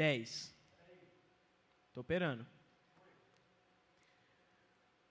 10. Tô operando.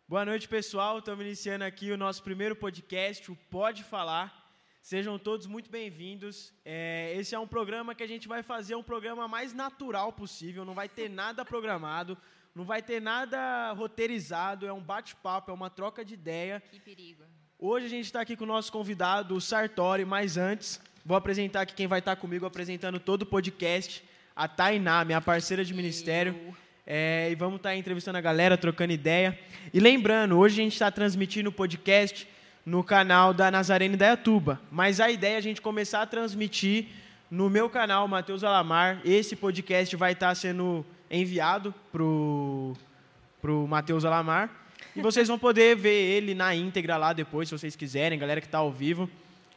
Boa noite, pessoal. Estamos iniciando aqui o nosso primeiro podcast, o Pode Falar. Sejam todos muito bem-vindos. É, esse é um programa que a gente vai fazer um programa mais natural possível. Não vai ter nada programado, não vai ter nada roteirizado. É um bate-papo, é uma troca de ideia. Que perigo. Hoje a gente está aqui com o nosso convidado, o Sartori, mas antes, vou apresentar aqui quem vai estar comigo apresentando todo o podcast, a Tainá, minha parceira de ministério. É, e vamos estar entrevistando a galera, trocando ideia. E lembrando, hoje a gente está transmitindo o podcast no canal da Nazarene da Yatuba. Mas a ideia é a gente começar a transmitir no meu canal, Matheus Alamar. Esse podcast vai estar sendo enviado pro, pro Matheus Alamar. E vocês vão poder ver ele na íntegra lá depois, se vocês quiserem, galera que está ao vivo.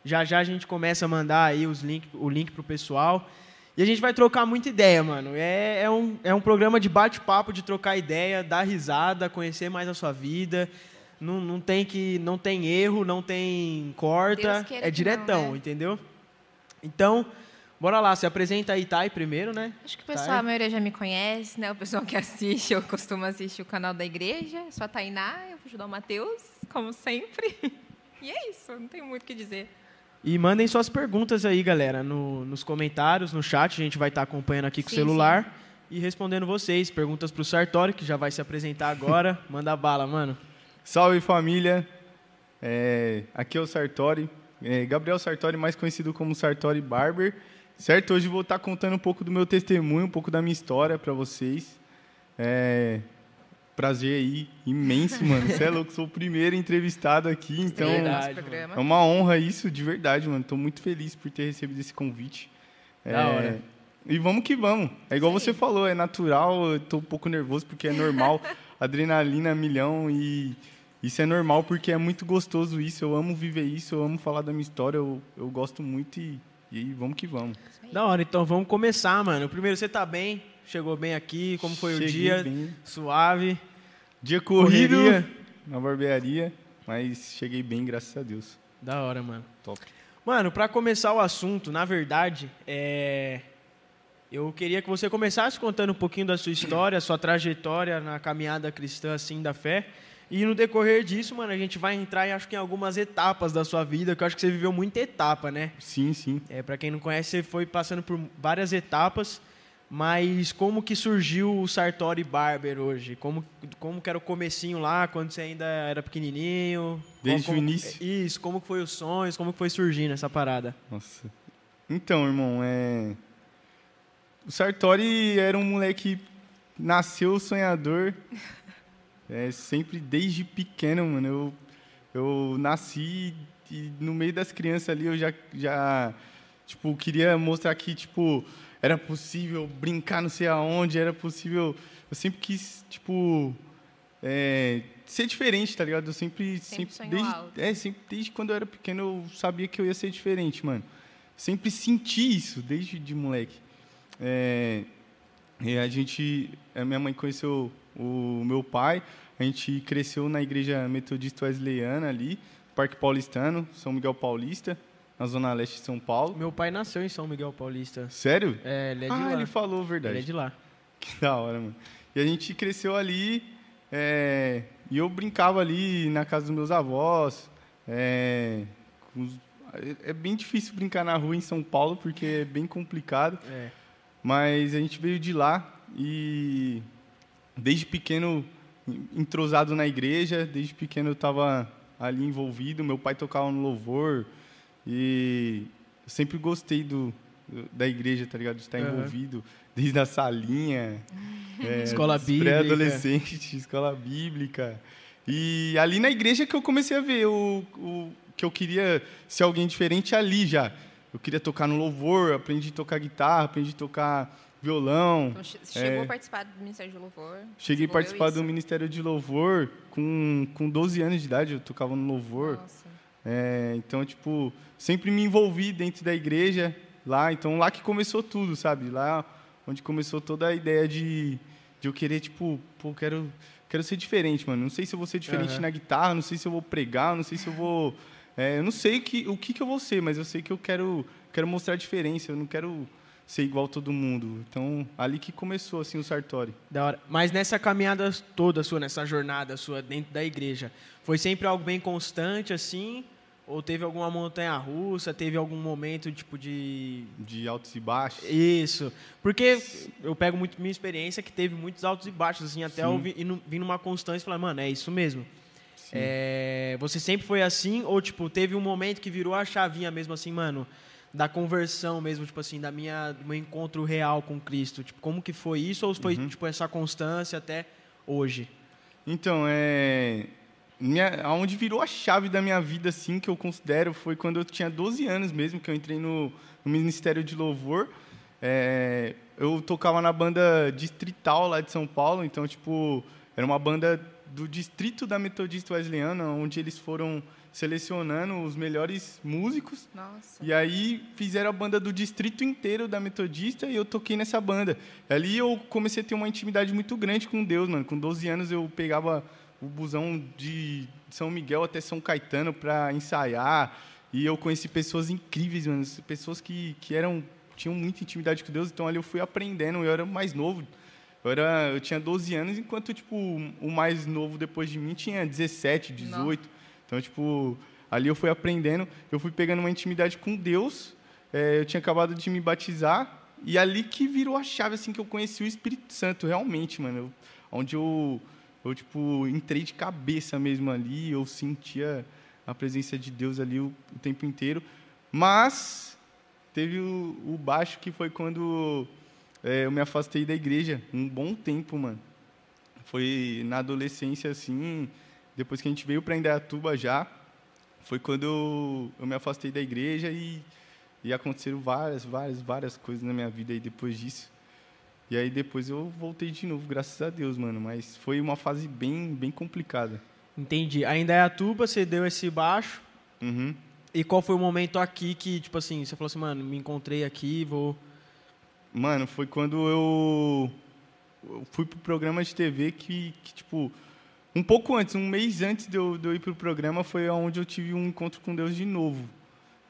Já já a gente começa a mandar aí os link, o link pro pessoal. E a gente vai trocar muita ideia, mano. É, é, um, é um programa de bate-papo, de trocar ideia, dar risada, conhecer mais a sua vida. Não, não tem que não tem erro, não tem corta, é diretão, não, né? entendeu? Então, bora lá, se apresenta aí, Thay, primeiro, né? Acho que o pessoal, Thay. a maioria já me conhece, né? O pessoal que assiste, eu costumo assistir o canal da igreja. Eu sou a Tainá, eu vou ajudar o Matheus, como sempre. E é isso, não tem muito o que dizer. E mandem suas perguntas aí, galera, no- nos comentários, no chat. A gente vai estar acompanhando aqui com o Sim, celular e respondendo vocês. Perguntas pro Sartori, que já vai se apresentar agora. Manda bala, mano. Salve família, É, aqui é o Sartori, é, Gabriel Sartori, mais conhecido como Sartori Barber. Certo? Hoje vou estar contando um pouco do meu testemunho, um pouco da minha história para vocês. É, prazer aí, imenso, mano. Você é louco, sou o primeiro entrevistado aqui, então verdade, é uma honra isso, de verdade, mano. Tô muito feliz por ter recebido esse convite. Da hora. E vamos que vamos. É igual Isso você falou, é natural, eu tô um pouco nervoso porque é normal. Adrenalina milhão e isso é normal porque é muito gostoso isso. Eu amo viver isso, eu amo falar da minha história, eu, eu gosto muito e, e vamos que vamos. Da hora, então vamos começar, mano. Primeiro, você tá bem? Chegou bem aqui? Como foi o Cheguei dia? bem. Suave? Dia corrido Correria? na barbearia, mas cheguei bem, graças a Deus. Da hora, mano. Top. Mano, pra começar o assunto, na verdade, é... eu queria que você começasse contando um pouquinho da sua história, sua trajetória na caminhada cristã, assim, da fé. E no decorrer disso, mano, a gente vai entrar, em, acho que em algumas etapas da sua vida, que eu acho que você viveu muita etapa, né? Sim, sim. É, para quem não conhece, você foi passando por várias etapas, mas como que surgiu o Sartori Barber hoje? Como, como que era o comecinho lá, quando você ainda era pequenininho? Desde como, o início? Isso, como que foi os sonhos, como que foi surgindo essa parada? Nossa. Então, irmão, é. O Sartori era um moleque que nasceu sonhador. É, sempre desde pequeno, mano. Eu, eu nasci e no meio das crianças ali eu já, já tipo, queria mostrar que, tipo, era possível brincar não sei aonde, era possível. Eu sempre quis, tipo. é, ser diferente, tá ligado? Eu sempre. Sempre sonhou desde, alto. é, sempre, desde quando eu era pequeno eu sabia que eu ia ser diferente, mano. Sempre senti isso, desde de moleque. É, e a gente. A minha mãe conheceu o meu pai, a gente cresceu na igreja metodista wesleyana ali, Parque Paulistano, São Miguel Paulista, na Zona Leste de São Paulo. Meu pai nasceu em São Miguel Paulista. Sério? É, ele é de ah, lá. ele falou a verdade. Ele é de lá. Que da hora, mano. E a gente cresceu ali, é, e eu brincava ali na casa dos meus avós. é, os- é- é bem difícil brincar na rua em São Paulo, porque é bem complicado. É. Mas a gente veio de lá e desde pequeno entrosado na igreja, desde pequeno eu estava ali envolvido. Meu pai tocava no louvor e sempre gostei do, da igreja, tá ligado? De estar Aham. envolvido desde a salinha, é, Escola bíblica. pré-adolescente, escola bíblica. E ali na igreja que eu comecei a ver o, o que eu queria ser alguém diferente ali já. Eu queria tocar no louvor, aprendi a tocar guitarra, aprendi a tocar violão. Então, che- chegou É. a participar do Ministério de Louvor. Cheguei a participar isso? do Ministério de Louvor com, com 12 anos de idade, eu tocava no louvor. Nossa. É, então, tipo, sempre me envolvi dentro da igreja lá. Então, lá que começou tudo, sabe? Lá onde começou toda a ideia de, de eu querer, tipo, pô, quero, quero ser diferente, mano. Não sei se eu vou ser diferente Aham. na guitarra, não sei se eu vou pregar, não sei se eu vou... é, eu não sei que, o que, que eu vou ser, mas eu sei que eu quero, quero mostrar a diferença. Eu não quero ser igual a todo mundo. Então, ali que começou assim o Sartori. Da hora. Mas nessa caminhada toda sua, nessa jornada sua dentro da igreja, foi sempre algo bem constante assim? Ou teve alguma montanha russa, teve algum momento tipo de De altos e baixos. Isso. Porque eu pego muito minha experiência que teve muitos altos e baixos, assim, até Sim. eu vi, ir nu- vir numa constância e falar, mano, é isso mesmo. É, você sempre foi assim? Ou, tipo, teve um momento que virou a chavinha mesmo, assim, mano, da conversão mesmo, tipo assim, da minha, do meu encontro real com Cristo? Tipo, como que foi isso? Ou foi, tipo, essa constância até hoje? Então, é. Minha, aonde virou a chave da minha vida, assim, que eu considero, foi quando eu tinha 12 anos mesmo, que eu entrei no, no Ministério de Louvor. É, eu tocava na banda distrital lá de São Paulo, então, tipo, era uma banda do distrito da Metodista Wesleyana, onde eles foram selecionando os melhores músicos. Nossa. E aí fizeram a banda do distrito inteiro da Metodista e eu toquei nessa banda. Ali eu comecei a ter uma intimidade muito grande com Deus, mano. Com 12 anos eu pegava o busão de São Miguel até São Caetano para ensaiar. E eu conheci pessoas incríveis, mano. Pessoas que, que eram tinham muita intimidade com Deus. Então ali eu fui aprendendo. Eu era mais novo. Eu, era, eu tinha 12 anos, enquanto tipo, o mais novo depois de mim tinha 17, 18. Então, tipo, ali eu fui aprendendo, eu fui pegando uma intimidade com Deus. é, eu tinha acabado de me batizar e ali que virou a chave assim que eu conheci o Espírito Santo realmente, mano. Eu- onde eu eu tipo entrei de cabeça mesmo ali, eu sentia a presença de Deus ali o, o tempo inteiro. Mas teve o, o baixo que foi quando é, eu me afastei da igreja um bom tempo, mano. Foi na adolescência assim, depois que a gente veio para Indaiatuba já, foi quando eu, eu me afastei da igreja e, e aconteceram várias, várias, várias coisas na minha vida aí depois disso. E aí depois eu voltei de novo, graças a Deus, mano. Mas foi uma fase bem, bem complicada. Entendi. Ainda é a tuba, você deu esse baixo. Uhum. E qual foi o momento aqui que, tipo assim, você falou assim, mano, me encontrei aqui, vou... Mano, foi quando eu, eu fui pro programa de TV que, que, tipo, um pouco antes, um mês antes de eu, de eu ir pro programa, foi onde eu tive um encontro com Deus de novo.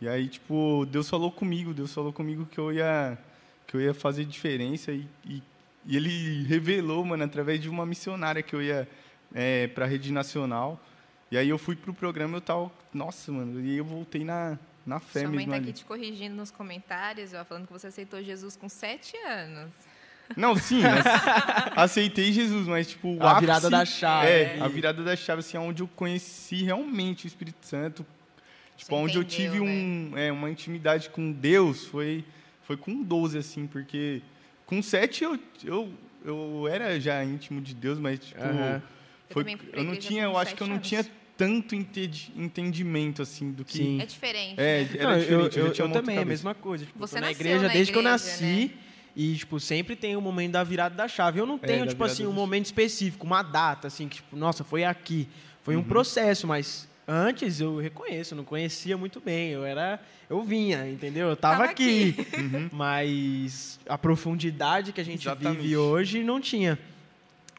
E aí, tipo, Deus falou comigo, Deus falou comigo que eu ia, que eu ia fazer diferença e, e, e ele revelou, mano, através de uma missionária que eu ia é, pra rede nacional. E aí eu fui pro programa e eu tava, nossa, mano, e aí eu voltei na, na fé Sua mãe mesmo tá ali. aqui te corrigindo nos comentários, ó, falando que você aceitou Jesus com sete anos. Não, sim, ace- aceitei Jesus, mas tipo, o A ápice- virada da chave. É, né? a virada da chave, assim, onde eu conheci realmente o Espírito Santo. Tipo, Você onde eu entendeu, tive um, é, uma intimidade com Deus foi, foi com 12, assim, porque com 7 eu, eu, eu era já íntimo de Deus, mas tipo. Eu foi, pra eu não igreja tinha, eu acho que eu não anos. tinha tanto entendimento, assim, do que... Sim. É diferente. É, né? era Não, diferente, eu, eu, tinha eu também, a cabeça. mesma coisa. Tipo, Você na igreja na desde que eu igreja, nasci. né? E, tipo, sempre tem o momento da virada da chave. Eu não tenho, da tipo assim, um momento específico, uma data, assim, que, tipo, nossa, foi aqui. Foi Uhum. um processo, mas antes eu reconheço, não conhecia muito bem. Eu era. Eu vinha, entendeu? Eu tava, Tava aqui. Uhum. Mas a profundidade que a gente Exatamente. vive hoje não tinha.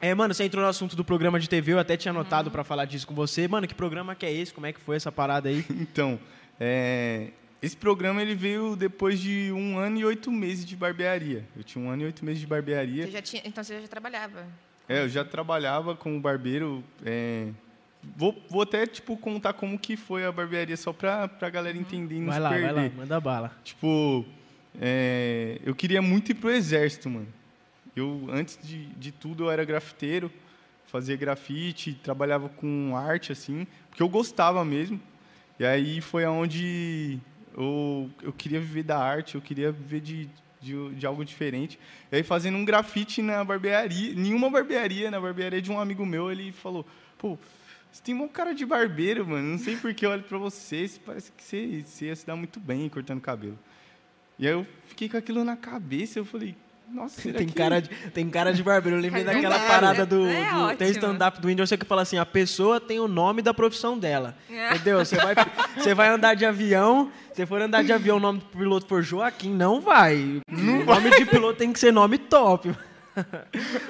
É, mano, você entrou no assunto do programa de TV, eu até tinha anotado Uhum. pra falar disso com você. Mano, que programa que é esse? Como é que foi essa parada aí? Então, é, esse programa ele veio depois de um ano e oito meses de barbearia. Eu tinha um ano e oito meses de barbearia. Você já tinha, então você já trabalhava. É, eu já trabalhava como barbeiro. é, vou, vou até tipo contar como que foi a barbearia só pra, pra galera entender e não Vai lá, perder. vai lá, manda bala. Tipo, é, eu queria muito ir pro exército, mano. Eu, antes de, de tudo, eu era grafiteiro, fazia grafite, trabalhava com arte, assim, porque eu gostava mesmo. E aí foi aonde eu, eu queria viver da arte, eu queria viver de, de, de algo diferente. E aí, fazendo um grafite na barbearia, nenhuma barbearia, na barbearia de um amigo meu, ele falou, pô, você tem uma cara de barbeiro, mano. Não sei por que eu olho pra você, parece que você, você ia se dar muito bem cortando cabelo. E aí eu fiquei com aquilo na cabeça, eu falei, nossa, será Tem que... cara, de, tem cara de barbeiro. Eu lembrei daquela parada do. É do- tem ótimo. stand-up do Whindersson que fala assim: a pessoa tem o nome da profissão dela. É. Entendeu? Você vai, você vai andar de avião, se for andar de avião, o nome do piloto for Joaquim, não vai. o nome de piloto tem que ser nome top.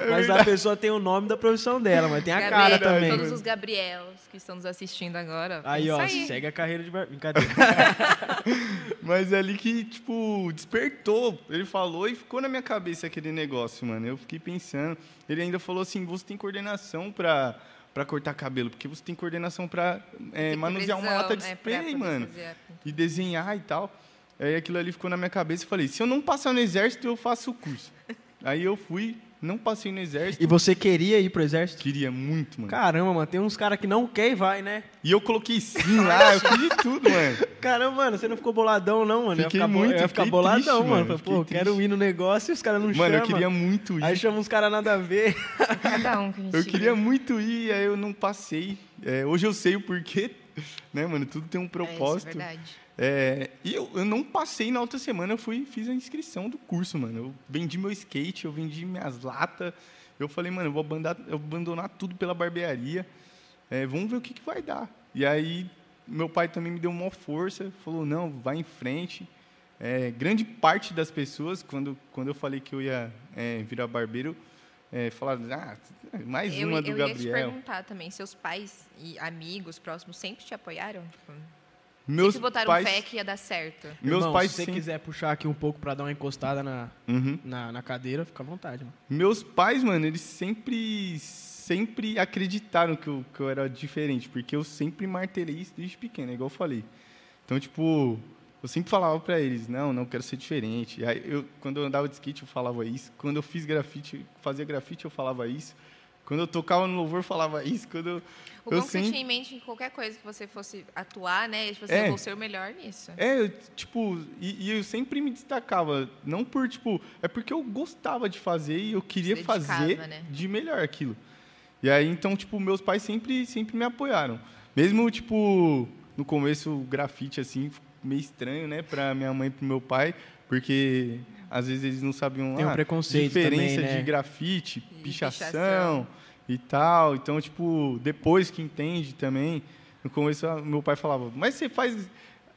Mas a pessoa tem o nome da profissão dela, mas tem a Gabriel, cara também. Todos os Gabriels que estão nos assistindo agora. Aí, ó, aí. segue a carreira de bar... Brincadeira. Mas é ali que, tipo, despertou. Ele falou e ficou na minha cabeça aquele negócio, mano. Eu fiquei pensando. Ele ainda falou assim: você tem coordenação pra, pra cortar cabelo, porque você tem coordenação pra é, Tem manusear uma lata de né, pra spray, mano. E desenhar e tal. Aí aquilo ali ficou na minha cabeça e falei: se eu não passar no exército, eu faço o curso. Aí eu fui, não passei no exército. E você queria ir pro exército? Queria muito, mano. Caramba, mano, tem uns caras que não quer e vai, né? E eu coloquei sim lá, eu fiz de tudo, mano. Caramba, mano, você não ficou boladão, não, mano? Eu ia Fiquei ficar, bo- muito, eu ia ficar fiquei boladão, triste, mano. mano, Falei, fiquei Pô, eu quero triste. ir no negócio e os caras não Mano, chamam. eu queria muito ir. Aí chama uns caras nada a ver. Cada um que a gente Eu queria muito ir, aí eu não passei. É, hoje eu sei o porquê, né, mano? Tudo tem um É, isso propósito. é verdade. É, e eu, eu não passei na outra semana, eu fui fiz a inscrição do curso, mano. Eu vendi meu skate, eu vendi minhas latas. Eu falei, mano, eu vou abandonar, eu vou abandonar tudo pela barbearia. É, vamos ver o que, que vai dar. E aí, meu pai também me deu uma força, falou, não, vai em frente. É, grande parte das pessoas, quando, quando eu falei que eu ia é, virar barbeiro, é, falaram, ah, mais Eu, uma eu do ia te Gabriel. perguntar também, seus pais e amigos próximos sempre te apoiaram? Meus sempre botaram pais, fé que ia dar certo. meus Irmão, pais se você sempre- quiser puxar aqui um pouco pra dar uma encostada na, Uhum. na, na cadeira, fica à vontade, mano. Meus pais, mano, eles sempre, sempre acreditaram que eu, que eu era diferente, porque eu sempre martelei isso desde pequeno, é igual eu falei. Então, tipo, eu sempre falava pra eles, não, não quero ser diferente. Aí, eu, quando eu andava de skate, eu falava isso. Quando eu fiz grafite, fazia grafite, eu falava isso. Quando eu tocava no louvor, eu falava isso. Quando eu, O eu bom que você sempre- tinha em mente que qualquer coisa que você fosse atuar, né? Tipo, É. eu vou ser o melhor nisso. É, eu, tipo, e, e eu sempre me destacava, não por, tipo, é porque eu gostava de fazer e eu queria fazer né? de melhor aquilo. E aí, então, tipo, meus pais sempre, sempre me apoiaram. Mesmo, tipo, no começo, o grafite, assim, meio estranho, né, pra minha mãe e pro meu pai, porque às vezes eles não sabiam Tem um ah, preconceito diferença também, né? de grafite, pichação, pichação. e tal. Então, tipo, depois que entende também, no começo, ah, meu pai falava, mas você faz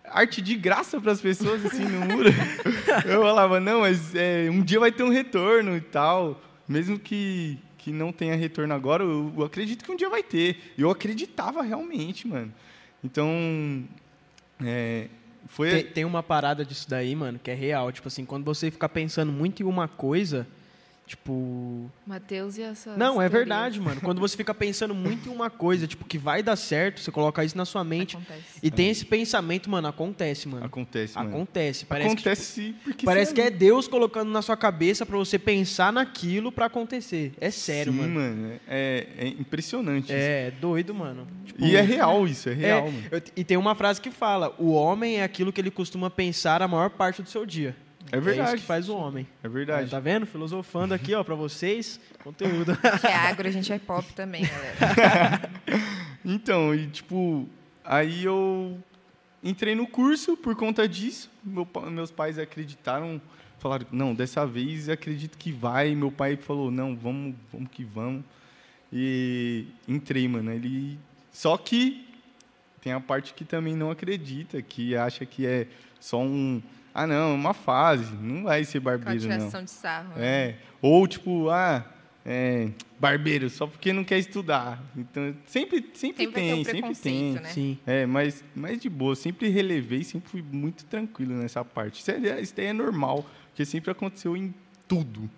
arte de graça para as pessoas assim no muro? Eu falava, não, mas é, um dia vai ter um retorno e tal. Mesmo que, que não tenha retorno agora, eu, eu acredito que um dia vai ter. Eu acreditava realmente, mano. Então, é, foi... Tem, tem uma parada disso daí, mano, que é real. Tipo assim, quando você fica pensando muito em uma coisa, tipo. Matheus e essa. Não, é verdade, mano. Quando você fica pensando muito em uma coisa, tipo, que vai dar certo, você coloca isso na sua mente. Acontece. E tem esse pensamento, mano, acontece, mano. Acontece, mano. Acontece. Parece que, tipo, Acontece porque... Parece que é Deus colocando na sua cabeça pra você pensar naquilo pra acontecer. É sério, Sim, mano. É, é impressionante isso. É doido, mano. Tipo, E é real isso, é é, real, mano. eu- e tem uma frase que fala: o homem é aquilo que ele costuma pensar a maior parte do seu dia. É É verdade. isso que faz o homem. É verdade. Tá vendo? Filosofando aqui, ó, pra vocês. Conteúdo. Que é agro, a gente é pop também, galera. Então, e tipo, aí eu entrei no curso por conta disso. Meu meus pais acreditaram, falaram, não, dessa vez acredito que vai. Meu pai falou, não, vamos, vamos que vamos. E entrei, mano. Ele só que tem a parte que também não acredita, que acha que é só um, ah, não, é uma fase, não vai ser Com a barbeiro não. de sarro. né? É. Ou tipo, ah, é, barbeiro, só porque não quer estudar. Então, sempre, sempre, tem, um sempre tem. né? Sim. É, mas, mas de boa, sempre relevei, sempre fui muito tranquilo nessa parte. Isso, é, isso daí é normal, porque sempre aconteceu em tudo.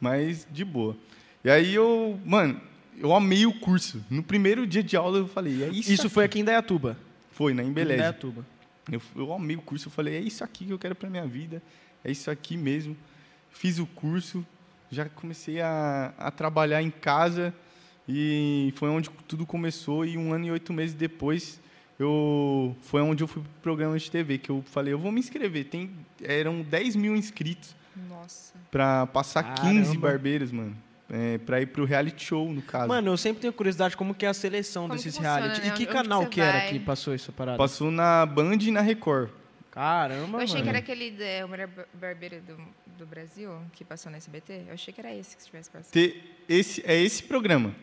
Mas de boa. E aí eu, mano, eu amei o curso. No primeiro dia de aula eu falei, é isso. Isso aqui. foi aqui em Dayatuba. Foi, na Em Embeleze. Dayatuba. Eu, eu amei o curso, eu falei, é isso aqui que eu quero para minha vida, é isso aqui mesmo. Fiz o curso, já comecei a, a trabalhar em casa e foi onde tudo começou e um ano e oito meses depois eu foi onde eu fui pro programa de TV, que eu falei, eu vou me inscrever. Tem, eram 10 mil inscritos Nossa. para passar Caramba. 15 barbeiros, mano. É, para ir pro reality show, no caso. Mano, eu sempre tenho curiosidade como que é a seleção Como desses que funciona, reality. né? E que Onde- canal você que era vai? que passou essa parada? Passou na Band e na Record. Caramba, Eu achei mano. que era aquele é, o melhor bar- barbeiro do, do Brasil que passou no SBT. Eu achei que era esse que estivesse passando. Ter esse, é esse programa.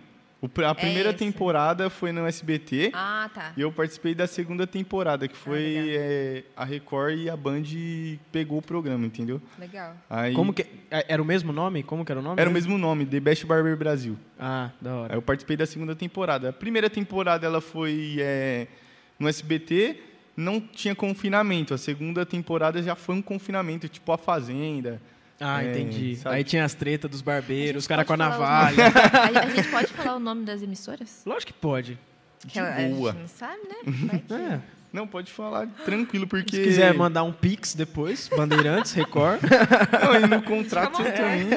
A primeira esse. temporada foi no SBT. Ah, tá. E eu participei da segunda temporada, que foi legal. é, a Record e a Band pegou o programa, entendeu? Legal. Aí, Como que. é- Era o mesmo nome? Como que era o nome? Era o mesmo nome, The Best Barber Brasil. Ah, da Aí hora. eu participei da segunda temporada. A primeira temporada ela foi é, no SBT, não tinha confinamento. A segunda temporada já foi um confinamento, tipo a Fazenda. Ah, É, entendi. sabe? Aí tinha as tretas dos barbeiros, os caras com a navalha. A, gente pode falar o nome das emissoras? Lógico que pode. Que ela- a boa. gente não sabe, né? Que- É. Não, pode falar tranquilo, porque. Se quiser mandar um Pix depois, Bandeirantes, Record. Não, e no contrato à também.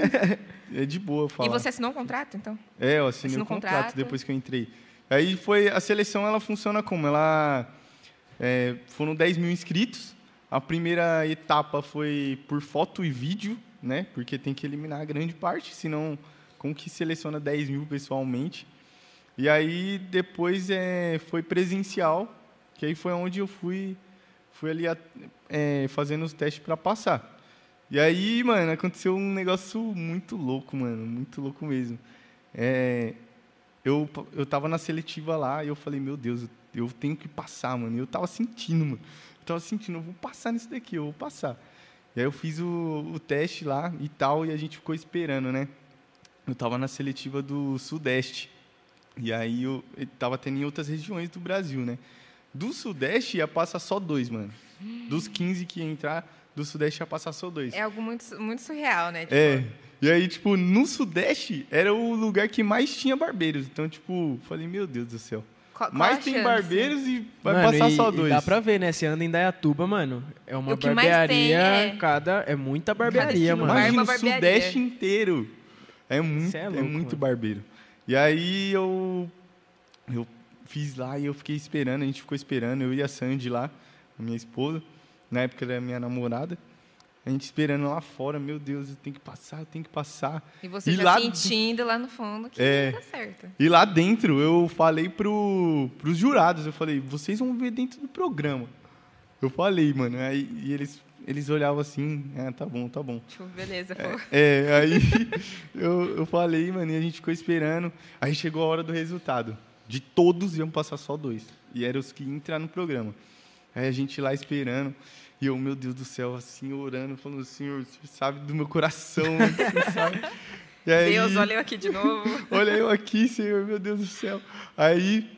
É de boa falar. E você assinou um contrato, então? É, eu assinei o contrato, contrato. depois que eu entrei. Aí foi a seleção, ela funciona como? Ela é, foram 10 mil inscritos. A primeira etapa foi por foto e vídeo, né? Porque tem que eliminar a grande parte, senão como que seleciona 10 mil pessoalmente? E aí depois é, foi presencial, que aí foi onde eu fui, fui ali a- é, fazendo os testes para passar. E aí, mano, aconteceu um negócio muito louco, mano, muito louco mesmo. É, eu, eu tava na seletiva lá e eu falei, meu Deus, eu, tenho que passar, mano. E eu tava sentindo, mano. Eu tava sentindo, eu vou passar nisso daqui, eu vou passar. E aí eu fiz o, o teste lá e tal, e a gente ficou esperando, né? Eu tava na seletiva do Sudeste. E aí eu, eu tava tendo em outras regiões do Brasil, né? Do Sudeste ia passar só dois, mano. Dos 15 que ia entrar, do Sudeste ia passar só dois. É algo muito, muito surreal, né? Tipo, É. E aí, tipo, no Sudeste era o lugar que mais tinha barbeiros. Então, tipo, falei, meu Deus do céu. Qual- a tem chance? barbeiros e vai Mano, passar e- só e dois. dá pra ver, né? Você anda em Dayatuba, mano. É uma o que mais barbearia. tem é- Cada. É muita barbearia, mano. Imagina o. Sudeste inteiro. É muito, é é louco, muito mano. barbeiro. E aí eu, eu fiz lá e eu fiquei esperando, a gente ficou esperando, eu e a Sandy lá, a minha esposa, na época era minha namorada. A gente esperando lá fora, meu Deus, eu tenho que passar, eu tenho que passar. E você E já lá- sentindo lá no fundo que É. tá certo. E lá dentro eu falei pro, pros jurados, eu falei, vocês vão ver dentro do programa. Eu falei, mano, aí e eles, eles olhavam assim, ah, tá bom, tá bom. Tipo, beleza, pô. É, aí eu, eu falei, mano, e a gente ficou esperando. Aí chegou a hora do resultado. De todos iam passar só dois. E eram os que iam entrar no programa. Aí a gente lá esperando. E eu, meu Deus do céu, assim, orando, falando, Senhor, você sabe do meu coração, você sabe. E aí, Deus, olha eu aqui de novo. Olha eu aqui, Senhor, meu Deus do céu. Aí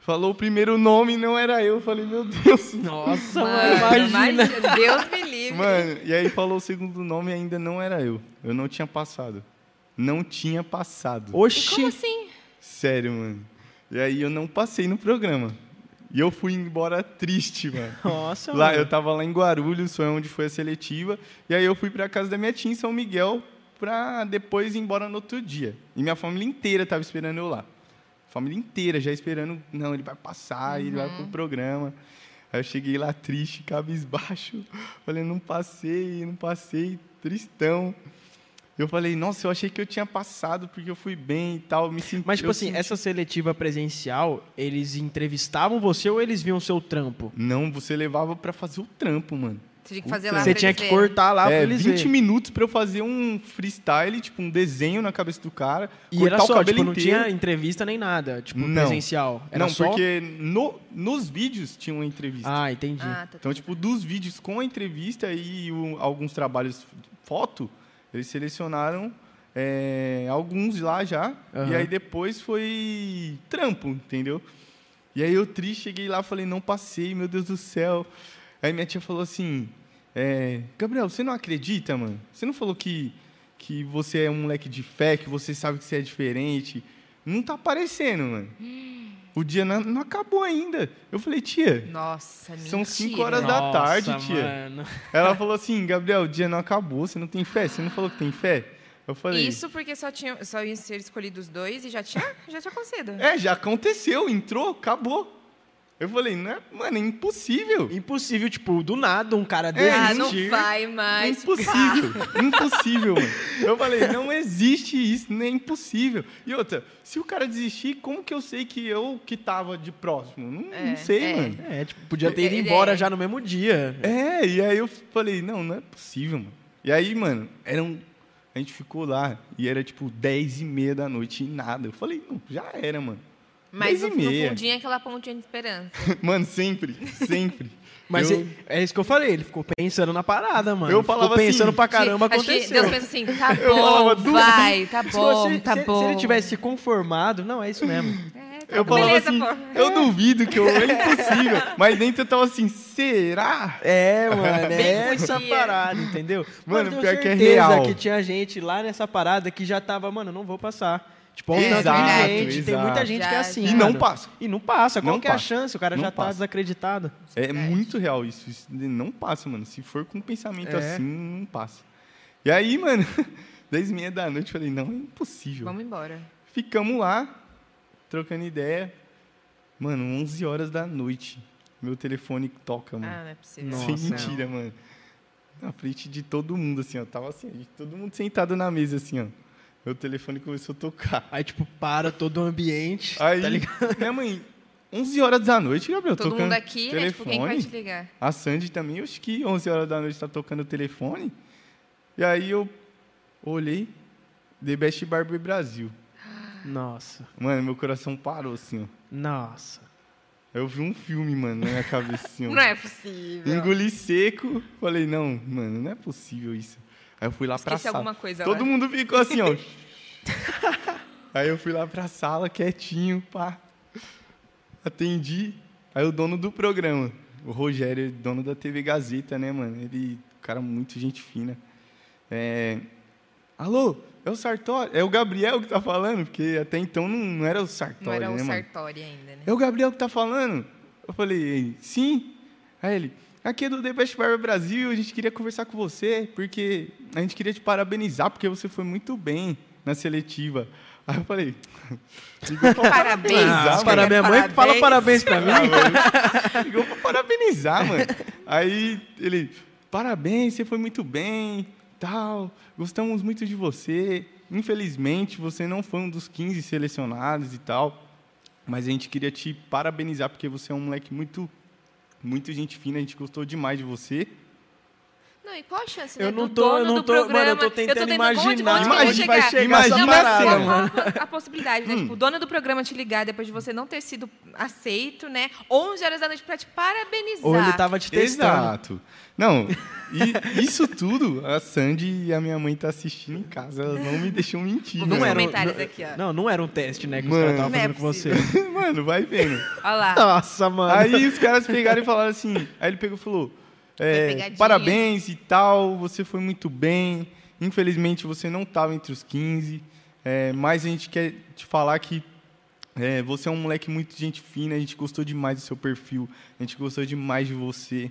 falou o primeiro nome, não era eu. Eu Falei, meu Deus. Nossa, Mano, mano, imagina. imagina. Deus me livre. Mano, e aí falou o segundo nome e ainda não era eu. Eu não tinha passado. Não tinha passado. E Oxi. como assim? Sério, mano. E aí eu não passei no programa. E eu fui embora triste, mano. Nossa, Lá, mano. eu tava lá em Guarulhos, foi onde foi a seletiva. E aí eu fui pra casa da minha tia em São Miguel pra depois ir embora no outro dia. E minha família inteira tava esperando eu lá. Família inteira já esperando, não, ele vai passar, ele vai pro programa. Aí eu cheguei lá triste, cabisbaixo. Falei, não passei, não passei, tristão. Eu falei, nossa, eu achei que eu tinha passado porque eu fui bem e tal, me senti Mas, tipo assim, senti- essa seletiva presencial, eles entrevistavam você ou eles viam o seu trampo? Não, você levava pra fazer o trampo, mano. Você tinha que fazer lá Você pra tinha eles que verem. cortar lá pra é, eles 20 verem. minutos pra eu fazer um freestyle, tipo um desenho na cabeça do cara, E cortar era o só, cabelo tipo, não inteiro. tinha entrevista nem nada, tipo, Não. presencial. Era não, só... porque no- nos vídeos tinha uma entrevista. Ah, entendi. Ah, tá, Então, tá, tipo, dos vídeos com a entrevista e o- alguns trabalhos foto, eles selecionaram é, alguns lá já. Aham. E aí depois foi trampo, entendeu? E aí eu triste, cheguei lá falei, não passei, meu Deus do céu. Aí minha tia falou assim, é, Gabriel, você não acredita, mano? Você não falou que, que você é um moleque de fé, que você sabe que você é diferente? Não tá aparecendo, mano. O dia não, não acabou ainda. Eu falei, tia, Nossa, São mentira. cinco horas da Nossa, tarde, tia. mano. ela falou assim, Gabriel, o dia não acabou, você não tem fé? Você não falou que tem fé? Eu falei, Isso porque só, tinha, só iam ser escolhidos dois e já tinha, já tinha acontecido. é, já aconteceu, entrou, acabou. Eu falei, não é, mano, é impossível. Impossível, tipo, do nada um cara ah, não desistir. vai É mais. impossível, impossível, mano. Eu falei, não existe isso, não é impossível. E outra, se o cara desistir, como que eu sei que eu que tava de próximo? Não, É, não sei, é. mano. É, tipo, podia ter ido Ele embora é. já no mesmo dia. É, e aí eu falei, não, não é possível, mano. E aí, mano, eram A gente ficou lá e era tipo 10 e meia da noite e nada. Eu falei, não, já era, mano. Mas 10 no, no fundinho é aquela pontinha de esperança. Mano, sempre, sempre. Mas eu, é, é isso que eu falei, ele ficou pensando na parada, mano. Eu Ficou falava pensando assim, pra caramba, Acho que aconteceu. Deus pensa assim, tá falava, bom, "Du- vai, tá Se bom, você- tá se, bom. se ele tivesse se conformado, não, é isso mesmo. É, tá eu bom. falava Beleza, assim, pô. eu duvido que eu, é impossível. Mas dentro eu tava assim, será? É, mano, é Bem essa parada, entendeu? Mano, tenho pior que é certeza real. que tinha gente lá nessa parada que já tava, mano, não vou passar. Tipo, tanto Exato, de gente, tem muita gente que é Já, assim. já. E não mano. passa. E não passa. Qual Não que é a passa. chance? O cara Não já tá passa. desacreditado. É Verdade. muito real isso. Isso não passa, mano. Se for com um pensamento É. assim, não passa. E aí, mano, 10 e meia da noite, eu falei, não, é impossível. Vamos embora. Ficamos lá, trocando ideia. Mano, 11 horas da noite. Meu telefone toca, mano. Ah, não é possível. Nossa. Sem Não. mentira, mano. Na frente de todo mundo, assim, ó. Tava assim, todo mundo sentado na mesa, assim, ó. Meu telefone começou a tocar. Aí, tipo, para todo o ambiente. Aí, Tá ligado? minha mãe, 11 horas da noite, Gabriel, Todo tocando mundo aqui, né? Tipo, quem que vai telefone. te ligar? A Sandy também, eu acho que 11 horas da noite tá tocando o telefone. E aí eu olhei, The Best Barber Brasil. Nossa. Mano, meu coração parou, assim, ó. Nossa. Eu vi um filme, mano, na minha cabeça, assim, ó. Não é possível. Engoli seco. Falei, não, mano, não é possível isso. Aí eu fui lá pra Esqueci sala. alguma coisa Todo mundo ficou assim, ó. Aí eu fui lá pra sala, quietinho, pá. Atendi. Aí o dono do programa, o Rogério, dono da TV Gazeta, né, mano? Ele, cara, muito gente fina. É... Alô, é o Sartori? É o Gabriel que tá falando? Porque até então não, não era o Sartori, Não era né, o mano? Sartori ainda, né? É o Gabriel que tá falando? Eu falei, sim. Aí ele, aqui é do The Best Barber Brasil, a gente queria conversar com você, porque a gente queria te parabenizar, porque você foi muito bem na seletiva. Aí eu falei, Parabéns. Ah, para minha mãe que fala parabéns pra mim. Ligou pra parabenizar, mano. Aí ele, parabéns, você foi muito bem, tal, gostamos muito de você. Infelizmente, você não foi um dos 15 selecionados e tal, mas a gente queria te parabenizar, porque você é um moleque muito, muito gente fina, a gente gostou demais de você. Não, e qual a chance, Eu né, não do tô- eu não tô- mano, programa... eu tô tentando onde- imaginar onde que eu vou onde vai chegar. essa Não, parada, qual- mano. qual a possibilidade, né? Hum. Tipo, o dono do programa te ligar depois de você não ter sido aceito, né? 11 horas da noite pra te parabenizar. Ou ele tava te testando. Exato. Não, e isso tudo, a Sandy e a minha mãe tá assistindo em casa, elas não me deixam mentir. Né? Não os era, um- comentários não, aqui, ó. não, não era um teste, né, que os Mano. caras estavam Não é fazendo com você. Mano, vai vendo. Olha lá. Nossa, mano. Aí os caras pegaram e falaram assim. Aí ele pegou e falou: é, parabéns e tal, você foi muito bem. Infelizmente você não estava entre os 15. é, mas a gente quer te falar que é, você é um moleque muito gente fina, a gente gostou demais do seu perfil, a gente gostou demais de você.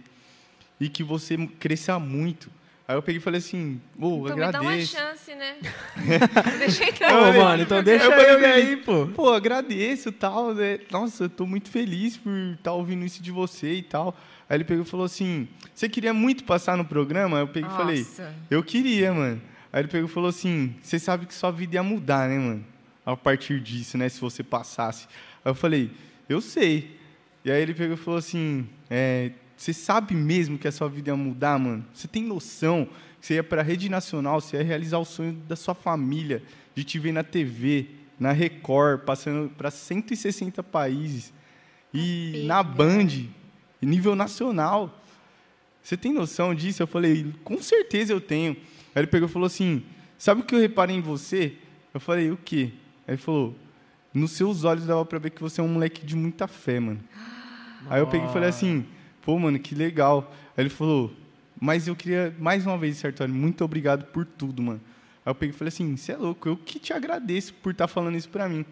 E que você cresça muito. Aí eu peguei e falei assim, ô, Então me dá uma agradeço. chance, né? deixa eu entrar Ô, mano, então deixa Eu aí, pô. Pô, agradeço e tal, né? Nossa, eu tô muito feliz por estar ouvindo isso de você e tal. Aí ele pegou e falou assim: Você queria muito passar no programa? Aí eu peguei e falei. Eu queria, mano. Aí ele pegou e falou assim: Você sabe que sua vida ia mudar, né, mano? A partir disso, né? Se você passasse. Aí eu falei: Eu sei. E aí ele pegou e falou assim: é, Você sabe mesmo que a sua vida ia mudar, mano? Você tem noção que você ia pra rede nacional, você ia realizar o sonho da sua família, de te ver na TV, na Record, passando para 160 países. E na Band, nível nacional. Você tem noção disso? Eu falei, com certeza eu tenho. Aí ele pegou e falou assim: Sabe o que eu reparei em você? Eu falei, o quê? Aí ele falou: Nos seus olhos dava pra ver que você é um moleque de muita fé, mano. Aí eu peguei e falei assim: Pô, mano, que legal. Aí ele falou: Mas eu queria, mais uma vez, Sartori, muito obrigado por tudo, mano. Aí eu peguei e falei assim: Você é louco, eu que te agradeço por estar falando isso pra mim.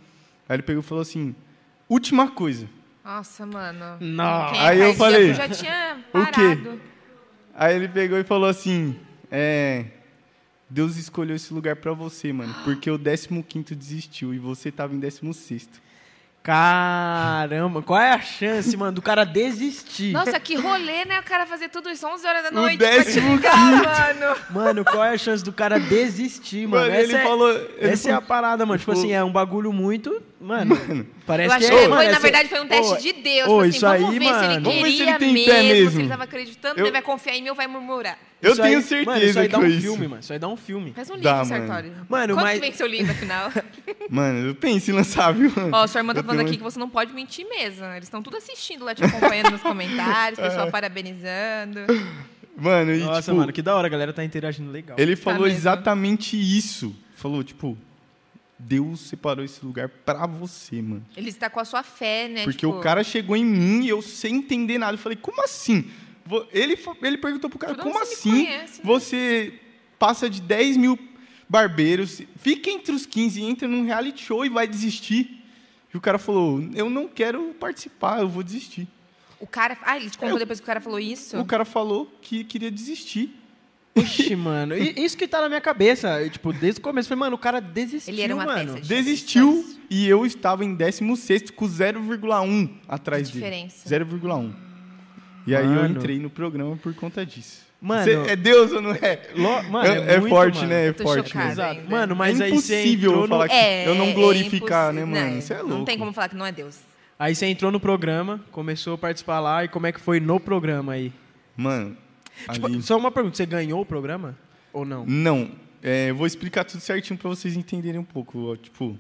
Aí ele pegou e falou assim: Última coisa. Nossa, mano. Não. Quem Aí eu falei, já tinha o quê? parado. Aí ele pegou e falou assim: é, Deus escolheu esse lugar pra você, mano, porque o 15 desistiu e você tava em 16. Caramba, qual é a chance, mano, do cara desistir? Nossa, que rolê, né? O cara fazer tudo isso 11 horas da O noite pra te décimo ligar, mano. Mano, qual é a chance do cara desistir, mano? Mano, essa ele é, falou. ele essa é a falou- parada, mano. Tipo falou- assim, é um bagulho muito. Mano, Parece Eu acho que que é, foi, na essa- verdade, foi um teste Ô, de Deus. tipo assim, isso vamos aí, ver se ele mano. Vamos ver se queria ele tem mesmo, mesmo. se ele tava acreditando, Eu- ele vai confiar em mim ou vai murmurar. Eu Isso aí- tenho Mano, isso certeza aí que dá um isso. filme, mano. Isso aí dá um filme. Faz um livro, Dá, mano. Sartori. Mano, Quanto mas- que vem seu livro, afinal? Mano, eu penso em lançar, viu, mano? Ó, sua irmã tá falando tenho- aqui que você não pode mentir mesmo. Eles estão tudo assistindo lá, te acompanhando nos comentários, pessoal parabenizando. Mano, e Nossa, tipo, mano, que da hora, a galera tá interagindo legal. ele falou mesmo. exatamente isso. Falou, tipo, Deus separou esse lugar pra você, mano. Ele está com a sua fé, né? Porque tipo, o cara chegou em mim e eu sem entender nada. Eu falei, como assim? Ele, ele perguntou pro cara, como assim conhece, né? você passa de 10 mil barbeiros, fica entre os 15 e entra num reality show e vai desistir? E o cara falou, eu não quero participar, eu vou desistir. O cara. Ah, ele te contou Eu- depois que o cara falou isso? O cara falou que queria desistir. Oxi, mano. e- Isso que tá na minha cabeça. eu, tipo, desde o começo. Falei, mano, o cara desistiu, Ele era uma mano. peça de Desistiu e eu estava em 16 com 0,1 atrás Que dele. diferença. 0,1. E aí eu Mano. entrei no programa por conta disso. Mano. Cê- é Deus ou não é? Lo- Mano, é, é muito, forte, mano. né? É Eu tô forte, chocada né? Exato. ainda. Mano, mas é aí você impossível entrou no... falar que É, eu não é glorificar, né, impossível. mano? Isso é louco. Não tem como falar que não é Deus. Aí você entrou no programa, começou a participar lá. E como é que foi no programa aí? Mano, Tipo, só uma pergunta. Você ganhou o programa? Ou não? Não, é, eu vou explicar tudo certinho pra vocês entenderem um pouco. Tipo,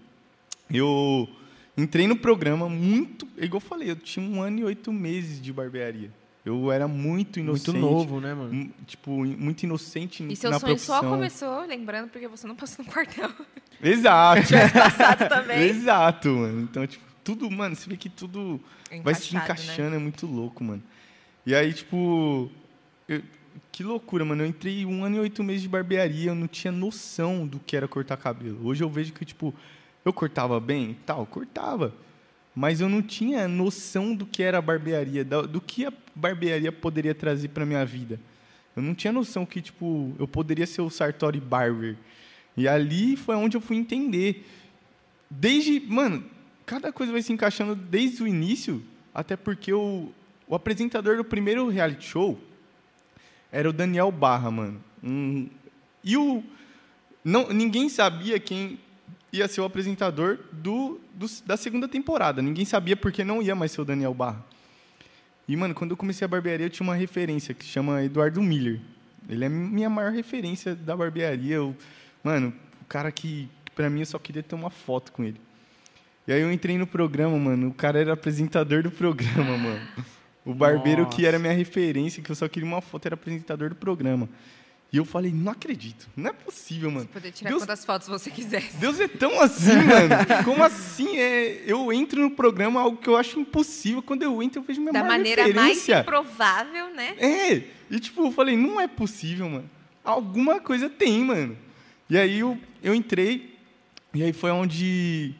eu entrei no programa muito... Igual eu falei, eu tinha um ano e oito meses de barbearia. Eu era muito inocente. Muito novo, né, mano? Tipo, muito inocente E seu na sonho profissão. só começou, lembrando, porque você não passou no quartel. Exato. Passado também. Exato, mano. Então, tipo, tudo, mano, você vê que tudo vai se Encaixado, encaixando, né? é muito louco, mano. E aí, tipo, eu- que loucura, mano. Eu entrei um ano e oito meses de barbearia, eu não tinha noção do que era cortar cabelo. Hoje eu vejo que, tipo, eu cortava bem, tal, cortava. Mas eu não tinha noção do que era a barbearia, do que a barbearia poderia trazer pra minha vida. Eu não tinha noção que, tipo, eu poderia ser o Sartori Barber. E ali foi onde eu fui entender. Desde, mano, cada coisa vai se encaixando desde o início, até porque o, o apresentador do primeiro reality show era o Daniel Barra, mano. E o. Não, ninguém sabia quem ia ser o apresentador do, do- da segunda temporada. Ninguém sabia porque não ia mais ser o Daniel Barra. E, mano, quando eu comecei a barbearia, eu tinha uma referência que chama Eduardo Miller. Ele é minha maior referência da barbearia. Eu, mano, o cara que, pra mim eu só queria ter uma foto com ele. E aí eu entrei no programa, mano. O cara era apresentador do programa, mano. O barbeiro que Nossa. era minha referência, que eu só queria uma foto, era apresentador do programa. E eu falei, não acredito. Não é possível, mano. Poder tirar Deus- quantas fotos você quisesse. Deus é tão assim, mano. Como assim? É, eu entro no programa, algo que eu acho impossível. Quando eu entro, eu vejo minha Da maneira mais referência. improvável, né? É, e tipo, eu falei, não é possível, mano. Alguma coisa tem, mano. E aí eu, eu entrei, e aí foi onde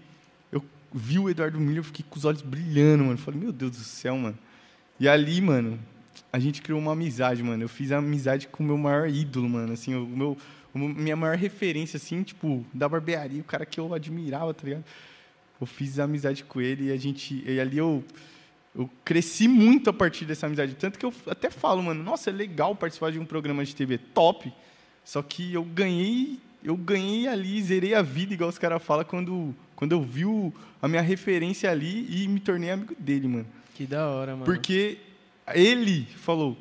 eu vi o Eduardo Miller, eu fiquei com os olhos brilhando, mano. Eu falei, meu Deus do céu, mano. E ali, mano, a gente criou uma amizade, mano. Eu fiz amizade com o meu maior ídolo, mano. Assim, o meu, minha maior referência, assim, tipo, da barbearia, o cara que eu admirava, tá ligado? Eu fiz amizade com ele e a gente. E ali eu. Eu cresci muito a partir dessa amizade. Tanto que eu até falo, mano, nossa, é legal participar de um programa de TV top. Só que eu ganhei, eu ganhei ali, zerei a vida, igual os caras falam, quando, quando eu vi a minha referência ali e me tornei amigo dele, mano. Que da hora, mano. Porque ele falou,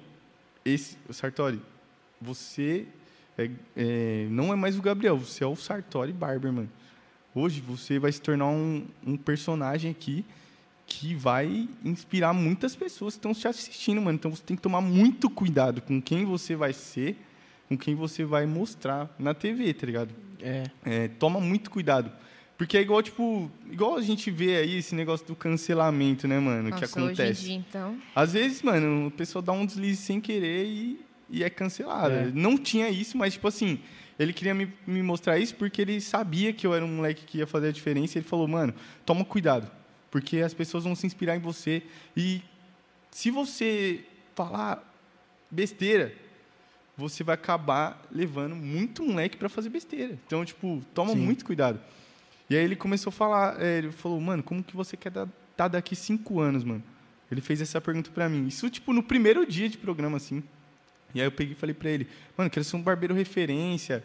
esse, Sartori, você é- é, não é mais o Gabriel, você é o Sartori Barber, mano. Hoje você vai se tornar um, um personagem aqui que vai inspirar muitas pessoas que estão te assistindo, mano. Então você tem que tomar muito cuidado com quem você vai ser, com quem você vai mostrar na TV, tá ligado? É. É, toma muito cuidado. Porque é igual, tipo, igual a gente vê aí esse negócio do cancelamento, né, mano, que Nossa, acontece. hoje em dia, então. Às vezes, mano, a pessoa dá um deslize sem querer e, e é cancelada. É. Não tinha isso, mas, tipo assim, ele queria me, me mostrar isso porque ele sabia que eu era um moleque que ia fazer a diferença. E ele falou, mano, toma cuidado, porque as pessoas vão se inspirar em você. E se você falar besteira, você vai acabar levando muito moleque para fazer besteira. Então, tipo, toma Sim. muito cuidado. E aí ele começou a falar, é, ele falou, mano, como que você quer estar daqui cinco anos, mano? Ele fez essa pergunta pra mim. Isso, tipo, no primeiro dia de programa, assim. E aí eu peguei e falei pra ele, mano, quero ser um barbeiro referência.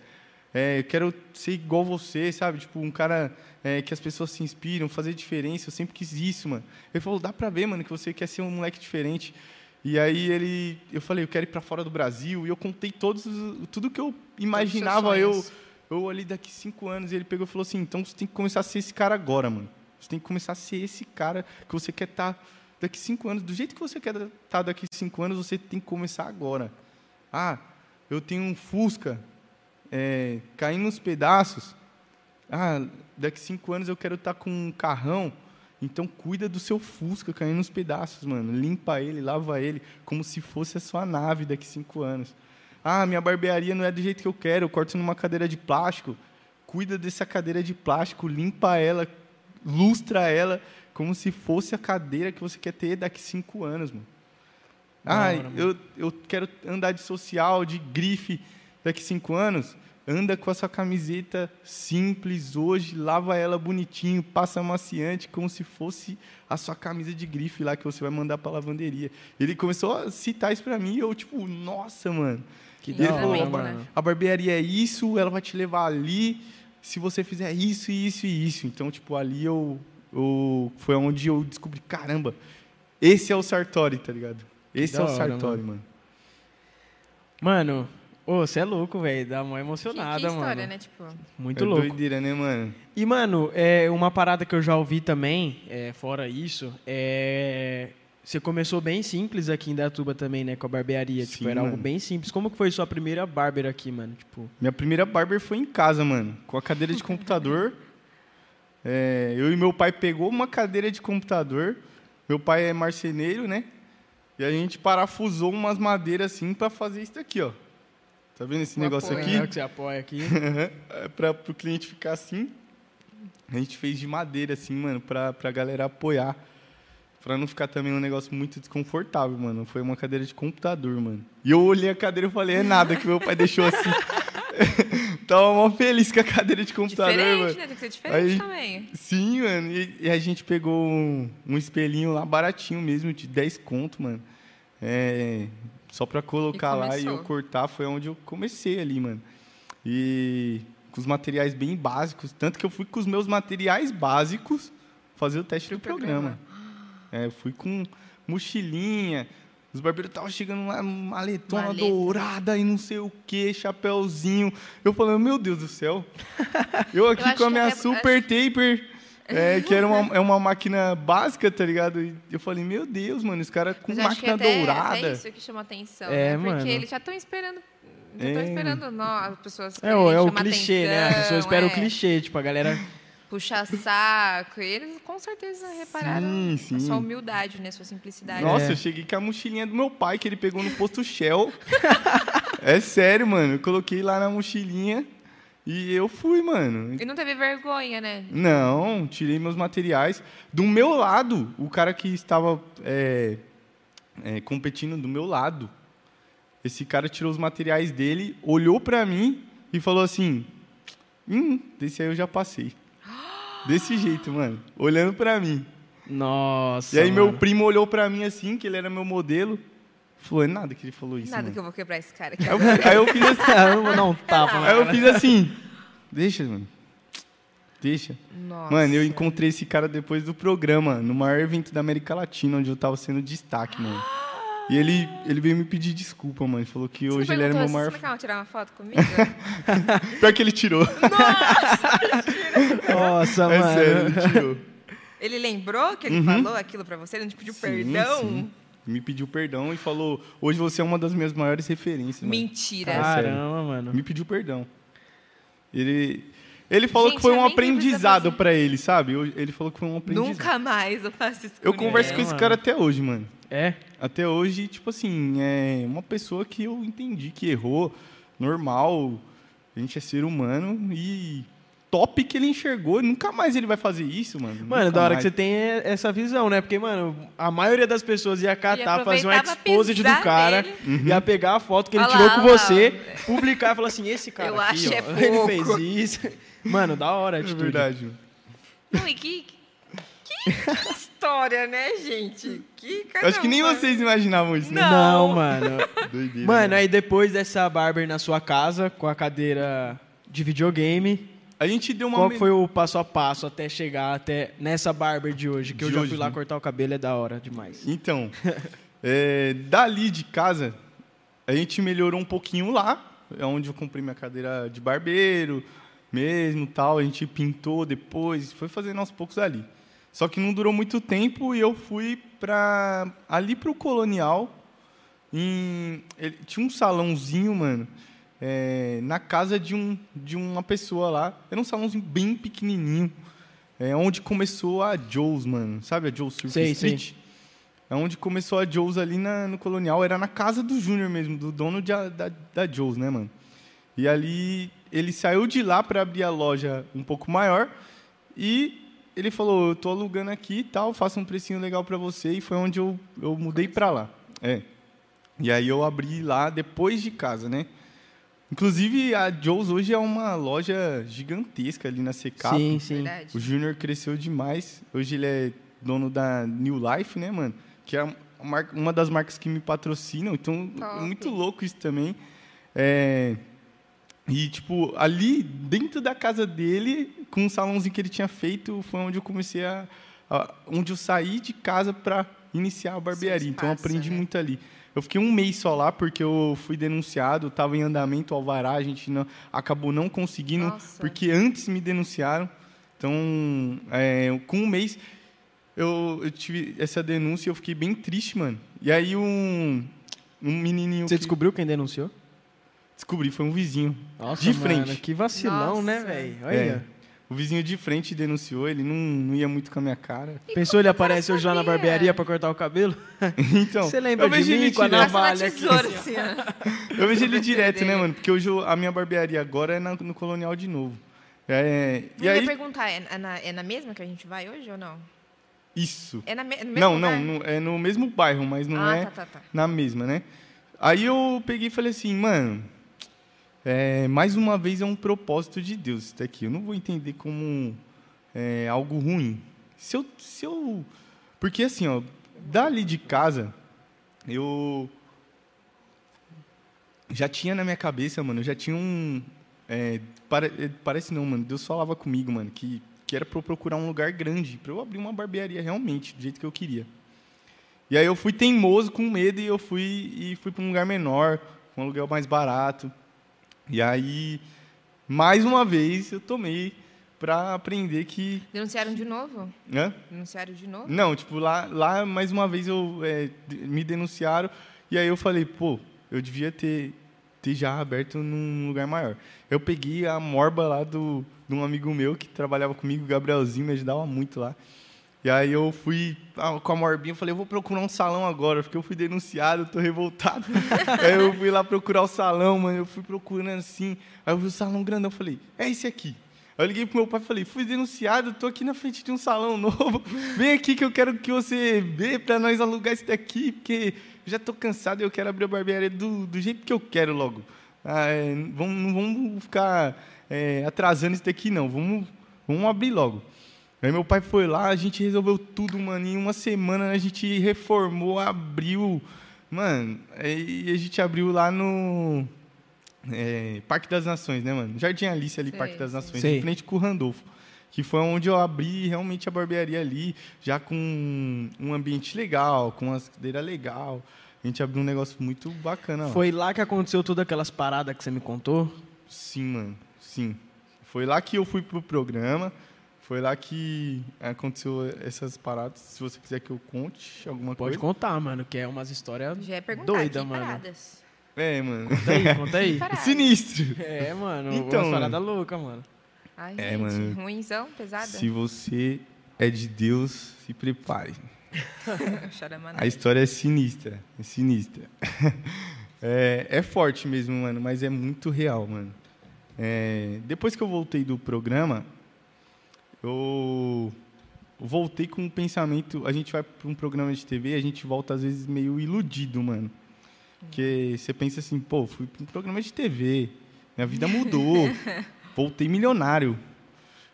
é, eu quero ser igual você, sabe? Tipo, um cara é, que as pessoas se inspiram, fazer diferença. Eu sempre quis isso, mano. Ele falou, dá pra ver, mano, que você quer ser um moleque diferente. E aí ele, eu falei, eu quero ir para fora do Brasil. E eu contei todos, tudo que eu imaginava eu, eu ali daqui cinco anos. E ele pegou e falou assim, então você tem que começar a ser esse cara agora, mano. Você tem que começar a ser esse cara que você quer estar tá daqui cinco anos. Do jeito que você quer estar tá daqui cinco anos, você tem que começar agora. Ah, eu tenho um Fusca é, caindo nos pedaços. Ah, daqui cinco anos eu quero estar tá com um carrão. Então cuida do seu Fusca caindo nos pedaços, mano. Limpa ele, lava ele, como se fosse a sua nave daqui cinco anos. Ah, minha barbearia não é do jeito que eu quero, eu corto numa cadeira de plástico. Cuida dessa cadeira de plástico, limpa ela, lustra ela, como se fosse a cadeira que você quer ter daqui cinco anos, mano. Ah, eu, eu quero andar de social, de grife daqui cinco anos anda com a sua camiseta simples hoje, lava ela bonitinho, passa maciante, como se fosse a sua camisa de grife lá que você vai mandar para lavanderia. Ele começou a citar isso para mim e eu, tipo, nossa, mano. Que da hora, mano. A barbearia é isso, ela vai te levar ali, se você fizer isso, isso e isso. Então, tipo, ali eu, eu foi onde eu descobri, caramba, esse é o Sartori, tá ligado? Esse é o Sartori, mano. Mano, Ô, você é louco, velho. Dá uma emocionada, que, que história, mano. né? Tipo... Muito é louco. doideira, né, mano? E, mano, é, uma parada que eu já ouvi também, é, fora isso, é... Você começou bem simples aqui em Datuba também, né? Com a barbearia. Sim, tipo, era mano. algo bem simples. Como que foi sua primeira barber aqui, mano? Tipo... Minha primeira barber foi em casa, mano. Com a cadeira de computador. É, eu e meu pai pegou uma cadeira de computador. Meu pai é marceneiro, né? E a gente parafusou umas madeiras assim para fazer isso aqui, ó. Tá vendo esse negócio apoio. aqui? É, que você apoia aqui. é para o cliente ficar assim. A gente fez de madeira, assim, mano, pra, pra galera apoiar. Pra não ficar também um negócio muito desconfortável, mano. Foi uma cadeira de computador, mano. E eu olhei a cadeira e falei, é nada que meu pai deixou assim. Tava mó feliz com a cadeira de computador, Diferente, mano. né? Tem que ser diferente Aí- também. Sim, mano. E, e a gente pegou um, um espelhinho lá baratinho mesmo, de 10 conto, mano. É, só pra colocar E lá e eu cortar foi onde eu comecei ali, mano. E com os materiais bem básicos. Tanto que eu fui com os meus materiais básicos fazer o teste Pro do programa. programa. É, eu fui com mochilinha. Os barbeiros estavam chegando lá, maletona Maleta. dourada e não sei o que, chapéuzinho. Eu falando, meu Deus do céu. Eu aqui acho com a minha até- super taper, é, que era uma, é uma máquina básica, tá ligado? E eu falei, meu Deus, mano, os caras com Mas eu acho que máquina até, dourada. até isso que chama atenção, É, né? Porque mano. eles já estão esperando. Já estão É. esperando nós, as pessoas É, o, é o clichê, né? A atenção, pessoa espera o é, clichê. Tipo, a galera... Puxar saco. Eles com certeza repararam Sim, a sim. sua humildade, né? Sua simplicidade. Nossa, É. eu cheguei com a mochilinha do meu pai, que ele pegou no posto Shell. é sério, mano. Eu coloquei lá na mochilinha e eu fui, mano. E não teve vergonha, né? Não, tirei meus materiais. Do meu lado, o cara que estava é, é, competindo do meu lado, esse cara tirou os materiais dele, olhou pra mim e falou assim: Hum, desse aí eu já passei. Desse jeito, mano. Olhando pra mim. Nossa, e aí meu mano. primo olhou pra mim assim, que ele era meu modelo. Falou, é nada que ele falou isso. Nada mano. que eu vou quebrar esse cara aqui. Aí, eu, aí eu fiz assim. eu não vou dar um tapa, Aí eu fiz assim. Deixa, mano. Deixa. Nossa. Mano, eu encontrei esse cara depois do programa, no maior evento da América Latina, onde eu tava sendo destaque, mano. E ele, ele veio me pedir desculpa, mano. Ele falou que Você hoje ele era perguntou meu maior. "Você não quer tirar uma foto comigo? Pior que ele tirou. Nossa, é mano. sério, ele tirou. ele lembrou que ele Uhum. falou aquilo pra você? Ele não te pediu Sim, perdão? sim. Me pediu perdão e falou: hoje você é uma das minhas maiores referências. mano." Mentira. Ah, sério. Caramba, mano. Me pediu perdão. Ele, ele falou Gente, que foi um aprendizado pra ele, sabe? Ele falou que foi um aprendizado. Nunca mais eu faço isso Eu converso É, com esse mano. cara até hoje, mano. É? Até hoje, tipo assim, é uma pessoa que eu entendi que errou, normal, a gente é ser humano e top que ele enxergou, nunca mais ele vai fazer isso, mano. Mano, Nunca da hora mais. que você tem essa visão, né? Porque, mano, a maioria das pessoas ia catar, fazer um exposit do cara. Uhum. ia pegar a foto que ele Olha tirou com olha lá. você, publicar e falar assim, esse cara Eu aqui, acho ó, é ele pouco. fez isso. Mano, da hora a É atitude. verdade. mano. Não, e que, que história, né, gente? Que Eu acho que nem caramba. vocês imaginavam isso, né? Não. Não, mano. Doideira. Mano, né? aí depois dessa barber na sua casa, com a cadeira de videogame. A gente deu uma. Qual me- foi o passo a passo até chegar até nessa barber de hoje? Que eu De já hoje, fui lá né? cortar o cabelo, é da hora demais. Então, é, dali de casa, a gente melhorou um pouquinho lá, é onde eu comprei minha cadeira de barbeiro mesmo, tal. A gente pintou depois, foi fazendo aos poucos ali. Só que não durou muito tempo e eu fui para ali pro Colonial. Em, ele- tinha um salãozinho, mano, é, na casa de, um, de uma pessoa lá. Era um salãozinho bem pequenininho. É onde começou a Joe's, mano. Sabe a Joe's Sei, sei. Street? É onde começou a Joe's ali na- no Colonial. Era na casa do Júnior mesmo, do dono de da, da Joe's, né, mano? E ali ele saiu de lá para abrir a loja um pouco maior e ele falou: Eu tô alugando aqui e tal, faço um precinho legal para você. E foi onde eu, eu mudei para lá. É. E aí eu abri lá depois de casa, né? Inclusive, a Joe's hoje é uma loja gigantesca ali na Secap. Sim, sim. Verdade. O Júnior cresceu demais. Hoje ele é dono da New Life, né, mano? Que é uma das marcas que me patrocinam. Então, Top. é muito louco isso também. É, E, tipo, ali dentro da casa dele, com um salãozinho que ele tinha feito, foi onde eu comecei a. a- onde eu saí de casa para iniciar a barbearia. Seu então, eu espaço, aprendi né? muito ali. Eu fiquei um mês só lá porque eu fui denunciado, estava em andamento o alvará, a gente não, acabou não conseguindo, Nossa. porque antes me denunciaram. Então, é, com um mês, eu, eu tive essa denúncia e eu fiquei bem triste, mano. E aí, um, um menininho Você que descobriu quem denunciou? Descobri foi um vizinho. Nossa, De mano, frente. que vacilão, Nossa. né, velho? Olha. É, o vizinho de frente denunciou, ele não, não ia muito com a minha cara. E Pensou ele aparece hoje lá na barbearia pra cortar o cabelo? Então, Você lembra eu de vejo mim ele com a. Passa na navalha aqui, tesoura, assim. Eu vejo ele direto, né, mano? Porque hoje a minha barbearia agora é na- no Colonial de novo. É, e Eu ia aí, perguntar, é na, é na mesma que a gente vai hoje ou não? isso. É na me, no mesmo não, não, é no mesmo bairro, mas não ah, é tá, tá, tá. na mesma, né? Aí eu peguei e falei assim, mano, é, mais uma vez é um propósito de Deus isso daqui. Eu não vou entender como é, algo ruim. Se eu, se eu, porque assim, ó, dali de casa, eu já tinha na minha cabeça, mano, eu já tinha um, é, é, parece não, mano, Deus falava comigo, mano, que que era para eu procurar um lugar grande, para eu abrir uma barbearia realmente, do jeito que eu queria. E aí eu fui teimoso, com medo, e eu fui e fui para um lugar menor, um aluguel mais barato. E aí, mais uma vez, eu tomei para aprender que... Denunciaram de novo? Hã? Denunciaram de novo? Não, tipo, lá, lá mais uma vez eu é, me denunciaram, e aí eu falei, pô, eu devia ter, ter já aberto num lugar maior. Eu peguei a morba lá do, de um amigo meu que trabalhava comigo, o Gabrielzinho, me ajudava muito lá. E aí eu fui ah, com a morbinha, eu falei, eu vou procurar um salão agora, porque eu fui denunciado, eu tô revoltado. aí eu fui lá procurar o salão, mano, eu fui procurando assim, aí eu vi o salão grandão, eu falei, é esse aqui. Aí eu liguei pro meu pai e falei, fui denunciado, tô aqui na frente de um salão novo, vem aqui que eu quero que você vê pra nós alugar isso daqui, porque eu já tô cansado e eu quero abrir a barbearia do, do jeito que eu quero logo. Ah, é, vamos, não vamos ficar é, atrasando isso daqui não, vamos, vamos abrir logo. Aí meu pai foi lá, a gente resolveu tudo, mano. Em uma semana a gente reformou, abriu. Mano, aí a gente abriu lá no é, Parque das Nações, né, mano? Jardim Alice ali, Sei, Parque das. Nações, Sei. em frente com o Randolfo. Que foi onde eu abri realmente a barbearia ali, já com um ambiente legal, com umas cadeiras legal. A gente abriu um negócio muito bacana lá. Foi lá que aconteceu todas aquelas paradas que você me contou? Sim, mano. Sim. Foi lá que eu fui pro programa. Foi lá que aconteceu essas paradas. Se você quiser que eu conte alguma Pode coisa. contar, mano, que é umas histórias doidas, mano. paradas? É, mano. Conta aí, conta aí. Sinistro. É, mano, Então, umas paradas loucas, mano. Ai, É, gente, mano. ruimzão, pesada? Se você é de Deus, se prepare. A história é sinistra. É sinistra. É, é forte mesmo, mano, mas é muito real, mano. É, depois que eu voltei do programa, eu voltei com um pensamento. A gente vai para um programa de TV, a gente volta às vezes meio iludido, mano. Porque você pensa assim, pô, fui para um programa de TV, minha vida mudou, voltei milionário.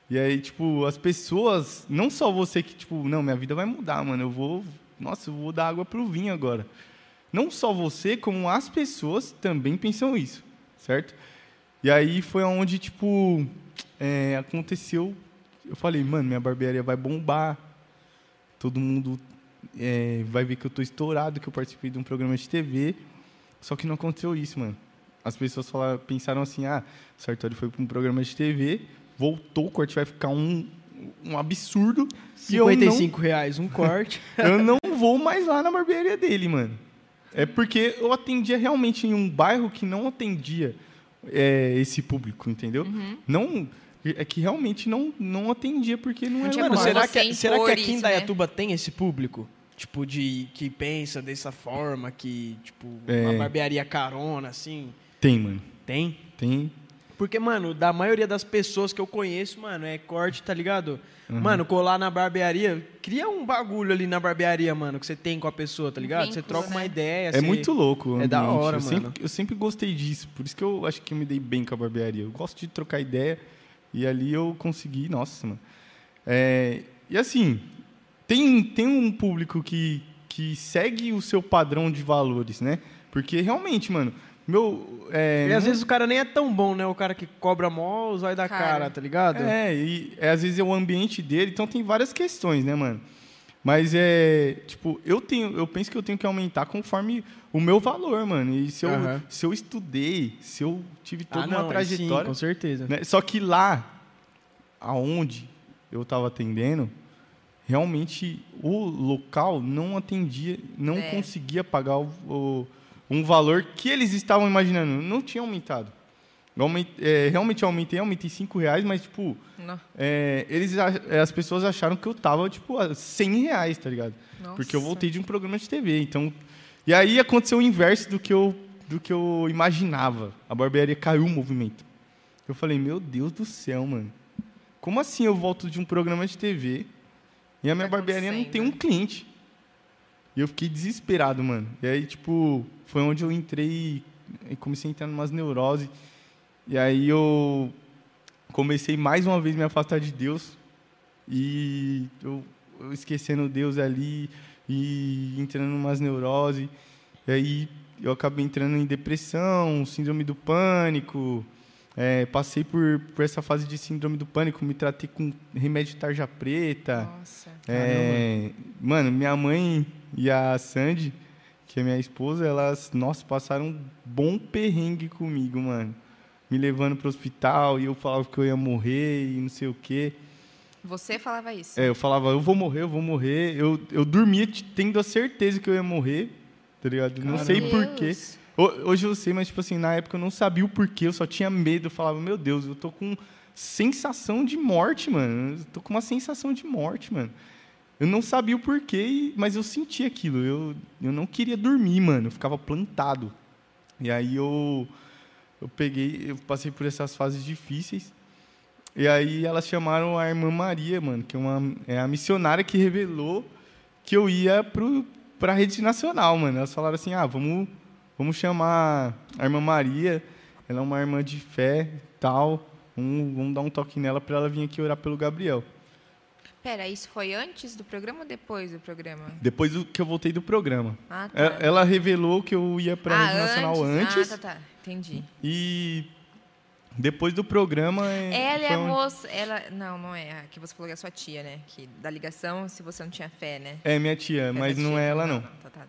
E aí, tipo, as pessoas, não só você que, tipo, não, minha vida vai mudar, mano, eu vou, nossa, eu vou dar água pro vinho agora. Não só você, como as pessoas também pensam isso, certo? E aí foi onde, tipo, é, aconteceu. Eu falei, mano, minha barbearia vai bombar. Todo mundo é, vai ver que eu tô estourado, que eu participei de um programa de TV. Só que não aconteceu isso, mano. As pessoas falaram, pensaram assim, ah, o Sartori foi para um programa de TV, voltou, o corte vai ficar um, um absurdo. e eu não 55 reais um corte. eu não vou mais lá na barbearia dele, mano. É porque eu atendia realmente em um bairro que não atendia é, esse público, entendeu? Não é que realmente não, não atendia porque não Não era Mano, será que, será que aqui em isso, né? Dayatuba tem esse público? Tipo, de que pensa dessa forma, que, tipo, É. uma barbearia carona, assim. Tem, mano. Tem? Tem. Porque, mano, da maioria das pessoas que eu conheço, mano, é corte, tá ligado? Mano, colar na barbearia, cria um bagulho ali na barbearia, mano, que você tem com a pessoa, tá ligado? você troca uma né? ideia. É você- muito louco. É da hora, eu mano. Sempre, eu sempre gostei disso. Por isso que eu acho que eu me dei bem com a barbearia. Eu gosto de trocar ideia. E ali eu consegui, nossa, mano. É, e assim, tem, tem um público que, que segue o seu padrão de valores, né? Porque realmente, mano, meu. É, E às não- vezes o cara nem é tão bom, né? O cara que cobra mó, os olhos da cara, Cara. tá ligado? É, e é, às vezes é o ambiente dele, então tem várias questões, né, mano? Mas é, tipo, eu tenho, eu penso que eu tenho que aumentar conforme o meu valor, mano. E se eu, Aham. se eu estudei, se eu tive toda Ah, uma não, trajetória, Sim, com certeza. né? Só que lá aonde eu estava atendendo, realmente o local não atendia, não É. conseguia pagar o, o- um valor que eles estavam imaginando. Não tinha aumentado. É, realmente eu aumentei, aumentei 5 reais, mas tipo, é, eles, é, as pessoas acharam que eu tava, tipo, a 100 reais, tá ligado? Nossa. Porque eu voltei de um programa de TV. Então, e aí aconteceu o inverso do que eu, do que eu imaginava. A barbearia caiu o movimento. Eu falei, meu Deus do céu, mano. Como assim eu volto de um programa de TV e a minha Tá barbearia não tem um acontecendo? cliente? E eu fiquei desesperado, mano. E aí, tipo, foi onde eu entrei e comecei a entrar numas neuroses. E aí eu comecei mais uma vez a me afastar de Deus. E eu, eu esquecendo Deus ali e entrando numas neuroses. E aí eu acabei entrando em depressão, síndrome do pânico. É, passei por, por essa fase de síndrome do pânico, me tratei com remédio tarja preta. Nossa. É, mano, minha mãe e a Sandy, que é minha esposa, elas, nossa, passaram um bom perrengue comigo, mano. Me levando pro hospital e eu falava que eu ia morrer e não sei o quê. Você falava isso? É, eu falava, eu vou morrer, eu vou morrer. Eu, eu dormia tendo a certeza que eu ia morrer, tá ligado? Não sei porquê. Hoje eu sei, mas, tipo assim, na época eu não sabia o porquê, eu só tinha medo. Eu falava, meu Deus, eu tô com sensação de morte, mano. Eu tô com uma sensação de morte, mano. Eu não sabia o porquê, mas eu sentia aquilo. Eu, eu não queria dormir, mano. Eu ficava plantado. E aí eu, eu peguei, eu passei por essas fases difíceis. E aí elas chamaram a irmã Maria, mano, que é, uma, é a missionária que revelou que eu ia pro, pra rede nacional, mano. Elas falaram assim, ah, vamos, vamos chamar a irmã Maria, ela é uma irmã de fé tal, vamos, vamos dar um toque nela para ela vir aqui orar pelo Gabriel. Pera, isso foi antes do programa ou depois do programa? Depois do, que eu voltei do programa. Ah, tá. E- Ela revelou que eu ia pra ah, rede nacional antes, Ah, tá, tá. Entendi. e depois do programa... é- Ela é a moça. Ela, não, não é. A que você falou que é a sua tia, né? Que da ligação, se você não tinha fé, né? É minha tia, Fé mas não tia. é ela, não. Tá, tá.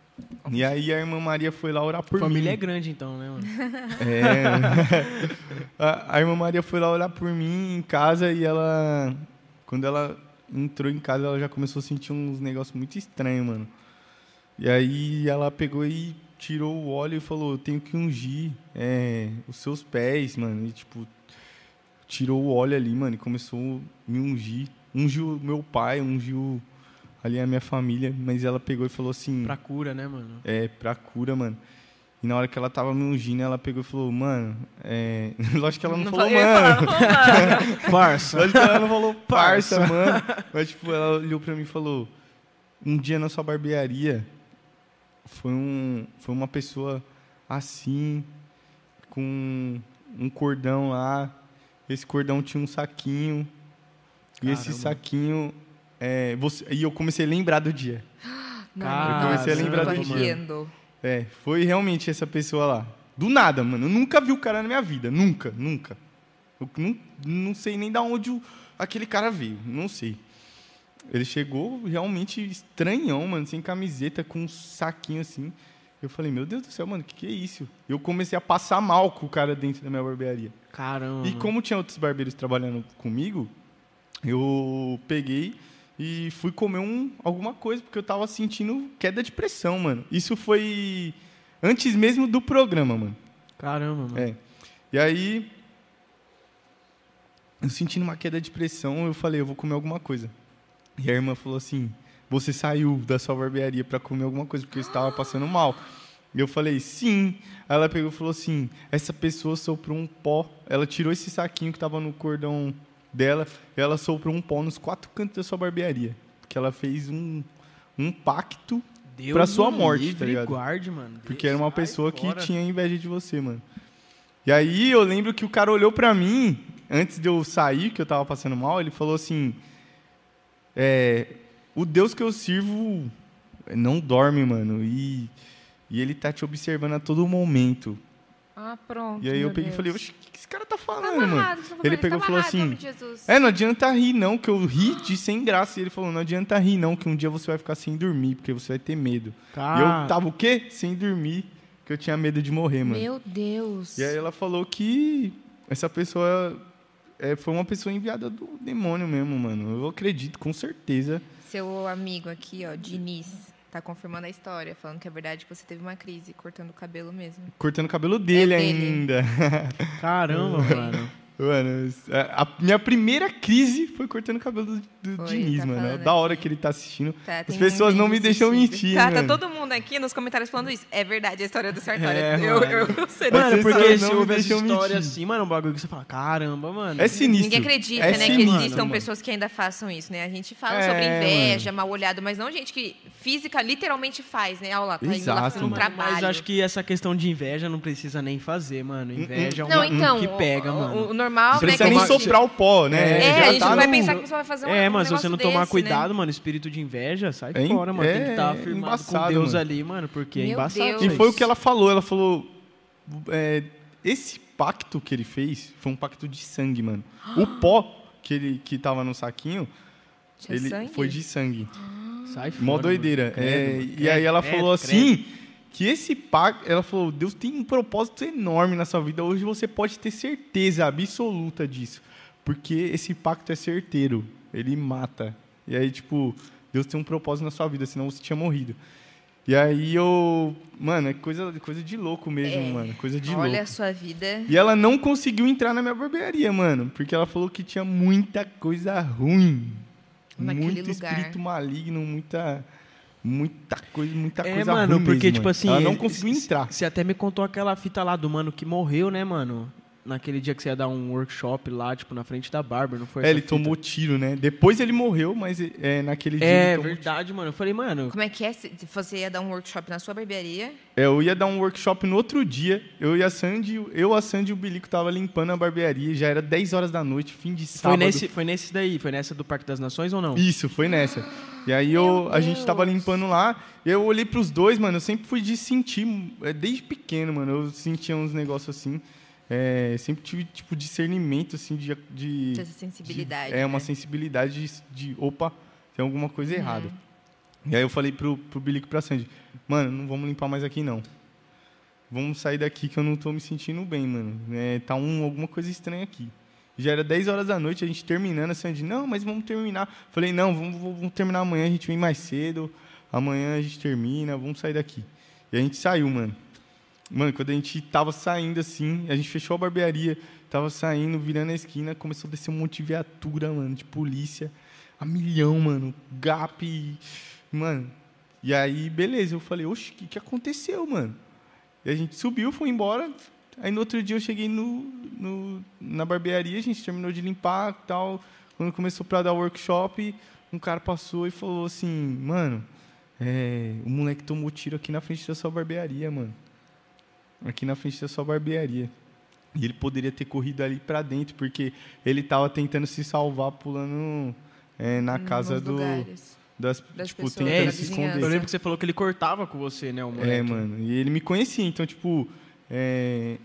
E aí a irmã Maria foi lá orar por Família mim. é grande, então, né, mano? É. a, a irmã Maria foi lá orar por mim em casa e ela. Quando ela entrou em casa, ela já começou a sentir uns negócios muito estranhos, mano. E aí ela pegou e tirou o óleo e falou: Eu tenho que ungir é, os seus pés, mano. E tipo, tirou o óleo ali, mano, e começou a me ungir. Ungiu meu pai, ungiu ali a minha família, mas ela pegou e falou assim. Pra cura, né, mano? É, pra cura, mano. E na hora que ela tava me ungindo, ela pegou e falou, mano, é... Lógico que ela não, falou, eu ia mano. falar, não, mano. Parça. Lógico que ela não falou, parça, Parça. mano. Mas, tipo, ela olhou pra mim e falou, um dia na sua barbearia, foi, um, foi uma pessoa assim, com um cordão lá. Esse cordão tinha um saquinho. E esse Caramba. saquinho... É, você... E eu comecei a lembrar do dia. Não, Cara, eu comecei a lembrar do dia. É, foi realmente essa pessoa lá. Do nada, mano. Eu nunca vi o cara na minha vida. Nunca, nunca. Eu não, não sei nem da onde o- aquele cara veio. Não sei. Ele chegou realmente estranhão, mano, sem camiseta, com um saquinho assim. Eu falei, meu Deus do céu, mano, o que, que é isso? Eu comecei a passar mal com o cara dentro da minha barbearia. Caramba. E como tinha outros barbeiros trabalhando comigo, eu peguei e fui comer um, alguma coisa, porque eu tava sentindo queda de pressão, mano. Isso foi antes mesmo do programa, mano. Caramba, mano. É. E aí, eu sentindo uma queda de pressão, eu falei, eu vou comer alguma coisa. E a irmã falou assim: Você saiu da sua barbearia para comer alguma coisa porque eu estava passando mal. E eu falei, sim. Aí ela pegou e falou assim: essa pessoa soprou um pó. Ela tirou esse saquinho que estava no cordão dela e ela soprou um pó nos quatro cantos da sua barbearia. Porque ela fez um, um pacto, Deus pra sua morte, livre tá ligado? guarde, mano. porque Deus, era uma pessoa que fora. tinha inveja de você, mano. E aí eu lembro que o cara olhou pra mim, antes de eu sair, que eu tava passando mal, ele falou assim: é, O Deus que eu sirvo não dorme, mano. E, e ele tá te observando a todo momento. Ah, pronto. E aí eu peguei e falei. Oxe, o que esse cara tá Tá falando, mano? amarrado, você tá Ele pegou e tá falou assim. É, não adianta rir, não, que eu ri de sem graça. E ele falou, não adianta rir, não, que um dia você vai ficar sem dormir, porque você vai ter medo. E eu tava o quê? Sem dormir, que eu tinha medo de morrer, mano. Meu Deus. E aí ela falou que essa pessoa é, foi uma pessoa enviada do demônio mesmo, mano. Eu acredito, com certeza. Seu amigo aqui, ó, Diniz, tá confirmando a história, falando que é verdade que você teve uma crise cortando o cabelo mesmo. Cortando o cabelo dele, É dele. ainda. caramba, mano. Mano, a, a minha primeira crise foi cortando o cabelo do, do Diniz, tá mano. Da hora que ele tá assistindo. Tá, As pessoas um não me deixam mentir, Tá, mano. tá todo mundo aqui nos comentários falando isso. É verdade a história do Sartório. É, eu, mano. eu, eu sei. Mano, porque se não me ouve essa deixam história mentir. assim, mano, um bagulho que você fala, caramba, mano. É sinistro. Ninguém acredita, É né, que sinistro, existam mano. pessoas que ainda façam isso, né? A gente fala É, sobre inveja, mal olhado, mas não gente que física literalmente faz, né? Olha lá, tá indo lá Exato, fazendo um mano. trabalho. Mas acho que essa questão de inveja não precisa nem fazer, mano. Inveja é Não, uma então, que pega, mano. Normal, Não né? precisa que nem gente- soprar o pó, né? É, Já a gente tá não vai no- pensar que vai fazer um É, um mas se você não tomar desse, cuidado, mano, espírito de inveja, sai É, fora, mano. Tem que é, estar é firmado com embaçado, Deus mano. ali, mano, porque é Meu embaçado. Deus. E foi o que ela falou. Ela falou. é, esse pacto que ele fez foi um pacto de sangue, mano. O pó que ele que tava no saquinho, Tinha ele sangue? foi de sangue. Sai fora. Mó mano. doideira. Credo, É, mano. e Credo, aí ela credo, falou credo. assim que esse pacto, ela falou, Deus tem um propósito enorme na sua vida. Hoje você pode ter certeza absoluta disso, porque esse pacto é certeiro. Ele mata. E aí tipo, Deus tem um propósito na sua vida, senão você tinha morrido. E aí eu, mano, é coisa, coisa de louco mesmo, É. mano, coisa de Olha a louco. sua vida. E ela não conseguiu entrar na minha barbearia, mano, porque ela falou que tinha muita coisa ruim. Naquele muito lugar. espírito maligno, muita muita coisa, muita É, coisa mano, ruim porque, mesmo, tipo assim. ela não conseguiu entrar. Você até me contou aquela fita lá do mano que morreu, né, mano? Naquele dia que você ia dar um workshop lá, tipo, na frente da Barber, não foi? É, ele fita? tomou tiro, né? Depois ele morreu, mas é, naquele dia É ele tomou verdade, mano. Eu falei, mano. Como é que é? Se você ia dar um workshop na sua barbearia, É, eu ia dar um workshop no outro dia. Eu e a Sandy, eu, a Sandy e o Bilico tava limpando a barbearia. Já era 10 horas da noite, fim de sábado. Foi nesse, foi nesse daí? Foi nessa do Parque das Nações ou não? Isso, foi nessa. E aí eu, a gente tava limpando lá, eu olhei pros dois, mano, eu sempre fui de sentir, é, desde pequeno, mano, eu sentia uns negócios assim, é, sempre tive, tipo, discernimento, assim, de... de essa sensibilidade. de- é, uma né? sensibilidade de, de, opa, tem alguma coisa Uhum. errada. E aí eu falei pro, pro Bilico e pra Sandy, mano, não vamos limpar mais aqui, não. Vamos sair daqui que eu não tô me sentindo bem, mano. É, tá um, alguma coisa estranha aqui. Já era 10 horas da noite, a gente terminando, a Sandy, não, mas vamos terminar. Falei, não, vamos, vamos terminar amanhã, a gente vem mais cedo, amanhã a gente termina, vamos sair daqui. E a gente saiu, mano. Mano, quando a gente tava saindo assim, a gente fechou a barbearia, tava saindo, virando a esquina, começou a descer um monte de viatura, mano, de polícia, a milhão, mano, GAP, mano. E aí, beleza, eu falei, oxe, o que, que aconteceu, mano? E a gente subiu, foi embora. Aí no outro dia eu cheguei no, no- na barbearia, a gente terminou de limpar e tal. Quando começou pra dar workshop, um cara passou e falou assim, mano, é, o moleque tomou tiro aqui na frente da sua barbearia, mano. Aqui na frente da sua barbearia. E ele poderia ter corrido ali pra dentro, porque ele tava tentando se salvar pulando é, na casa Nos do, lugares. das, das tipo, pessoas, tentando se esconder. Eu lembro que você falou que ele cortava com você, né, o moleque. É, mano. E ele me conhecia, então, tipo, é,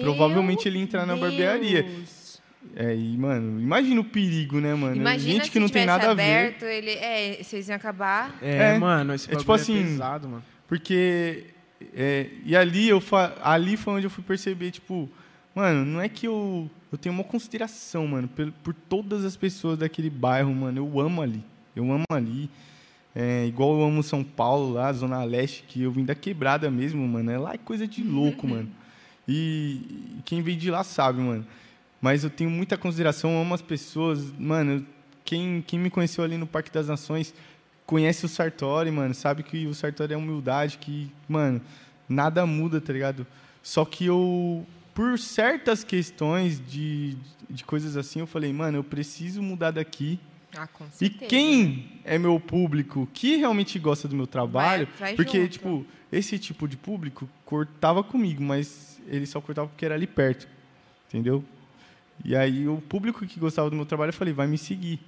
Provavelmente ele ia entrar na barbearia. Deus. é, e, mano, imagina o perigo, né, mano? Imagina Gente que não tem nada a ver. aberto, ele, é, vocês iam acabar. É, É, mano, esse é tipo é assim, pesado, mano. Porque. É, e ali, eu ali foi onde eu fui perceber, tipo, mano, não é que eu. Eu tenho uma consideração, mano, por, por todas as pessoas daquele bairro, mano. Eu amo ali. Eu amo ali. É, igual eu amo São Paulo, lá, Zona Leste, que eu vim da quebrada mesmo, mano. É lá é coisa de louco, mano. E, e quem vem de lá sabe, mano. Mas eu tenho muita consideração, amo as pessoas. Mano, quem, quem me conheceu ali no Parque das Nações conhece o Sartori, mano. Sabe que o Sartori é humildade, que, mano, nada muda, tá ligado? Só que eu, por certas questões de, de coisas assim, eu falei, mano, eu preciso mudar daqui. Ah, com E certeza. quem é meu público que realmente gosta do meu trabalho, Vai- vai porque, junto. tipo, esse tipo de público cortava comigo, mas ele só cortava porque era ali perto, entendeu? E aí o público que gostava do meu trabalho, eu falei, vai me seguir.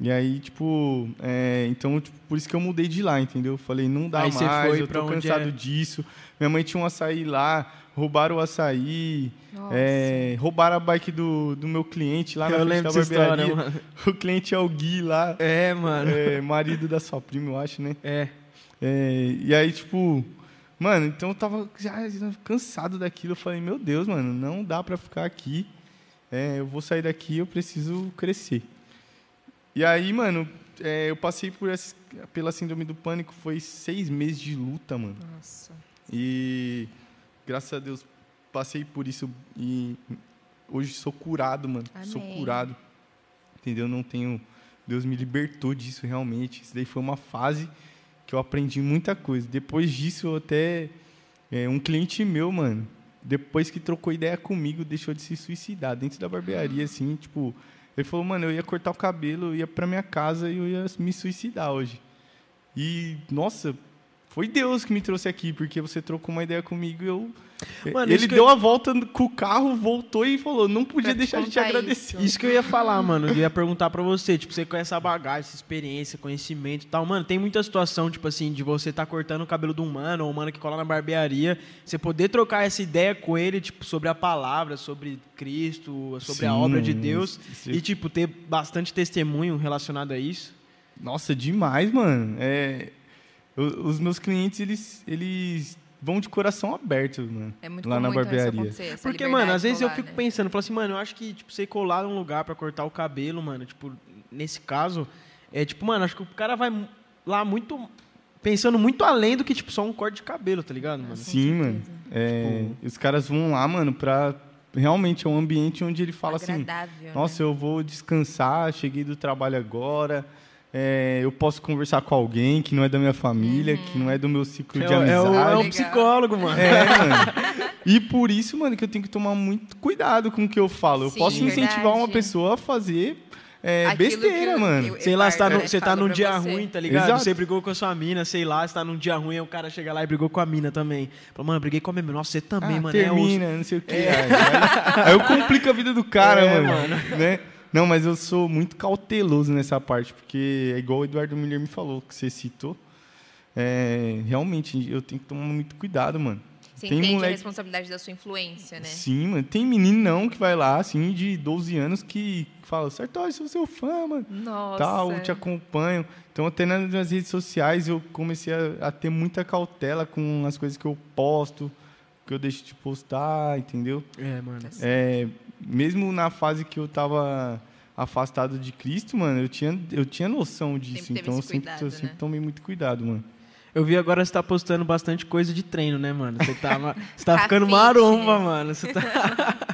E aí, tipo, é, então, tipo, por isso que eu mudei de lá, entendeu? Falei, não dá Aí você mais, foi eu pra tô cansado é? disso. Minha mãe tinha um açaí lá, roubaram o açaí, Nossa. é, roubaram a bike do, do meu cliente lá na Eu frente lembro da dessa história, barbearia. mano. O cliente é o Gui lá, É, mano. é, marido da sua prima, eu acho, né? É. É, e aí, tipo, mano, então eu tava já cansado daquilo. Eu falei, meu Deus, mano, não dá pra ficar aqui. É, eu vou sair daqui, eu preciso crescer. E aí, mano, é, eu passei por essa, pela síndrome do pânico, foi seis meses de luta, mano. Nossa. E graças a Deus passei por isso e hoje sou curado, mano. Sou Amém. curado. Entendeu? Não tenho. Deus me libertou disso realmente. Isso daí foi uma fase que eu aprendi muita coisa. Depois disso, eu até. é, um cliente meu, mano, depois que trocou ideia comigo, deixou de se suicidar dentro da barbearia, assim, tipo. Ele falou, mano, eu ia cortar o cabelo, eu ia pra minha casa e eu ia me suicidar hoje. E, nossa, foi Deus que me trouxe aqui, porque você trocou uma ideia comigo e eu. Mano, ele isso deu eu- a volta com o carro, voltou e falou: não podia Pra deixar de te agradecer. Isso que eu ia falar, mano. Eu ia perguntar pra você, tipo, você com essa bagagem, essa experiência, conhecimento e tal. Mano, tem muita situação, tipo assim, de você tá cortando o cabelo de um mano ou um mano que cola na barbearia, você poder trocar essa ideia com ele, tipo, sobre a palavra, sobre Cristo, sobre a Sim, obra de Deus. isso- E, tipo, ter bastante testemunho relacionado a isso. Nossa, demais, mano. É, o- os meus clientes, eles, eles vão de coração aberto, mano. É muito lá na então, isso barbearia. Porque, mano, às vezes eu rolar, fico né? pensando, falo assim, mano, eu acho que, tipo, você colar num lugar pra cortar o cabelo, mano, tipo, nesse caso, é tipo, mano, acho que o cara vai lá muito. Pensando muito além do que, tipo, só um corte de cabelo, tá ligado, mano? Sim, mano. É, Os caras vão lá, mano, pra. Realmente é um ambiente onde ele fala assim: Nossa, né? eu vou descansar, cheguei do trabalho agora. É, eu posso conversar com alguém que não é da minha família, que não é do meu ciclo É, de o- é o, é amizade. Legal. psicólogo, mano. É, mano. E por isso, mano, que eu tenho que tomar muito cuidado com o que eu falo. Eu Sim, posso incentivar uma verdade. pessoa a fazer é, Aquilo besteira, o- mano. que o Sei lá, você tá, no- você tá falou num dia você. ruim, tá ligado? Exato. Você brigou com a sua mina, sei lá, você tá num dia ruim, aí o cara chega lá e brigou com a mina também. Fala, mano, briguei com a minha mina. Nossa, você também, Ah, mano. é termina, não sei o quê. Aí, aí- aí eu complico a vida do cara, É, mano. Né? Não, mas eu sou muito cauteloso nessa parte, porque é igual o Eduardo Miller me falou, que você citou. É, realmente, eu tenho que tomar muito cuidado, mano. Você Tem entende a moleque- responsabilidade da sua influência, né? Sim, mano. Tem meninão que vai lá, assim, de 12 anos, que fala, Sartori, sou seu fã, mano. Nossa. Tal, eu te acompanho. Então, até nas minhas redes sociais, eu comecei a, a ter muita cautela com as coisas que eu posto, que eu deixo de postar, entendeu? É, mano. É, mesmo na fase que eu tava afastado de Cristo, mano, eu tinha, eu tinha noção disso. então, eu sempre, cuidado, eu sempre né? tomei muito cuidado, mano. Eu vi agora você tá postando bastante coisa de treino, né, mano? Você tá, você tá ficando maromba, mano. Você tá...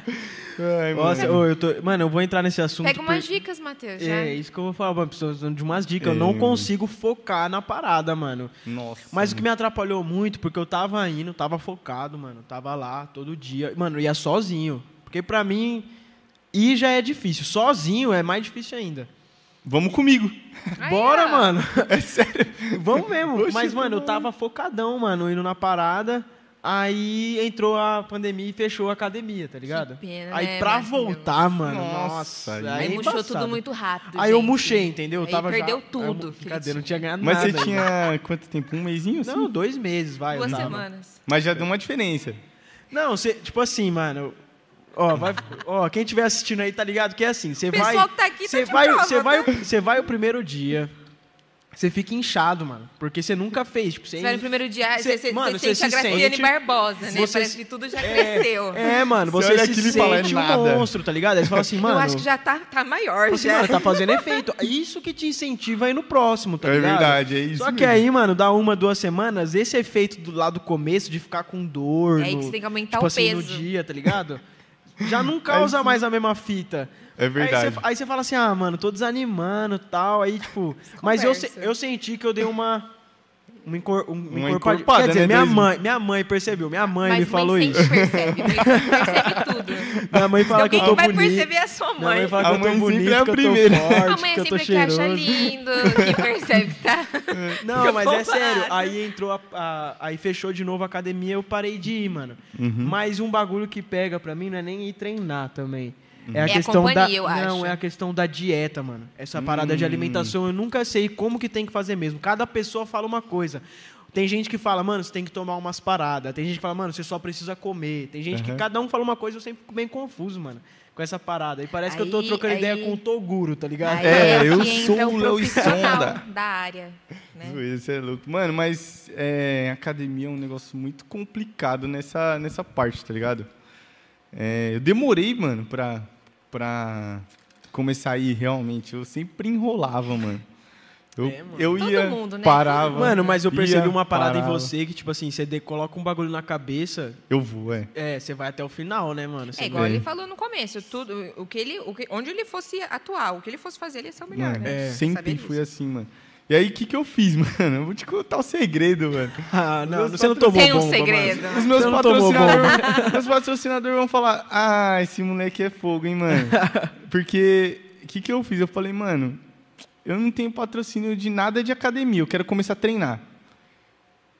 Ai, Nossa, mano. ô, eu tô... Mano, eu vou entrar nesse assunto. Pega umas por- dicas, Matheus, já. É, isso que eu vou falar, mano. Precisando de umas dicas. Eu É, não mano. consigo focar na parada, mano. Nossa. Mas o que me atrapalhou muito, porque eu tava indo, tava focado, mano. Tava lá todo dia. Mano, eu ia sozinho. Porque pra mim, ir já é difícil. Sozinho é mais difícil ainda. Vamos comigo. Aí, Bora, ó. mano. É sério. Vamos mesmo. Oxe, Mas, mano, eu tá tava focadão, mano, indo na parada. Aí entrou a pandemia e fechou a academia, tá ligado? Que pena, aí né, pra voltar, mano, Nossa, nossa. aí Aí é murchou tudo muito rápido, Aí eu murchei, entendeu? Eu Aí tava perdeu já... tudo Aí eu- Cadê? Não tinha. ganhado Mas nada. você ainda. tinha quanto tempo? Um mêsinho? Assim? Não, dois meses, vai. Duas semanas. Mas já deu uma diferença. Não, você, tipo assim, mano. Ó, vai, ó, quem estiver assistindo aí tá ligado que é assim, você O vai, pessoal que tá aqui tá você de vai, prova, você vai, tá? você vai o primeiro dia, você fica inchado, mano, porque você nunca fez, tipo, você, Você vai no primeiro dia, Cê- você, você, mano, você sente a se Graciane sente- Barbosa, né? você Parece se- que tudo já é, cresceu. É, mano, Você você, olha se e fala, é sente um nada. monstro, tá ligado? Aí você fala assim, mano, Eu acho que já tá, tá maior, tipo assim, já. mano, tá fazendo efeito. Isso que te incentiva aí no próximo, tá É ligado? verdade, é isso Só que mesmo. aí, mano, dá uma, duas semanas, esse efeito do lado do começo de ficar com dor, É aí que no- você tem que aumentar tipo o assim, no peso. dia, tá ligado? Já não causa Aí mais a mesma fita. É verdade. Aí você, aí você fala assim, ah, mano, tô desanimando e tal. Aí, tipo. Mas eu, eu senti que eu dei uma. Uma, encor, um- uma encorpada. encorpada, Quer dizer, né, minha mãe, minha mãe percebeu. Minha mãe Mas me falou mãe isso. percebe, mãe percebe tudo. Minha mãe fala que Alguém eu tô que vai bonito. perceber é a sua Minha mãe mãe. fala A que eu mãe tô bonito, é a que eu primeira. tô forte, A mãe que eu tô sempre que acha cheiroso. lindo, que percebe, tá? Não, mas é sério. Aí entrou a, a- aí fechou de novo a academia, eu parei de ir, mano. Uhum. Mas um bagulho que pega pra mim não é nem ir treinar também. É a É a questão da companhia, eu não, acho. é a questão da dieta, mano. Essa parada Hum. de alimentação, eu nunca sei como que tem que fazer mesmo. Cada pessoa fala uma coisa. Tem gente que fala, mano, você tem que tomar umas paradas. Tem gente que fala, mano, você só precisa comer. Tem gente que Aham. cada um fala uma coisa, eu sempre fico bem confuso, mano, com essa parada. E parece que eu tô Aí- trocando ideia aí- com o Toguro, tá ligado? Aí É, aqui eu sou o Léo Sonda. da área. Né? Isso é louco. Mano, mas é, academia é um negócio muito complicado nessa, nessa parte, tá ligado? É, eu demorei, mano, pra, pra começar a ir realmente. Eu sempre enrolava, mano. Eu, É, mano. eu Todo ia, mundo, né? parava. Mano, mas eu percebi ia, uma parada parava. em você que, tipo assim, você coloca um bagulho na cabeça, Eu vou, é. é, você vai até o final, né, mano? Você É igual É. ele falou no começo, tudo, o que ele, o que, onde ele fosse atuar, o que ele fosse fazer, ele ia ser o melhor, Mano, né? É. sempre Saber fui disso. assim, mano. E aí, o que, que eu fiz, mano? Eu vou te contar o segredo, mano. Ah, não, Meus você não tomou Tem um bomba, segredo. mano. Os meus patrocinadores, meus patrocinadores vão falar: Ah, esse moleque é fogo, hein, mano? Porque o que, que eu fiz? Eu falei, mano, eu não tenho patrocínio de nada de academia, eu quero começar a treinar.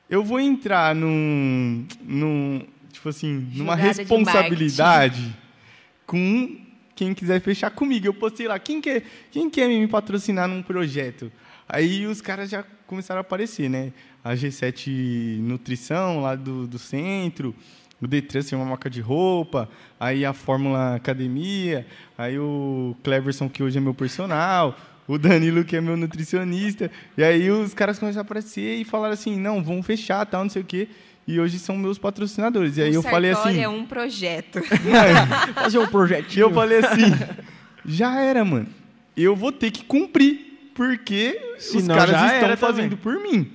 Eu vou entrar num. num tipo assim, numa Jogada responsabilidade com quem quiser fechar comigo. Eu postei lá, quem quer, quem quer me patrocinar num projeto? Aí os caras já começaram a aparecer, né? A G7 Nutrição, lá do, do centro, o Detran, uma marca de roupa, aí a Fórmula Academia, aí o Cleverson, que hoje é meu personal, o Danilo, que é meu nutricionista. E aí os caras começaram a aparecer e falaram assim, não, vamos fechar, tal, não sei o quê. E hoje são meus patrocinadores. E aí o eu falei assim... é um projeto. Fazer um E projetinho. eu falei assim, já era, mano. Eu vou ter que cumprir, porque os Senão caras já estão era fazendo também. por mim.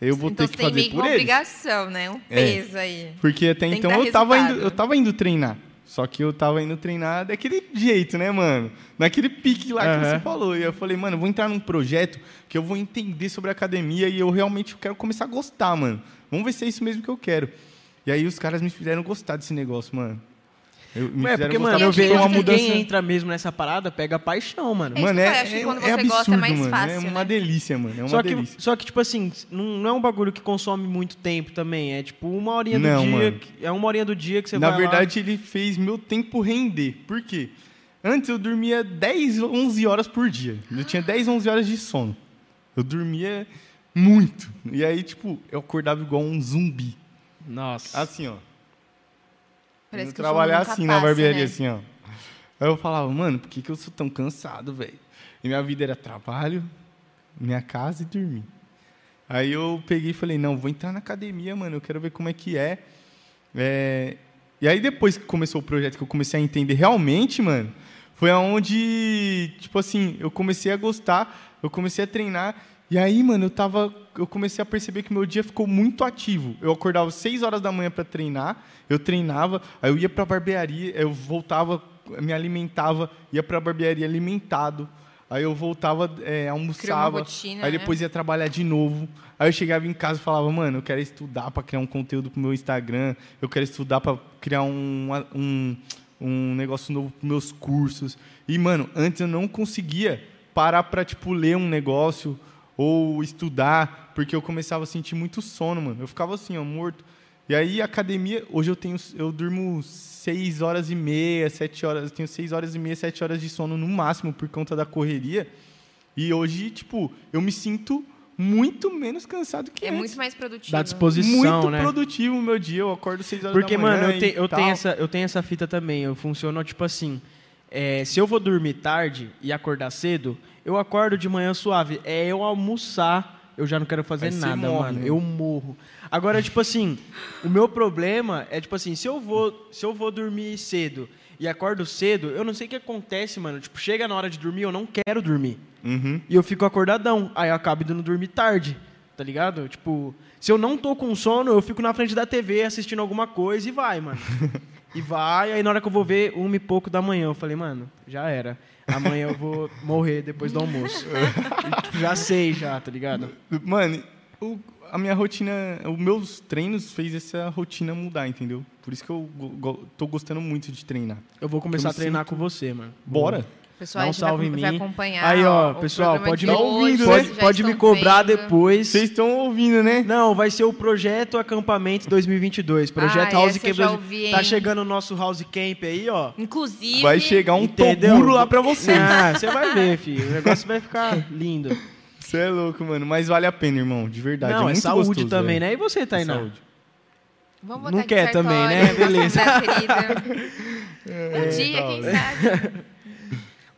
Eu vou então ter que tem fazer meio que por uma eles. obrigação, né? Um É. peso aí. Porque até Tem que então eu tava, indo, eu tava indo treinar. Só que eu tava indo treinar daquele jeito, né, mano? Naquele pique lá que Aham. você falou. E eu falei, mano, eu vou entrar num projeto que eu vou entender sobre academia e eu realmente quero começar a gostar, mano. Vamos ver se é isso mesmo que eu quero. E aí os caras me fizeram gostar desse negócio, mano. Eu, me É, porque, mano, eu vejo uma que mudança... quem entra mesmo nessa parada pega paixão, mano. É Mano, que é, falei, acho que é, quando é você absurdo, gosta é mais mano. fácil, é uma né? delícia, mano. É uma Só que, delícia. só que, tipo assim, não, não é um bagulho que consome muito tempo também. É tipo uma horinha do Não, dia. mano. que- é uma horinha do dia que você Na vai lá. verdade, ele fez meu tempo render. Por quê? Antes eu dormia 10, 11 horas por dia. Eu tinha 10, 11 horas de sono. Eu dormia muito. E aí, tipo, eu acordava igual um zumbi. Nossa. Assim, ó. Parece que trabalhar assim na passa, barbearia, né? assim, ó. Aí eu falava, mano, por que, que eu sou tão cansado, velho? E minha vida era trabalho, minha casa e dormir. Aí eu peguei e falei, não, vou entrar na academia, mano, eu quero ver como é que é. É, E aí depois que começou o projeto, que eu comecei a entender realmente, mano, foi aonde, tipo assim, eu comecei a gostar, eu comecei a treinar. E aí, mano, eu tava. Eu comecei a perceber que meu dia ficou muito ativo. Eu acordava às 6 horas da manhã para treinar, eu treinava, aí eu ia pra barbearia, eu voltava, me alimentava, ia pra barbearia alimentado. Aí eu voltava, é, almoçava, rotina, aí né? depois ia trabalhar de novo. Aí eu chegava em casa e falava, mano, eu quero estudar para criar um conteúdo pro meu Instagram, eu quero estudar para criar um, um, um negócio novo pros meus cursos. E, mano, antes eu não conseguia parar para tipo, ler um negócio ou estudar, porque eu começava a sentir muito sono, mano. Eu ficava assim, ó, morto. E aí, academia, hoje eu tenho, eu durmo seis horas e meia, sete horas, eu tenho seis horas e meia, sete horas de sono no máximo por conta da correria. E hoje, tipo, eu me sinto muito menos cansado que É antes. muito mais produtivo. Da disposição, Muito né? produtivo o meu dia. Eu acordo 6 horas Porque, da manhã mano, eu, te- eu tenho essa, eu tenho essa fita também. Eu funciono tipo assim. é, se eu vou dormir tarde e acordar cedo, eu acordo de manhã suave. É eu almoçar, eu já não quero fazer Aí você nada, morre, mano. né? Eu morro. Agora, tipo assim, o meu problema é, tipo assim, se eu vou, se eu vou dormir cedo e acordo cedo, eu não sei o que acontece, mano. Tipo, chega na hora de dormir, eu não quero dormir. Uhum. E eu fico acordadão. Aí eu acabo indo dormir tarde, tá ligado? Tipo, se eu não tô com sono, eu fico na frente da TV assistindo alguma coisa e vai, mano. e vai, aí na hora que eu vou ver, uma e pouco da manhã, eu falei, mano, já era. Amanhã eu vou morrer depois do almoço. E, já sei, já, tá ligado? Mano, o- a minha rotina, os meus treinos fez essa rotina mudar, entendeu? Por isso que eu go- go- tô gostando muito de treinar. Eu vou começar Eu a treinar sinto- com você, mano. Bora? Pessoal, um vai, salve em mim. acompanhar. Aí, ó, o pessoal, pode de me, ouvindo, pode, vocês já pode me cobrar vendo. depois. Vocês estão ouvindo, né? Não, vai ser o Projeto Acampamento 2022. Projeto Ah, House Camp. já 2000. ouvi, tá chegando o nosso House Camp aí, ó. Inclusive. Vai chegar um Entendeu? toguro lá pra você. Ah, você vai ver, filho. O negócio vai ficar lindo. Você é louco, mano. Mas vale a pena, irmão. De verdade. Não, é é saúde gostoso, também, velho. né? E você, É Tainá? saúde. Vamos botar Não quer também, né? Beleza. da querida. um dia, quem sabe.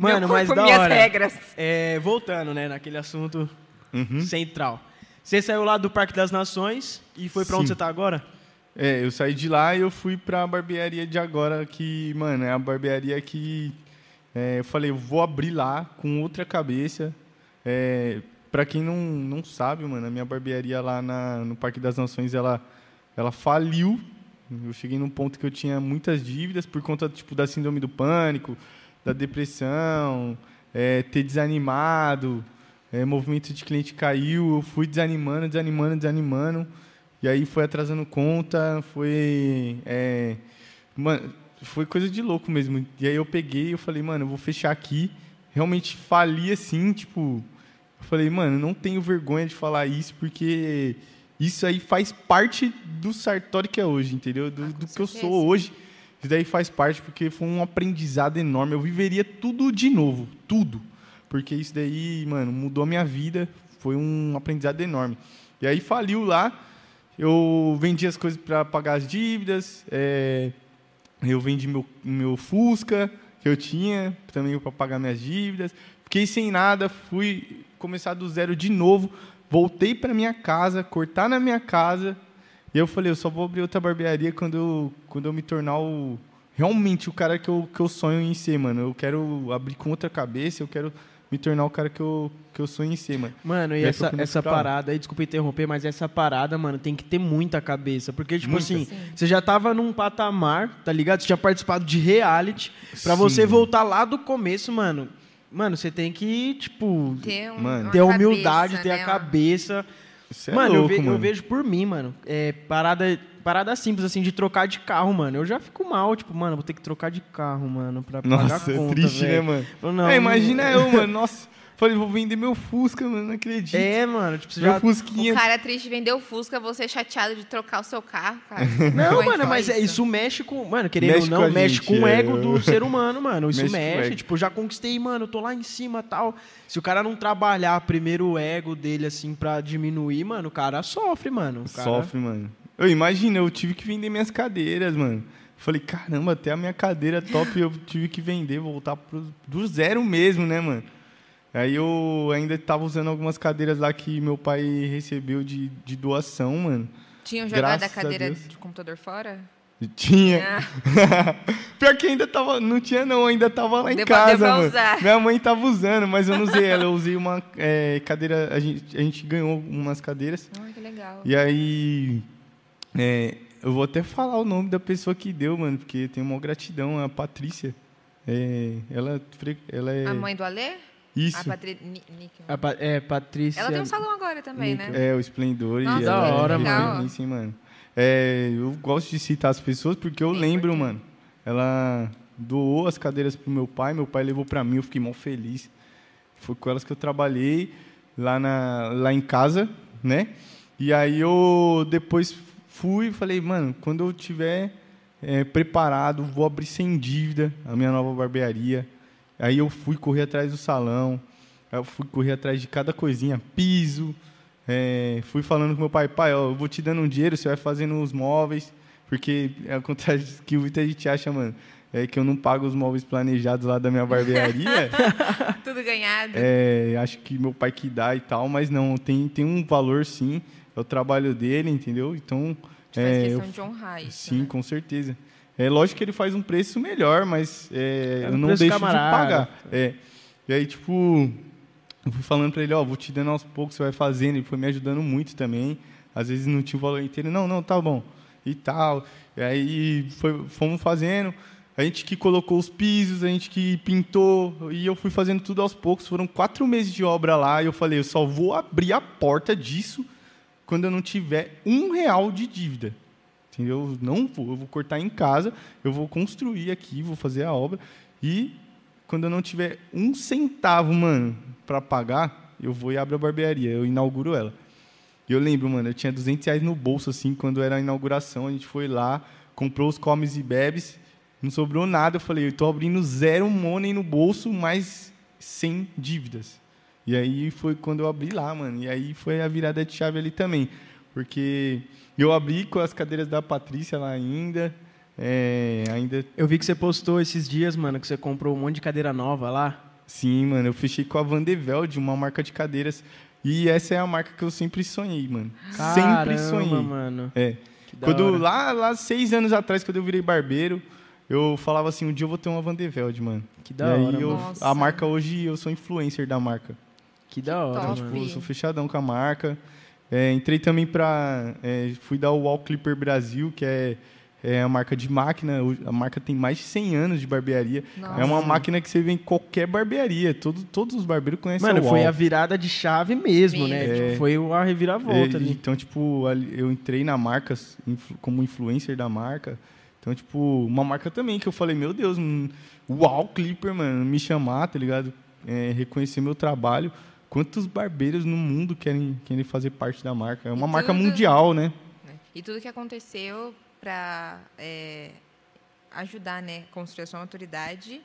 Mano, mas da minhas hora. regras. É, voltando, né, naquele assunto Uhum. central. Você saiu lá do Parque das Nações e foi pra onde você tá agora? É, eu saí de lá e eu fui pra barbearia de agora, que, mano, é a barbearia que é, eu falei, eu vou abrir lá com outra cabeça. É, pra quem não, não sabe, mano, a minha barbearia lá na, no Parque das Nações, ela, ela faliu. Eu cheguei num ponto que eu tinha muitas dívidas por conta, tipo, da síndrome do pânico, da depressão, é, ter desanimado, é, movimento de cliente caiu, eu fui desanimando, desanimando, desanimando. E aí foi atrasando conta, foi. é, mano, foi coisa de louco mesmo. E aí eu peguei e eu falei, mano, eu vou fechar aqui. Realmente fali assim, tipo. Eu falei, mano, não tenho vergonha de falar isso, porque isso aí faz parte do Sartori que é hoje, entendeu? Do, Ah, do que eu sou hoje. Isso daí faz parte, porque foi um aprendizado enorme. Eu viveria tudo de novo, tudo. Porque isso daí, mano, mudou a minha vida. Foi um aprendizado enorme. E aí faliu lá. Eu vendi as coisas para pagar as dívidas. é, eu vendi meu, meu Fusca que eu tinha também para pagar minhas dívidas. Fiquei sem nada, fui começar do zero de novo. Voltei para minha casa, cortar na minha casa. E eu falei, eu só vou abrir outra barbearia quando eu, quando eu me tornar o realmente o cara que eu, que eu sonho em ser, mano. Eu quero abrir com outra cabeça, eu quero me tornar o cara que eu, que eu sonho em ser, mano. Mano, e E essa, essa parada aí, desculpa interromper, mas essa parada, mano, tem que ter muita cabeça. Porque, tipo Muita. assim, Sim. você já tava num patamar, tá ligado? Você tinha participado de reality. Pra Sim. você voltar lá do começo, mano. Mano, você tem que, tipo, Ter, um, ter a humildade, cabeça, ter né, a cabeça. É mano, eu, louco, ve- eu mano. vejo por mim, mano. É, parada, parada simples, assim, de trocar de carro, mano. Eu já fico mal, tipo, mano, vou ter que trocar de carro, mano, pra pagar Nossa, a é conta, triste, velho. né, mano? Não, é, imagina eu, mano. Nossa, falei, vou vender meu Fusca, mano, não acredito. É, mano, tipo, você meu já... Fusquinha. O cara triste vendeu o Fusca, você chateado de trocar o seu carro, cara. Não, Como é mano, mas é, isso mexe com. Mano, querendo Mexe ou com não, a mexe gente, com o é. ego do ser humano, mano. Isso Mexe com mexe. Tipo, já conquistei, mano, tô lá em cima tal. Se o cara não trabalhar primeiro o ego dele, assim, pra diminuir, mano, o cara sofre, mano. O cara... Sofre, mano. Eu imagino, eu tive que vender minhas cadeiras, mano. Falei, caramba, até a minha cadeira top eu tive que vender, voltar pro, do zero mesmo, né, mano? Aí eu ainda tava usando algumas cadeiras lá que meu pai recebeu de, de doação, mano. Tinham jogado a Graças a cadeira Deus. de computador fora? Tinha. Ah, Pior que ainda tava. Não tinha, não, ainda tava lá em Deu casa, pra mano. usar. Minha mãe tava usando, mas eu não usei ela. Eu usei uma é, cadeira. A gente, a gente ganhou umas cadeiras. ai, que legal. E aí. é, eu vou até falar o nome da pessoa que deu, mano, porque tem uma gratidão, a Patrícia. É, ela, ela é. A mãe do Alê? Isso. A Patri... A Pa- é, Patrícia. Ela tem um salão agora também, né? É, o Esplendor. Nossa, e da ela hora, é mano. hein, mano. É, eu gosto de citar as pessoas porque eu Bem lembro, importante. mano. Ela doou as cadeiras pro meu pai, meu pai levou pra mim, eu fiquei mó feliz. Foi com elas que eu trabalhei lá, na, lá em casa, né? E aí eu depois fui e falei, mano, quando eu tiver é, preparado, vou abrir sem dívida a minha nova barbearia. Aí eu fui correr atrás do salão, eu fui correr atrás de cada coisinha, piso, é, fui falando com meu pai, pai, ó, eu vou te dando um dinheiro, você vai fazendo os móveis, porque é o contrário do que muita gente acha, mano, é que eu não pago os móveis planejados lá da minha barbearia. Tudo ganhado. É, acho que meu pai que dá e tal, mas não, tem, tem um valor sim, é o trabalho dele, entendeu? Então, faz é, questão eu- de honrar isso. sim, né? com certeza. É lógico que ele faz um preço melhor, mas é, É eu um não preço deixo camarada. de pagar. É. E aí, tipo, eu fui falando pra ele, ó, vou te dando aos poucos, você vai fazendo. Ele foi me ajudando muito também. Às vezes não tinha o valor inteiro. Não, não, tá bom. E tal. E aí foi, fomos fazendo. A gente que colocou os pisos, a gente que pintou. E eu fui fazendo tudo aos poucos. Foram quatro meses de obra lá. E eu falei, eu só vou abrir a porta disso quando eu não tiver um real de dívida. Entendeu? Eu não vou, eu vou cortar em casa, eu vou construir aqui, vou fazer a obra. E quando eu não tiver um centavo, mano, para pagar, eu vou e abro a barbearia, eu inauguro ela. E eu lembro, mano, eu tinha 200 reais no bolso, assim, quando era a inauguração. A gente foi lá, comprou os comes e bebes, não sobrou nada. Eu falei, eu tô abrindo zero money no bolso, mas sem dívidas. E aí foi quando eu abri lá, mano. E aí foi a virada de chave ali também. Porque eu abri com as cadeiras da Patrícia lá ainda. é, ainda. Eu vi que você postou esses dias, mano, que você comprou um monte de cadeira nova lá. Sim, mano. Eu fechei com a Van de Velde, uma marca de cadeiras. E essa é a marca que eu sempre sonhei, mano. sempre Caramba, sonhei. mano. É. Que da Quando, hora. lá, lá, seis anos atrás, quando eu virei barbeiro, eu falava assim, um dia eu vou ter uma Van de Velde, mano. Que e da hora, aí eu, a marca hoje, eu sou influencer da marca. Que da hora, top. Tipo, eu sou fechadão com a marca. É, entrei também para. fui dar o Wall Clipper Brasil, que é, é a marca de máquina. A marca tem mais de 100 anos de barbearia. Nossa. É uma máquina que você vê em qualquer barbearia. Todo, todos os barbeiros conhecem Mano, a foi Wall. a virada de chave mesmo, né? Mesmo. Tipo, foi a reviravolta É, ali. Então, tipo, eu entrei na marca como influencer da marca. Então, tipo, uma marca também que eu falei, meu Deus, um, uau, Clipper, mano, me chamar, tá ligado? É, reconhecer meu trabalho. Quantos barbeiros no mundo querem, querem fazer parte da marca? É uma E marca tudo- mundial, né? né? E tudo que aconteceu para ajudar, né, construir a sua autoridade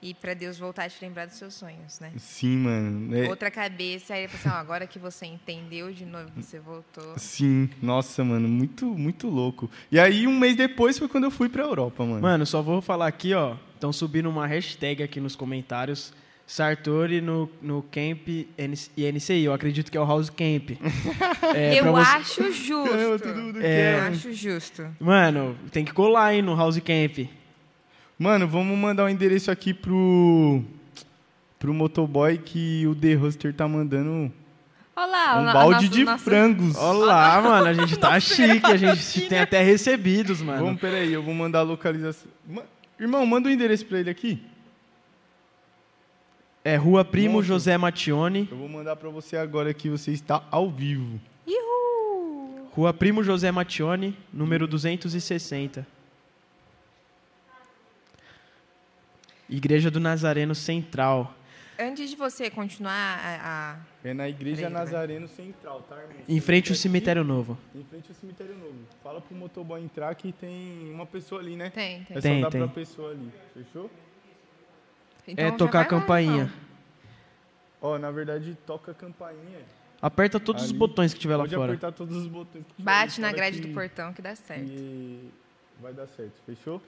e para Deus voltar a te lembrar dos seus sonhos, né? Sim, mano. É- Outra cabeça, aí ele falou assim, ó, agora que você entendeu de novo, você voltou. Sim, nossa, mano, muito, muito louco. E aí, um mês depois foi quando eu fui pra Europa, mano. Mano, só vou falar aqui, ó. Estão subindo uma hashtag aqui nos comentários. Sartori no, no Camp NC e NCI. Eu acredito que é o House Camp. É, eu você- acho justo. É, tudo que É. Eu acho justo. Mano, tem que colar aí no House Camp. Mano, vamos mandar o endereço aqui pro pro motoboy que o The Huster tá mandando Olá, um balde nosso- de nosso- frangos. Olá, mano. A gente tá chique. A gente tem até recebidos, mano. Vamos, peraí, eu vou mandar a localização. Irmão, manda o endereço pra ele aqui. É Rua Primo Nossa. José Mattione. Eu vou mandar pra você agora que você está ao vivo. Ihu! Rua Primo José Mattione, número 260. Igreja do Nazareno Central. Antes de você continuar a... a- É na Igreja Peraí, vai. Nazareno Central, tá, irmão? Em frente ao Aqui, cemitério novo. Em frente ao cemitério novo. Fala pro motoboy entrar que tem uma pessoa ali, né? Tem, tem. É Tem, só dar tem. pra pessoa ali. Fechou? Então é tocar a campainha. então. Ó, na verdade, toca a campainha. Aperta todos os Ali. botões que tiver lá Pode fora. apertar todos os botões. que tiver Bate na grade que- do portão que dá certo. que vai dar certo. Fechou?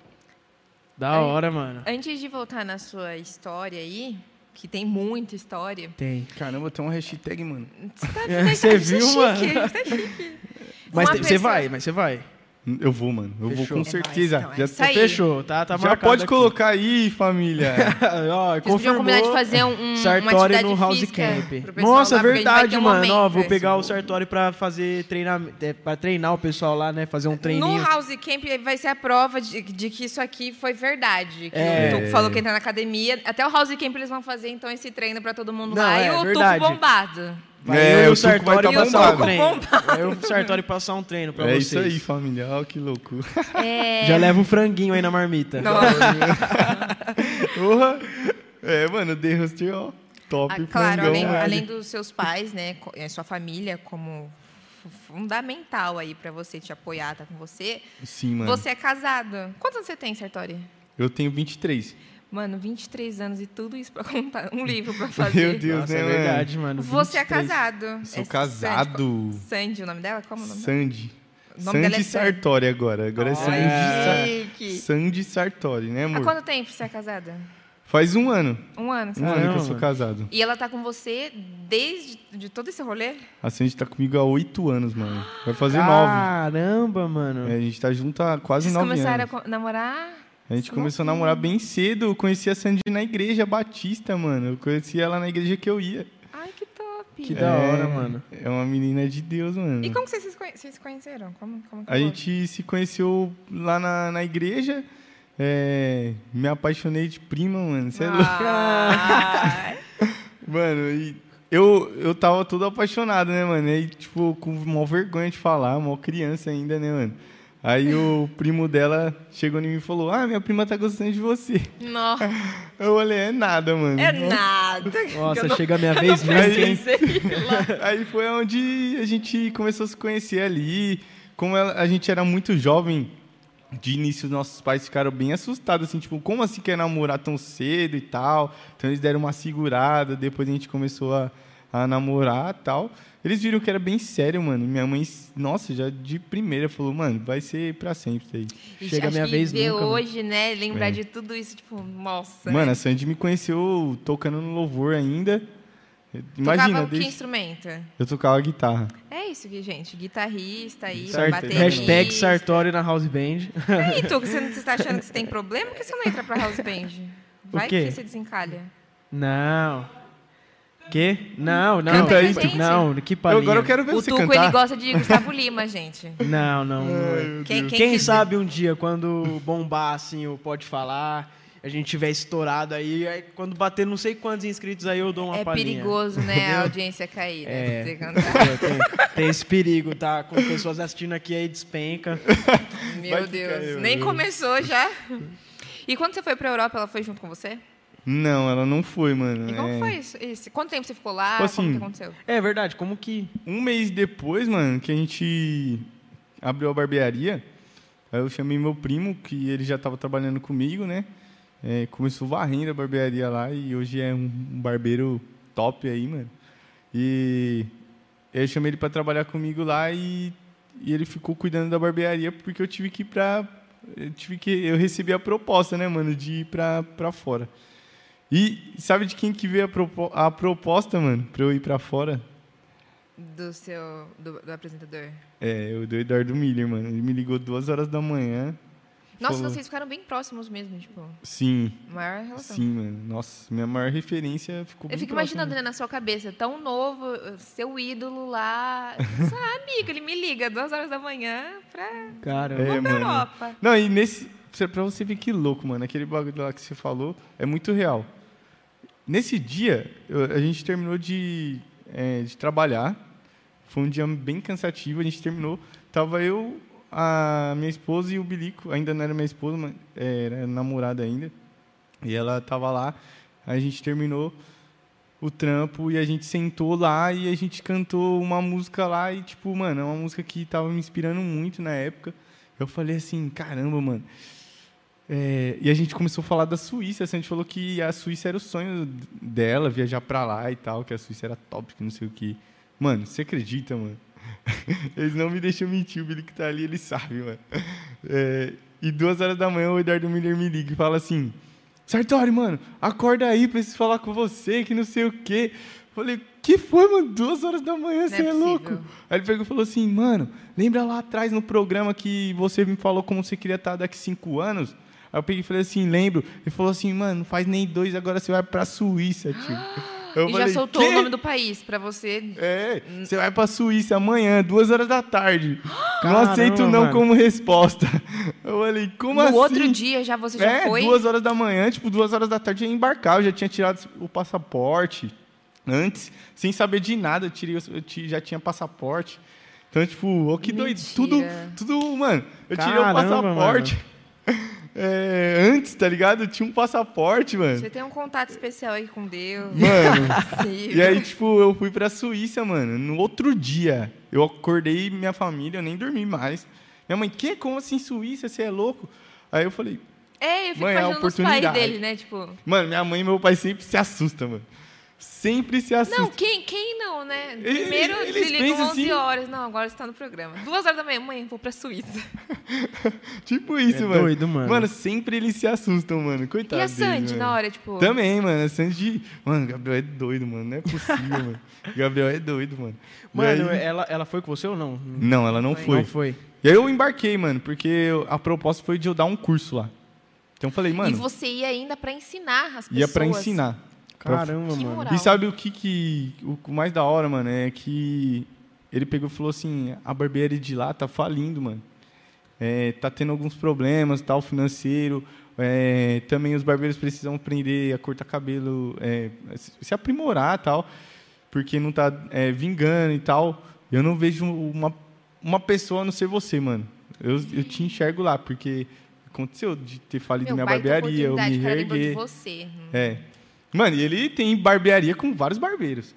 Da hora, mano. Antes de voltar na sua história aí, que tem muita história. Tem. Caramba, tem uma hashtag, mano. Você tá, Você tá viu, chique, mano? tá chique. Mas você pessoa- vai, mas você vai. Eu vou, mano. Eu Fechou. vou com É certeza. nóis, então, é já. Fechou, tá? Tá já pode aqui. colocar aí, família. Ó, Vocês podiam combinar de fazer um, Sartori no House Camp. Nossa, verdade, um mano. Ó, vou pegar o Sartori pra fazer treinamento, é, pra treinar o pessoal lá, né? Fazer um No treininho. House Camp vai ser a prova de, de que isso aqui foi verdade. Que É. o Tuco falou que entra na academia. Até o House Camp eles vão fazer então esse treino pra todo mundo Não, lá. é e o verdade. Tuco bombado. Vai É, eu o Tuco vai Sartori tá passar um bombado. eu e o Sartori passar um treino pra é vocês. isso aí, família. Ó, que louco. É... Já leva um franguinho aí na marmita. Porra. É, mano, The Huster, ó. Top. Ah, claro, frangão, além, além dos seus pais, né, eh, sua família como fu- fundamental aí pra você te apoiar, tá com você. Sim, mano. Você é casado. Quantos anos você tem, Sartori? Eu tenho 23. Mano, 23 anos e tudo isso pra contar. Um livro pra fazer. Meu Deus, Nossa, né, é verdade, mano. Você é 23. casado. Sou É casado. Sandy, Sandy, o nome dela? Como o nome dela? Sandy. O nome dela é Sandy Sandy. Sartori agora. Agora é Sandy, Sa-. Sandy Sartori, né, Há amor? quanto tempo você é casada? Faz um ano. Um ano. você Um ano que eu Caramba, sou casado. E ela tá com você desde de todo esse rolê? A Sandy tá comigo há oito anos, mano. Vai fazer nove. Caramba, mano. É, a gente tá junto há quase Vocês nove começaram anos. a co- namorar? A gente começou a namorar bem cedo. Eu conheci a Sandy na igreja batista, mano. Eu conheci ela na igreja que eu ia. Ai, que top. Que da hora, mano. É uma menina de Deus, mano. E como vocês se conheceram? Como, como que A foi? gente se conheceu lá na, na igreja. É, me apaixonei de prima, mano. Você é louco. Ai. Mano, e eu, eu tava todo apaixonado, né, mano? E, tipo, com maior vergonha de falar, maior criança ainda, né, mano? Aí o primo dela chegou em mim e falou: Ah, minha prima tá gostando de você. Não, Eu olhei, é nada, mano. é nada. Nossa, Eu não- chega a minha eu vez mesmo, lá. Aí foi onde a gente começou a se conhecer ali. Como ela- a gente era muito jovem, de início nossos pais ficaram bem assustados, assim, tipo, como assim quer namorar tão cedo e tal? Então eles deram uma segurada, depois a gente começou a, a namorar e tal. Eles viram que era bem sério, mano. Minha mãe, nossa, já de primeira falou, mano, vai ser pra sempre isso aí. Ixi, Chega a minha que vez ver nunca, mano. hoje, né? Lembrar É. de tudo isso, tipo, nossa. Mano, a Sandy me conheceu tocando no louvor ainda. Imagina, Tocava que desde... instrumento? eu tocava guitarra. É isso aqui, gente. Guitarrista aí, Certo. baterista. Hashtag Sartori na House Band. E tu, que você não você tá achando que você tem problema? Por que você não entra pra house band? Vai quê? que você desencalha. Não. Que? Não, não. Canta aí, gente. Não, que Eu, palhinha. agora eu quero ver O você Tuco, cantar. ele gosta de Gustavo Lima, gente. Não, não. Quem, Quem, quiser- sabe um dia, quando bombar, assim, o Pode Falar, a gente tiver estourado aí, aí quando bater não sei quantos inscritos aí, eu dou uma É palhinha. perigoso, né, a audiência cair, né? É. se Você cantar. É, tem, tem esse perigo, tá? Com pessoas assistindo aqui aí, despenca. Meu Vai Deus. caiu, Nem meu. começou já. E quando você foi pra Europa, ela foi junto com você? Não, ela não foi, mano. E como É, foi isso? isso? Quanto tempo você ficou lá? Tipo como assim, que aconteceu? É verdade, como que... Um mês depois, mano, que a gente abriu a barbearia, aí eu chamei meu primo, que ele já estava trabalhando comigo, né? É, começou varrendo a barbearia lá e hoje é um, um barbeiro top aí, mano. E eu chamei ele para trabalhar comigo lá e, e ele ficou cuidando da barbearia porque eu tive que ir pra. Eu tive que. Eu recebi a proposta, né, mano, de ir pra, pra fora. E sabe de quem que veio a, propo- a proposta, mano, pra eu ir pra fora? Do seu. do, do apresentador. É, o do Eduardo Miller, mano. Ele me ligou duas horas da manhã. Nossa, falou- vocês ficaram bem próximos mesmo, tipo, Sim, maior relação. sim, mano. Nossa, minha maior referência ficou Eu bem fico imaginando, né, na sua cabeça, tão novo, seu ídolo lá. Só amigo, ele me liga duas horas da manhã pra Cara, É, mano. Europa. Não, e nesse. Pra você ver que louco, mano. Aquele bagulho lá que você falou é muito real. Nesse dia, eu- a gente terminou de, é, de trabalhar. Foi um dia bem cansativo. A gente terminou. Tava eu, a minha esposa e o Bilico. Ainda não era minha esposa, mas é, era namorada ainda. E ela tava lá. A gente terminou o trampo e a gente sentou lá e a gente cantou uma música lá e tipo, mano, é uma música que tava me inspirando muito na época. Eu falei assim, caramba, mano. É, e a gente começou a falar da Suíça. assim, A gente falou que a Suíça era o sonho dela, viajar pra lá e tal, que a Suíça era top, que não sei o que. Mano, você acredita, mano? Eles não me deixam mentir, o Billy que tá ali, ele sabe, mano. É, e duas horas da manhã o Eduardo Miller me liga e fala assim: Sartori, mano, acorda aí, preciso falar com você, que não sei o quê. Falei, que foi, mano? Duas horas da manhã, Não você é é, louco? Aí ele pegou e falou assim, mano, lembra lá atrás no programa que você me falou como você queria estar daqui cinco anos? Aí eu peguei e falei assim, lembro. Ele falou assim, mano, não faz nem dois, agora você vai pra Suíça, tio. Eu e já falei, soltou "Quê?" o nome do país pra você. É, você vai pra Suíça amanhã, duas horas da tarde. não Caramba, aceito não mano. como resposta. Eu falei, como no assim? outro dia já você já é, foi. duas horas da manhã, tipo, duas horas da tarde eu ia embarcar. Eu já tinha tirado o passaporte antes, sem saber de nada. Eu, tirei, eu já tinha passaporte. Então, tipo, ó, que doido. Mentira. Tudo, tudo, mano. Eu tirei Caramba, o passaporte. é, antes, tá ligado? Tinha um passaporte, mano. Você tem um contato especial aí com Deus. Mano. Sim. E aí, tipo, eu fui pra Suíça, mano. No outro dia, eu acordei minha família, eu nem dormi mais. Minha mãe, que? Como assim Suíça? Você é louco? Aí eu falei, É, eu fico Mãe, é a imaginando os pais dele, né? Tipo, Mano, minha mãe e meu pai sempre se assustam, mano. Sempre se assustam. não, quem, quem não, né? Ele- Primeiro eles desligam pensam 11 assim. horas. Não, agora você tá no programa. Duas horas da manhã, mãe, vou pra Suíça. Tipo isso, É mano. doido, mano. Mano, sempre eles se assustam, mano. Coitado e a Sandy, na hora, tipo... Também, mano. A Sandy... Mano, Gabriel é doido, mano. Não é possível, mano. Gabriel é doido, mano. E Mano, aí- ela, ela foi com você ou não? Não, ela não foi. Não foi. E aí eu embarquei, mano, porque a proposta foi de eu dar um curso lá. Então eu falei, E mano, você ia ainda pra ensinar as pessoas. ia pra ensinar. Caramba, Que mano. moral. E sabe o que que... O mais da hora, mano, é que ele pegou e falou assim, a barbearia de lá tá falindo, mano. É, tá tendo alguns problemas, tal, financeiro. É, também os barbeiros precisam aprender a cortar cabelo, é, se- aprimorar, tal, porque não tá é, vingando e tal. Eu não vejo uma, uma pessoa a não ser você, mano. Eu, eu te enxergo lá, porque aconteceu de ter falido Meu minha pai barbearia, eu me reerguer. você. Hum. É. Mano, e ele tem barbearia com vários barbeiros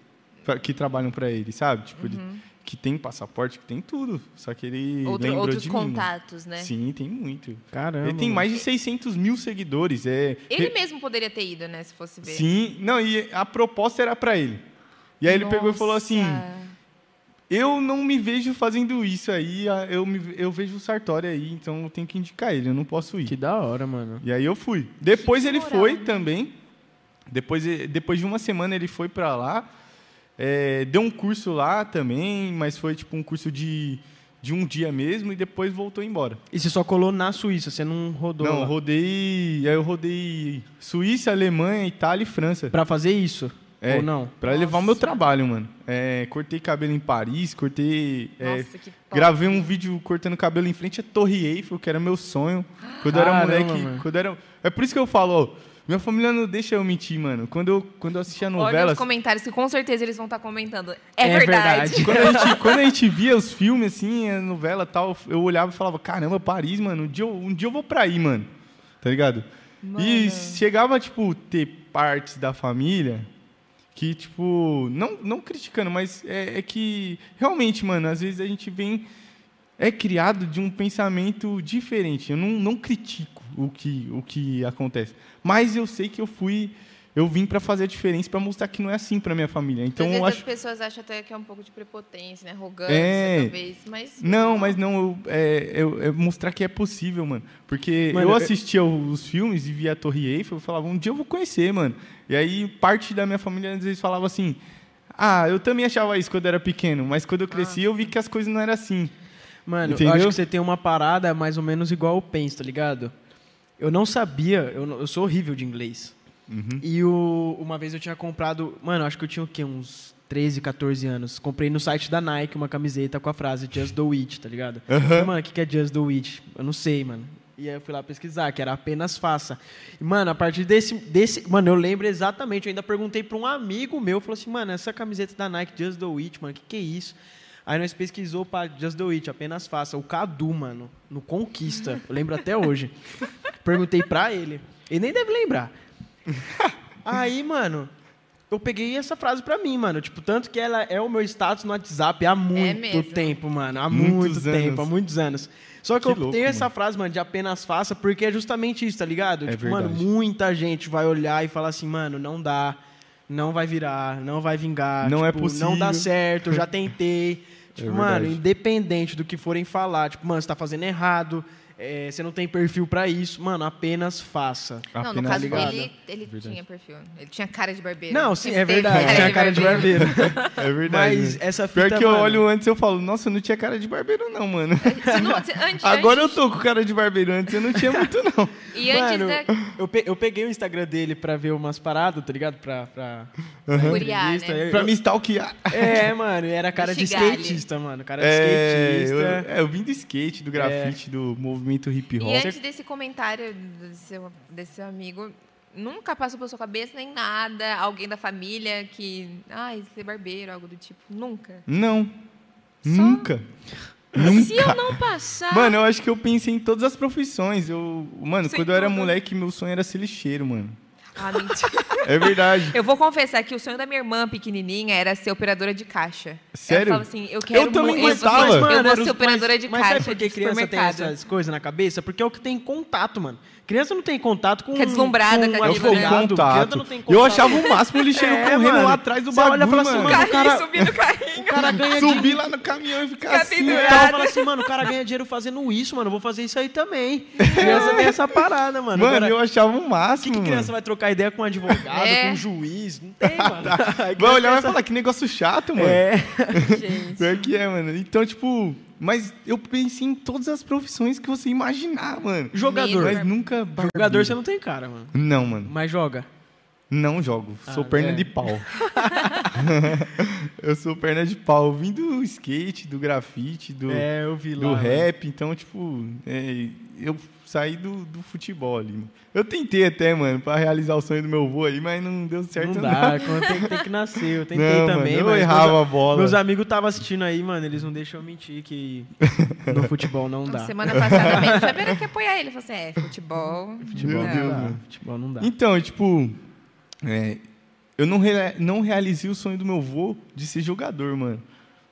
que trabalham pra ele, sabe? Tipo, ele- que tem passaporte, que tem tudo. Só que ele Uhum. Outro- lembrou outros de mim. contatos, né? Sim, tem muito. Caramba. ele tem mais de 600 mil seguidores. É, Ele Re- mesmo poderia ter ido, né? Se fosse ver. Sim, não, e a proposta era pra ele. E aí ele pegou e falou assim: Nossa. Eu não me vejo fazendo isso aí, eu, me- eu vejo o Sartori aí, então eu tenho que indicar ele, eu não posso ir. Que da hora, mano. E aí eu fui. Depois Que ele moral, foi né? também. Depois, depois de uma semana ele foi pra lá. É, deu um curso lá também, mas foi tipo um curso de, de um dia mesmo e depois voltou embora. E você só colou na Suíça, você não rodou Não, lá rodei. Aí eu rodei Suíça, Alemanha, Itália e França. pra fazer isso? É, Ou não? Pra levar o meu trabalho, mano. É, cortei cabelo em Paris, cortei. é, Nossa, que top. Gravei um vídeo cortando cabelo em frente à Torre Eiffel, que era meu sonho. Quando eu era moleque. Quando era... É por isso que eu falo, ó, minha família não deixa eu mentir, mano. Quando eu, quando eu assistia Olha novelas. os comentários que com certeza eles vão estar comentando. É, É verdade. verdade. Quando a, gente, quando a gente via os filmes, assim, a novela e tal, eu olhava e falava, caramba, Paris, mano, um dia eu, um dia eu vou pra aí, mano. Tá ligado? E Mano. chegava, tipo, ter partes da família que, tipo, não, não criticando, mas é, é que realmente, mano, às vezes a gente vem. É criado de um pensamento diferente. Eu não, não critico o que, o que acontece. Mas eu sei que eu fui. Eu vim pra fazer a diferença, pra mostrar que não é assim pra minha família. Então Às vezes eu as acho. pessoas acham até que é um pouco de prepotência, né? Arrogância, É. talvez. Mas. Não, mas não, eu, é, eu- é mostrar que é possível, mano. Porque Mano, eu eu- assistia os filmes e via a Torre Eiffel, eu falava, um dia eu vou conhecer, mano. E aí parte da minha família às vezes falava assim, ah, eu também achava isso quando eu era pequeno, mas quando eu cresci eu vi que as coisas não eram assim. Mano, Entendeu? eu acho que você tem uma parada mais ou menos igual eu penso, tá ligado? Eu não sabia, eu, eu sou horrível de inglês. Uhum. E o- uma vez eu tinha comprado, mano, acho que eu tinha o quê? Uns 13, 14 anos. Comprei no site da Nike uma camiseta com a frase Just do It, tá ligado? Falei, Mano, o que que é Just do It? Eu não sei, mano. E aí eu fui lá pesquisar, que era apenas faça. E, mano, a partir desse, desse. Mano, eu lembro exatamente. Eu ainda perguntei pra um amigo meu, falou assim, mano, essa camiseta da Nike Just do It, mano, o que, que é isso? Aí nós pesquisou pra Just do It, apenas faça. O Cadu, mano, no Conquista. Eu lembro até hoje. Perguntei pra ele. Ele nem deve lembrar. Aí, mano, eu peguei essa frase pra mim, mano. Tipo, tanto que ela é o meu status no WhatsApp há muito mesmo? tempo, mano. Há Muitos muito tempo, anos. há muitos anos. Só que, Que eu louco, tenho essa mano. frase, mano, de apenas faça, porque é justamente isso, tá ligado? É tipo, mano, verdade. muita gente vai olhar e falar assim, mano, não dá, não vai virar, não vai vingar. Não é tipo, Não dá possível. certo, eu já tentei. Tipo, É mano, independente do que forem falar, tipo, mano, você tá fazendo errado, é, você não tem perfil pra isso, mano, apenas faça. Não, no Apenas caso ligado. dele, ele Verdade. tinha perfil. Ele tinha cara de barbeiro. Não, sim, é verdade, tinha cara de barbeiro. É verdade. Mas mano. essa fita, Pior que eu mano, olho antes eu falo, nossa, eu não tinha cara de barbeiro não, mano. Se não- se- antes- Agora eu antes- tô com cara de barbeiro, antes eu não tinha muito não. E antes Mano, da. eu, pe- eu peguei o Instagram dele pra ver umas paradas, tá ligado? Pra, pra, Curiar, entrevista. né? Eu- Pra me stalkear. É, mano, era cara de skatista, mano. Cara de É, eu, skatista. é, eu vim do skate, do grafite, do movimento hip hop. E antes desse comentário do seu, desse amigo, nunca passou pela sua cabeça nem nada, alguém da família que. Ai, ser barbeiro, algo do tipo. Nunca. Não. Nunca. Nunca. Se eu não passar. Mano, eu acho que eu pensei em todas as profissões. Eu, mano, Sem quando eu era moleque, meu sonho era ser lixeiro, mano. Ah, mentira. É verdade. Eu vou confessar que o sonho da minha irmã pequenininha era ser operadora de caixa. Sério? Ela falava assim, eu quero também eu vou gostava. ser- Eu, Mano, vou ser operadora mas, de mas caixa sabe por que criança tem essas coisas na cabeça? Porque é o que tem contato, mano. Criança não tem contato com Fica deslumbrada com com Eu aquilo, fui né? contato. não tem Eu contato. achava o máximo ele chegando É, correndo mano. lá atrás do Você olha e bagulho, fala assim, mano. Carrinho, cara- subindo o carrinho. O cara ganha Subir dinheiro. lá no caminhão e ficar Fica assim. O cara fala assim, mano, o cara ganha dinheiro fazendo isso, mano. Eu vou fazer isso aí também. Criança tem essa parada, mano. Mano, Agora, eu achava o o que, máximo, que criança mano. vai trocar ideia com um advogado, É. com um juiz? Não tem, mano. Aí Vai olhar e vai falar, que negócio chato, mano. É. Gente. Pior que é, mano. Então, tipo... Mas eu pensei em todas as profissões que você imaginar, mano. Jogador. Mas nunca... Jogador você não tem cara, mano. Não, mano. Mas joga. Não jogo. Sou Ah, perna é. de pau. eu sou perna de pau. Vim do skate, do grafite, do, É, lá. do mano. rap. Então, tipo, é, eu saí do, do futebol ali. mano. Eu tentei até, mano, pra realizar o sonho do meu avô aí, mas não deu certo, Não não. dá, quando tem, tem que nascer. Eu tentei Não, também, mano, eu mas errava meus, a bola. Meus amigos estavam assistindo aí, mano, eles não deixam eu mentir que no futebol não dá. Semana passada mesmo, já viram que apoiar ele. Falou assim, é, futebol. Futebol Meu não Deus, dá. mano. Futebol não dá. Então, tipo, é, eu não, rea- não realizei o sonho do meu avô de ser jogador, mano.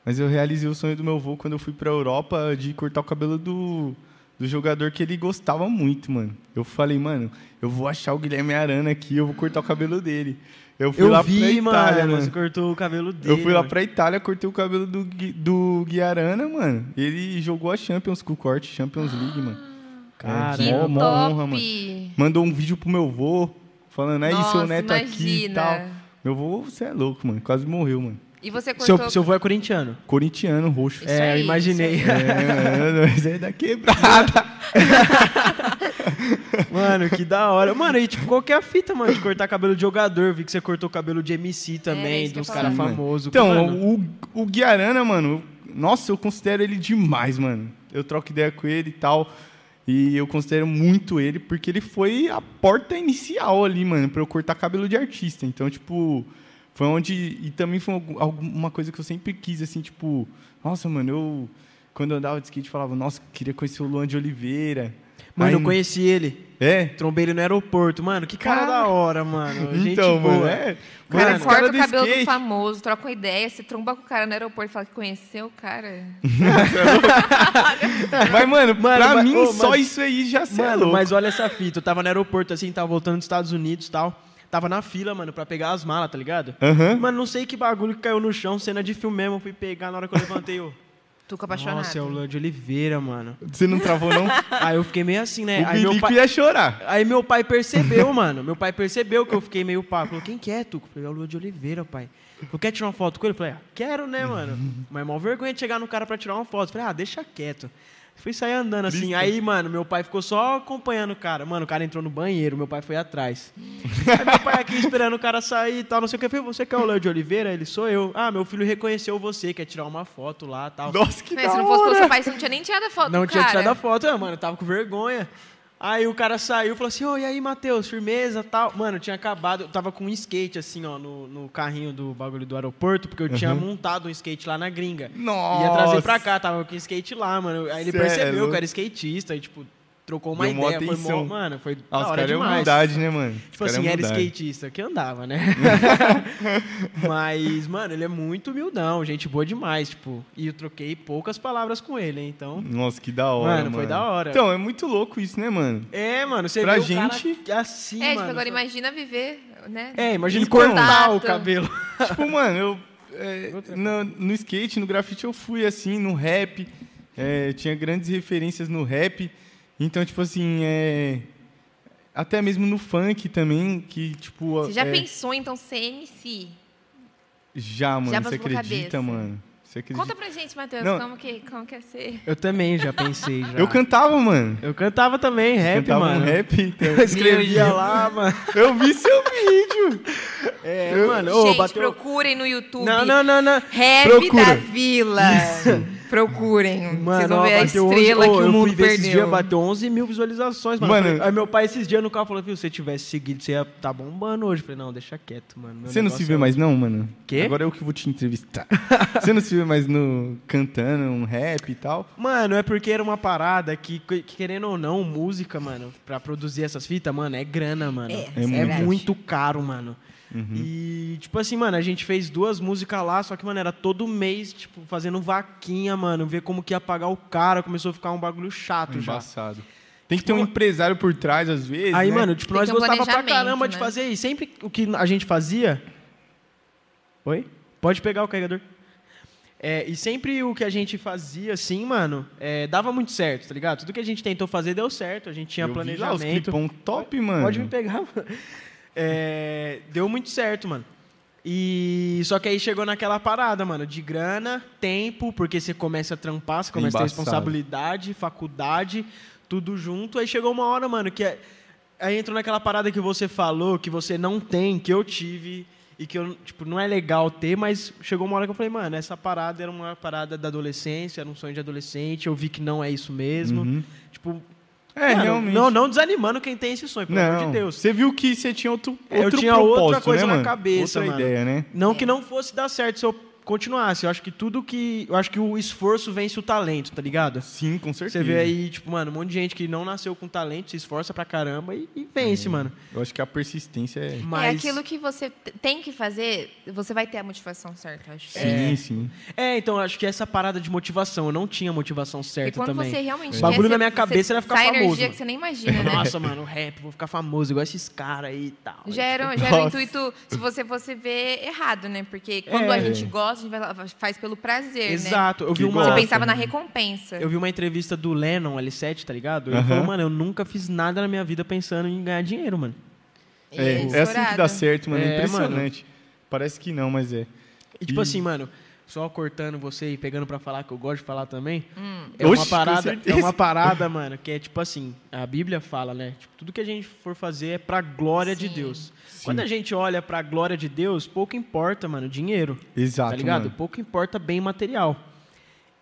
Mas eu realizei o sonho do meu avô quando eu fui pra Europa de cortar o cabelo do, do jogador que ele gostava muito, mano. Eu falei, mano, eu vou achar o Guilherme Arana aqui, eu vou cortar o cabelo dele. Eu fui Eu lá pra vi, Itália, mano, mano. você cortou o cabelo dele. Eu fui lá mano. pra Itália, cortei o cabelo do, Gui- do Guiarana, mano. Ele jogou a Champions com o corte, Champions League, mano. Cara, Que mó- honra, mano. Mandou um vídeo pro meu avô, falando, é isso, seu neto aqui e imagina. tal. Meu avô, você é louco, mano. Quase morreu, mano. E você cortou... Seu, seu avô é corintiano. Corintiano, roxo. Isso é, eu aí, imaginei. isso É, mas é da quebrada. Mano, que da hora. Mano, e tipo, qual que é a fita, mano, de cortar cabelo de jogador? Vi que você cortou cabelo de MC também, eu dos caras famosos. Então, Mano, o, o Guiarana, mano, nossa, eu considero ele demais, mano. Eu troco ideia com ele e tal. E eu considero muito ele, porque ele foi a porta inicial ali, mano, pra eu cortar cabelo de artista. Então, tipo, foi onde. E também foi algu- alguma coisa que eu sempre quis, assim, tipo, nossa, mano, eu. Quando eu andava de skate, falava, nossa, queria conhecer o Luan de Oliveira. mano, Aí- eu conheci ele. É? Trombei ele no aeroporto. Mano, que cara, Cara. da hora, mano. Gente Então, boa. mano, é. O cara Mano, corta o do cabelo do famoso, troca uma ideia, você tromba com o cara no aeroporto e fala que conheceu o cara. Mas, mano, Mano, pra mas- mim, ô, só mas- isso aí já cê é Mano, louco. mas olha essa fita. Eu tava no aeroporto, assim, tava voltando dos Estados Unidos e tal. Tava na fila, mano, pra pegar as malas, tá ligado? Aham. Mano, não sei que bagulho que caiu no chão, cena de filme mesmo. eu Fui pegar na hora que eu levantei, eu. Tuco apaixonado. Nossa, é o Luan de Oliveira, mano. Você não travou, não? Aí eu fiquei meio assim, né? o Aí meu, pai, ia chorar. aí meu pai percebeu, mano. Meu pai percebeu que eu fiquei meio pá. Falou, quem que é, Tuco? Eu falei, é o Luan de Oliveira, pai. Falou, quer tirar uma foto com ele? Eu falei, ah, quero, né, mano? Mas mal vergonha de chegar no cara pra tirar uma foto. Eu falei, ah, deixa quieto. Fui sair andando assim. Triste. Aí, mano, meu pai ficou só acompanhando o cara. Mano, o cara entrou no banheiro, meu pai foi atrás. Aí meu pai aqui esperando o cara sair e tal, não sei o que. Eu falei, você que é o Léo de Oliveira? Ele sou eu. Ah, meu filho reconheceu você, quer tirar uma foto lá tal. Nossa, que Mas da se não fosse pelo hora. seu pai, você não tinha nem tirado a foto Não tinha tirado a foto, mano, eu tava com vergonha. Aí o cara saiu e falou assim, ô, e aí, Matheus, firmeza tal. Mano, eu tinha acabado, eu tava com um skate, assim, ó, no, no carrinho do bagulho do aeroporto, porque eu tinha montado um skate lá na gringa. Nossa. Ia trazer pra cá, tava com skate lá, mano. Aí ele Cê é percebeu que louco. eu era skatista e, tipo, trocou uma Deu ideia. Foi atenção. mó, mano, foi Ah, os hora caras é humildade, né, mano? Os Tipo caras é assim, era skatista, que andava, né? Mas, mano, ele é muito humildão, gente boa demais, tipo. E eu troquei poucas palavras com ele, hein, então... Nossa, que da hora, Mano, mano. foi da hora. Então, é muito louco isso, né, mano? É, mano, você Pra gente- o cara assim, É, tipo, mano. agora imagina viver, né? É, imagina cortar o cabelo. tipo, mano, eu... é, no, no skate, no grafite, eu fui assim, no rap. é, tinha grandes referências no rap. Então, tipo assim, é... Até mesmo no funk também, que, tipo... Você já é, pensou, então, ser MC? Já, mano, Já você acredita, cabeça? mano? Você acredita? Conta pra gente, Matheus, Não. como que, como que é ser? Eu também já pensei, já. Eu cantava, mano. Eu cantava também, rap, cantava mano. um rap. então. Eu escrevia lá, mano. Eu vi seu vídeo. É, mano, ô, gente, bateu... procurem no YouTube. Não, não, não, não. Rap Procura. da Vila. Procurem. Mano, Vocês vão ó, ver a 11 estrela Ô, que o eu mundo fui ver esses perdeu. dias, bateu 11 mil visualizações, mano. Mano- Eu aí meu pai esses dias no carro falou, viu, se você tivesse seguido, você ia tá bombando hoje. Eu falei, não, deixa quieto, mano. meu Você não se vê é mais não, mano? Quê? Agora eu que vou te entrevistar. Você não se vê mais no cantando um rap e tal? Mano, é porque era uma parada que, que, querendo ou não, música, mano, pra produzir essas fitas, mano, é grana, mano. É, É muito. verdade. muito caro, mano. E, tipo assim, mano, a gente fez duas músicas lá, só que, mano, era todo mês, tipo, fazendo vaquinha, mano, ver como que ia pagar o cara, começou a ficar um bagulho chato já. Embaçado. Tem que ter um empresário por trás, às vezes, Aí, né? mano, tipo, Tem nós um gostava pra planejamento, caramba de né? fazer isso. Sempre o que a gente fazia. Oi? Pode pegar o carregador. É, e sempre o que a gente fazia, assim, mano, é, dava muito certo, tá ligado? Tudo que a gente tentou fazer deu certo, a gente tinha Eu vi lá os planejamento. clipão top, mano. Pode me pegar, mano. É, deu muito certo, mano. E só que aí chegou naquela parada, mano, de grana, tempo, porque você começa a trampar, você começa a ter Embaçado. responsabilidade, faculdade, tudo junto. Aí chegou uma hora, mano, que é- aí entrou naquela parada que você falou, que você não tem, que eu tive e que eu, tipo, não é legal ter, mas chegou uma hora que eu falei, mano, essa parada era uma parada da adolescência, era um sonho de adolescente, eu vi que não é isso mesmo. Uhum. Tipo, É, mano, realmente. Não, não desanimando quem tem esse sonho, pelo amor Não, de Deus. Você viu que você tinha outro, Eu outro tinha outra propósito, coisa né, na cabeça, Outra mano. ideia, né? Não que não fosse dar certo se eu continuasse. Eu acho que tudo que. Eu acho que o esforço vence o talento, tá ligado? Sim, com certeza. Você vê aí, tipo, mano, um monte de gente que não nasceu com talento, se esforça pra caramba e, e vence, mano. Eu acho que a persistência é... Mas. É aquilo que você tem que fazer, você vai ter a motivação certa, eu acho. Sim, sim. É, então, eu acho que essa parada de motivação, eu não tinha motivação E certa quando também. você realmente O bagulho quer, na minha cabeça era ficar sai famoso, energia mano. que você nem imagina, né? Nossa, mano, rap, vou ficar famoso, igual esses caras aí e tal. Já era, já era o Nossa. intuito, se você fosse ver errado, né? Porque quando É. a gente gosta, a gente vai faz pelo prazer, né? Exato, eu vi Que uma. Você gosta, pensava na né? recompensa. Eu vi uma entrevista do Lennon, L7, tá ligado? Ele Aham. falou, mano, eu nunca fiz nada na minha vida pensando em ganhar dinheiro, mano. E É, é assim que dá certo, mano. É, É, impressionante. Parece que não, mas é. E tipo E- assim, mano, só cortando você e pegando pra falar, que eu gosto de falar também. Hum. É Oxe, uma com parada, é uma parada, mano, que é tipo assim, a Bíblia fala, né? Tipo, tudo que a gente for fazer é pra glória de Sim. Deus. Sim. Quando a gente olha pra glória de Deus, pouco importa, mano, dinheiro, Exato, tá ligado? mano. Pouco importa bem material.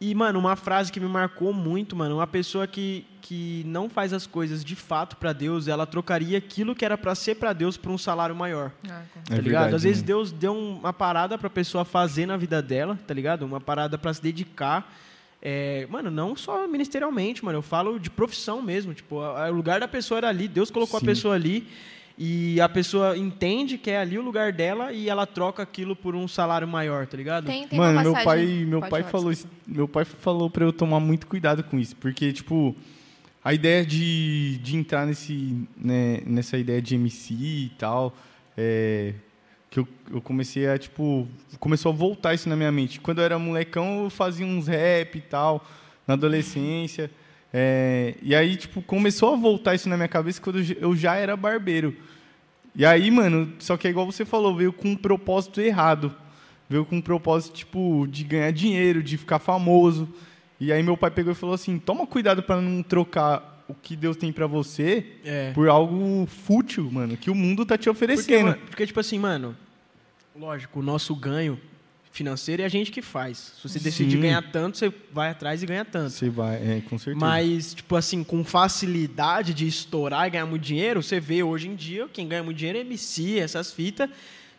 E, mano, uma frase que me marcou muito, mano, uma pessoa que, que não faz as coisas de fato pra Deus, ela trocaria aquilo que era pra ser pra Deus por um salário maior. Ah, com- Tá É ligado? verdade, Às vezes. Deus deu uma parada pra pessoa fazer na vida dela, tá ligado? Uma parada pra se dedicar. É, mano, não só ministerialmente, mano. Eu falo de profissão mesmo. Tipo, a- a- o lugar da pessoa era ali, Deus colocou Sim. a pessoa ali. E a pessoa entende que é ali o lugar dela e ela troca aquilo por um salário maior, tá ligado? Tem, tem Mano, uma meu pai, meu Pode pai falar, falou, meu pai falou para eu tomar muito cuidado com isso, porque tipo, a ideia de, de entrar nesse, né, nessa ideia de MC e tal, é, que eu, eu comecei a tipo, começou a voltar isso na minha mente. Quando eu era molecão, eu fazia uns rap e tal, na adolescência. É, e aí, tipo, começou a voltar isso na minha cabeça quando eu já era barbeiro. E aí, mano, só que é igual você falou, veio com um propósito errado. Veio com um propósito, tipo, de ganhar dinheiro, de ficar famoso. E aí meu pai pegou e falou assim, toma cuidado para não trocar o que Deus tem para você É. por algo fútil, mano, que o mundo tá te Porque, oferecendo. mano, porque, tipo assim, mano, lógico, o nosso ganho financeiro é a gente que faz. Se você decidir Sim. ganhar tanto, você vai atrás e ganha tanto. Você vai, é, com certeza. Mas, tipo assim, com facilidade de estourar e ganhar muito dinheiro, você vê hoje em dia quem ganha muito dinheiro é MC, essas fitas,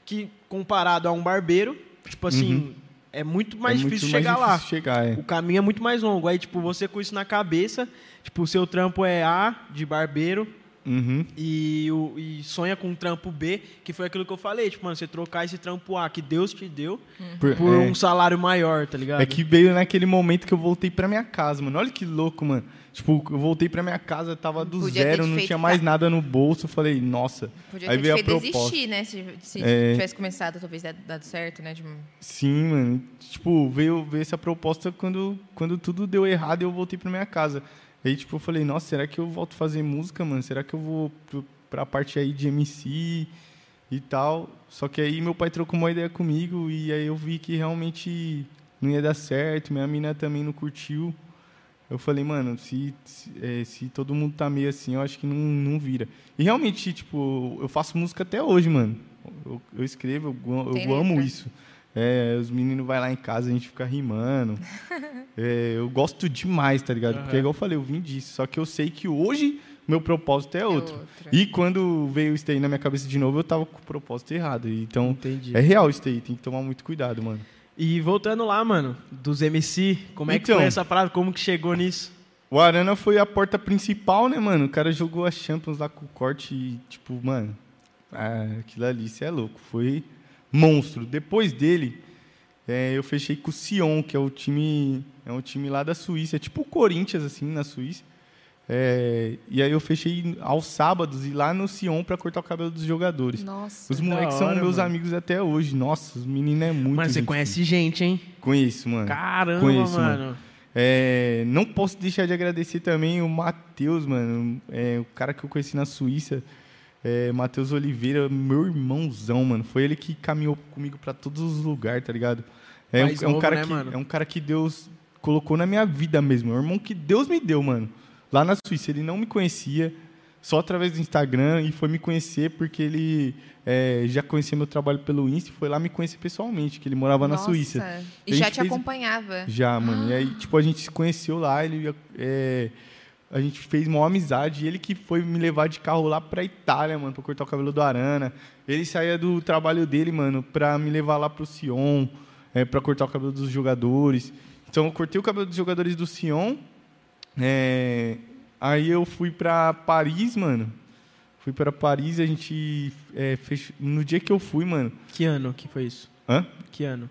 que comparado a um barbeiro, tipo assim, é muito mais é muito difícil mais chegar difícil lá. chegar, é. O caminho é muito mais longo. Aí, tipo, você com isso na cabeça, tipo, o seu trampo é A de barbeiro Uhum. e, o, e sonha com um trampo B, que foi aquilo que eu falei, tipo, mano, você trocar esse trampo A que Deus te deu Por- por é. um salário maior, tá ligado? É que veio naquele momento que eu voltei pra minha casa, mano. Olha que louco, mano. Tipo, eu voltei pra minha casa, tava do Podia zero, não tinha mais nada no bolso. Eu falei, nossa. Podia Aí ter veio te a proposta. desistir, né? Se, se É. tivesse começado, talvez dado dado certo, né? De- Sim, mano. Tipo, veio, veio essa proposta quando, quando tudo deu errado e eu voltei pra minha casa. Aí, tipo, eu falei, nossa, será que eu volto a fazer música, mano? Será que eu vou pro, pra parte aí de MC e tal? Só que aí meu pai trocou uma ideia comigo e aí eu vi que realmente não ia dar certo. Minha mina também não curtiu. Eu falei, mano, se, se, é, se todo mundo tá meio assim, eu acho que não, não vira. E realmente, tipo, eu faço música até hoje, mano. Eu, eu escrevo, eu, eu amo isso. É, os meninos vai lá em casa, a gente fica rimando. É, eu gosto demais, tá ligado? Porque, Aham. igual eu falei, eu vim disso. Só que eu sei que hoje meu propósito é outro. outro. E quando veio isso aí na minha cabeça de novo, eu tava com o propósito errado. Então, Entendi. é real isso aí, tem que tomar muito cuidado, mano. E voltando lá, mano, dos MC, como é que Então. foi essa parada? Como que chegou nisso? O Arana foi a porta principal, né, mano? O cara jogou a Champions lá com o corte e, tipo, mano, ah, aquilo ali, você é louco. Foi monstro. Depois dele, é, eu fechei com o Sion, que é o time, é um time lá da Suíça, é tipo o Corinthians, assim, na Suíça. É, e aí eu fechei aos sábados e lá no Sion pra cortar o cabelo dos jogadores. Nossa. Os moleques são meus mano. amigos até hoje. Nossa, os meninos é muito. mano, você gente conhece gente, hein? Conheço, mano. Caramba, Conheço, mano. É, não posso deixar de agradecer também o Matheus, mano. É, o cara que eu conheci na Suíça. É, Matheus Oliveira, meu irmãozão, mano. Foi ele que caminhou comigo pra todos os lugares, tá ligado? É, um, Mais é um novo, cara né, que, mano? é um cara que Deus colocou na minha vida mesmo. É um irmão que Deus me deu, mano. Lá na Suíça. Ele não me conhecia, só através do Instagram, e foi me conhecer porque ele é, já conhecia meu trabalho pelo Insta e foi lá me conhecer pessoalmente, que ele morava na Nossa. Suíça. E já te fez- acompanhava. Já, mano. E aí, tipo, a gente se conheceu lá, ele ia- é, a gente fez uma amizade. E ele que foi me levar de carro lá pra Itália, mano, pra cortar o cabelo do Arana. Ele saía do trabalho dele, mano, pra me levar lá pro Sion, é, pra cortar o cabelo dos jogadores. Então, eu cortei o cabelo dos jogadores do Sion. é, aí eu fui pra Paris, mano. Fui pra Paris, a gente é, fech... No dia que eu fui, mano. Que ano que foi isso? Hã? Que ano?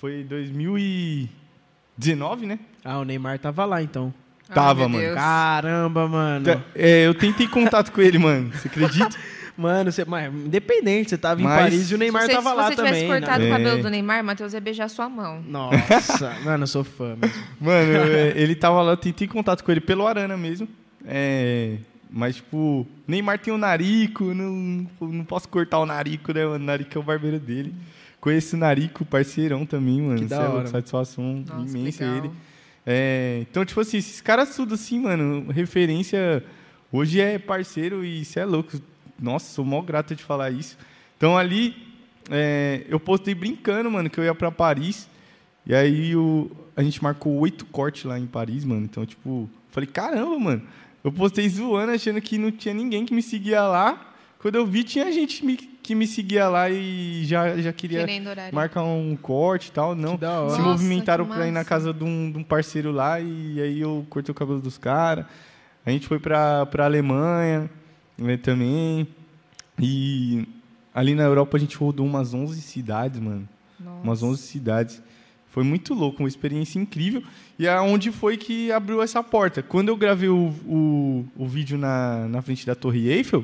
Foi 2019, né? Ah, o Neymar tava lá, então. Ai, Tava, meu mano. Deus. Caramba, mano. Tá, é, eu tentei contato com ele, mano. Você acredita? Mano, você, mas, independente, você tava em Mas- Paris e o Neymar se você, tava se lá você tivesse também. cortado né? o É. cabelo do Neymar, Matheus ia beijar sua mão. Nossa, mano, eu sou fã mesmo. Mano, eu- é, ele tava lá, eu tentei contato com ele pelo Arana mesmo. É, mas, tipo, Neymar tem o Narico, não, não posso cortar o Narico, né, mano? O Narico é o barbeiro dele. Conheço o Narico, parceirão também, mano. Que da é hora. Satisfação Nossa, imensa legal. ele. É, então, tipo assim, esses caras tudo assim, mano, referência. Hoje é parceiro e você é louco. Nossa, sou mó grato de falar isso. Então ali, é, eu postei brincando, mano, que eu ia pra Paris. E aí o, a gente marcou oito cortes lá em Paris, mano. Então, tipo, falei, caramba, mano. Eu postei zoando, achando que não tinha ninguém que me seguia lá. Quando eu vi, tinha gente me- que me seguia lá e já, já queria marcar um corte e tal. Não, Que da hora. se Nossa, movimentaram que pra ir na casa de um, de um parceiro lá e aí eu cortei o cabelo dos caras. A gente foi pra, pra Alemanha né, também. E ali na Europa a gente rodou umas 11 cidades, mano. Nossa. Umas 11 cidades. Foi muito louco, uma experiência incrível. E é onde foi que abriu essa porta. Quando eu gravei o, o, o vídeo na, na frente da Torre Eiffel,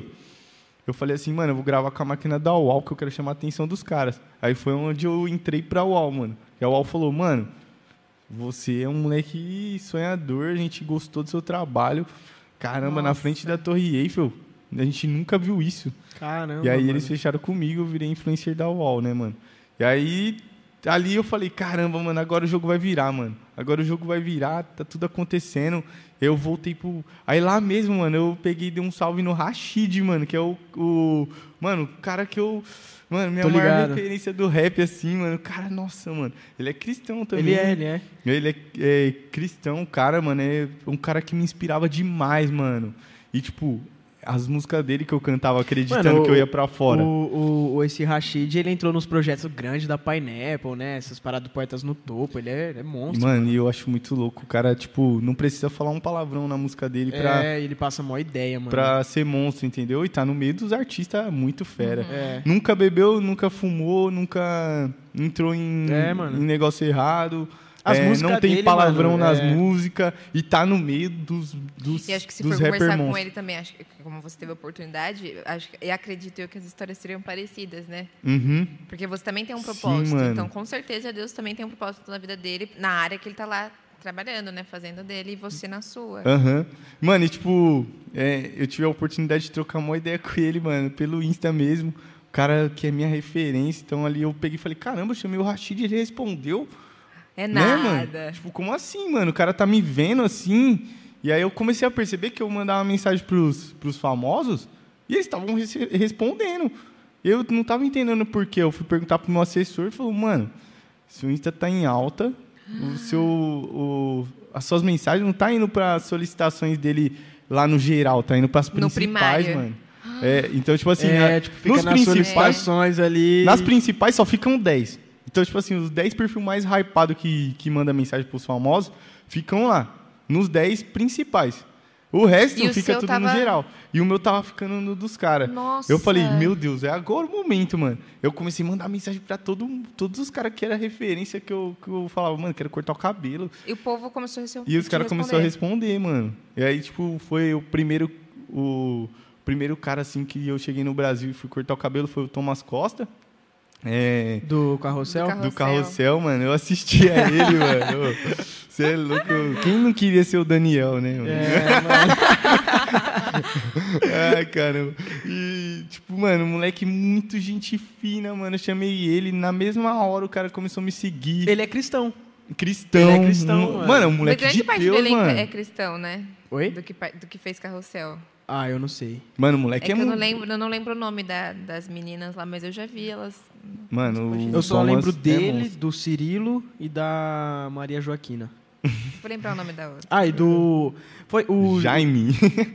eu falei assim, mano, eu vou gravar com a máquina da UAU, que eu quero chamar a atenção dos caras. Aí foi onde eu entrei pra UAU, mano. E a UAU falou, mano, você é um moleque sonhador, a gente gostou do seu trabalho. Caramba, na Nossa. frente da Torre Eiffel, a gente nunca viu isso. Caramba. E aí mano. eles fecharam comigo, eu virei influencer da UOL, né, mano? E aí, ali eu falei, caramba, mano, agora o jogo vai virar, mano. Agora o jogo vai virar, tá tudo acontecendo. Eu voltei pro... Aí lá mesmo, mano, eu peguei e dei um salve no Rashid, mano, que é o... o... Mano, o cara que eu... Mano, minha Tô maior ligado. referência do rap, assim, mano. Cara, nossa, mano. Ele é cristão também. Ele é, ele é. Ele é, é cristão, cara, mano, é um cara que me inspirava demais, mano. E, tipo, as músicas dele que eu cantava acreditando Mano, que eu ia pra fora. O, o, o- esse Rashid, ele entrou nos projetos grandes da Pineapple, né? Essas paradas Portas no Topo. Ele é, ele é monstro. Mano, e eu acho muito louco. O cara, tipo, não precisa falar um palavrão na música dele pra, É, ele passa a maior ideia, mano. pra ser monstro, entendeu? E tá no meio dos artistas muito fera. É. Nunca bebeu, nunca fumou, nunca entrou em, É, em negócio errado. As É, músicas não tem dele, palavrão mano, nas é. músicas e tá no meio dos, dos, E acho que se dos for rapper conversar com monstros. ele também, acho que como você teve a oportunidade, acho que, e acredito eu que as histórias seriam parecidas, né? Uhum. Porque você também tem um Sim, propósito. mano. então, com certeza, Deus também tem um propósito na vida dele, na área que ele tá lá trabalhando, né? Fazendo dele e você na sua. Aham. Mano, e tipo, é, eu tive a oportunidade de trocar uma ideia com ele, mano, pelo Insta mesmo. O cara que é minha referência. Então ali eu peguei e falei, caramba, eu chamei o Rashid e ele respondeu. É Né, nada. mano? Tipo, como assim, mano? O cara tá me vendo assim. E aí eu comecei a perceber que eu mandava mensagem pros, pros famosos e eles estavam respondendo. Eu não tava entendendo por quê. Eu fui perguntar pro meu assessor e falou, mano, seu Insta tá em alta, o seu, o, as suas mensagens não tá indo para solicitações dele lá no geral, tá indo para as principais, primário. mano. É, então, tipo assim, é, a- tipo, fica nos nas principais, solicitações ali. nas principais só ficam 10. Então, tipo assim, os 10 perfis mais hypados que, que manda mensagem pros famosos ficam lá, nos 10 principais. O resto E o fica seu tudo no tava- geral. E o meu tava ficando no dos caras. Nossa. Eu falei, meu Deus, é agora o momento, mano. Eu comecei a mandar mensagem pra todo, todos os caras que era referência que eu, que eu falava, mano, quero cortar o cabelo. E o povo começou a receber E os caras começaram a responder, mano. E aí, tipo, foi o primeiro. O primeiro cara, assim, que eu cheguei no Brasil e fui cortar o cabelo foi o Thomas Costa. É, Do carrossel? Do carro- do Carrossel. carrossel, mano. Eu assistia ele, mano. Você é louco. Quem não queria ser o Daniel, né, mano? É, mano. Caramba. E, tipo, mano, moleque muito gente fina, mano. Eu chamei ele, na mesma hora o cara começou a me seguir. Ele é cristão. Cristão. ele é cristão, mano. Mano, é um Uma moleque grande de parte Deus, dele mano. é cristão, né? Oi? Do que, do que fez carrossel. Ah, eu não sei. Mano, o É moleque que é, eu não muito... lembro, eu não lembro o nome da- das meninas lá, mas eu já vi elas. Mano, o Eu só Thomas lembro é dele, monstro. do Cirilo e da Maria Joaquina. Vou lembrar o nome da outra. Ah, e do. Foi o. Jaime.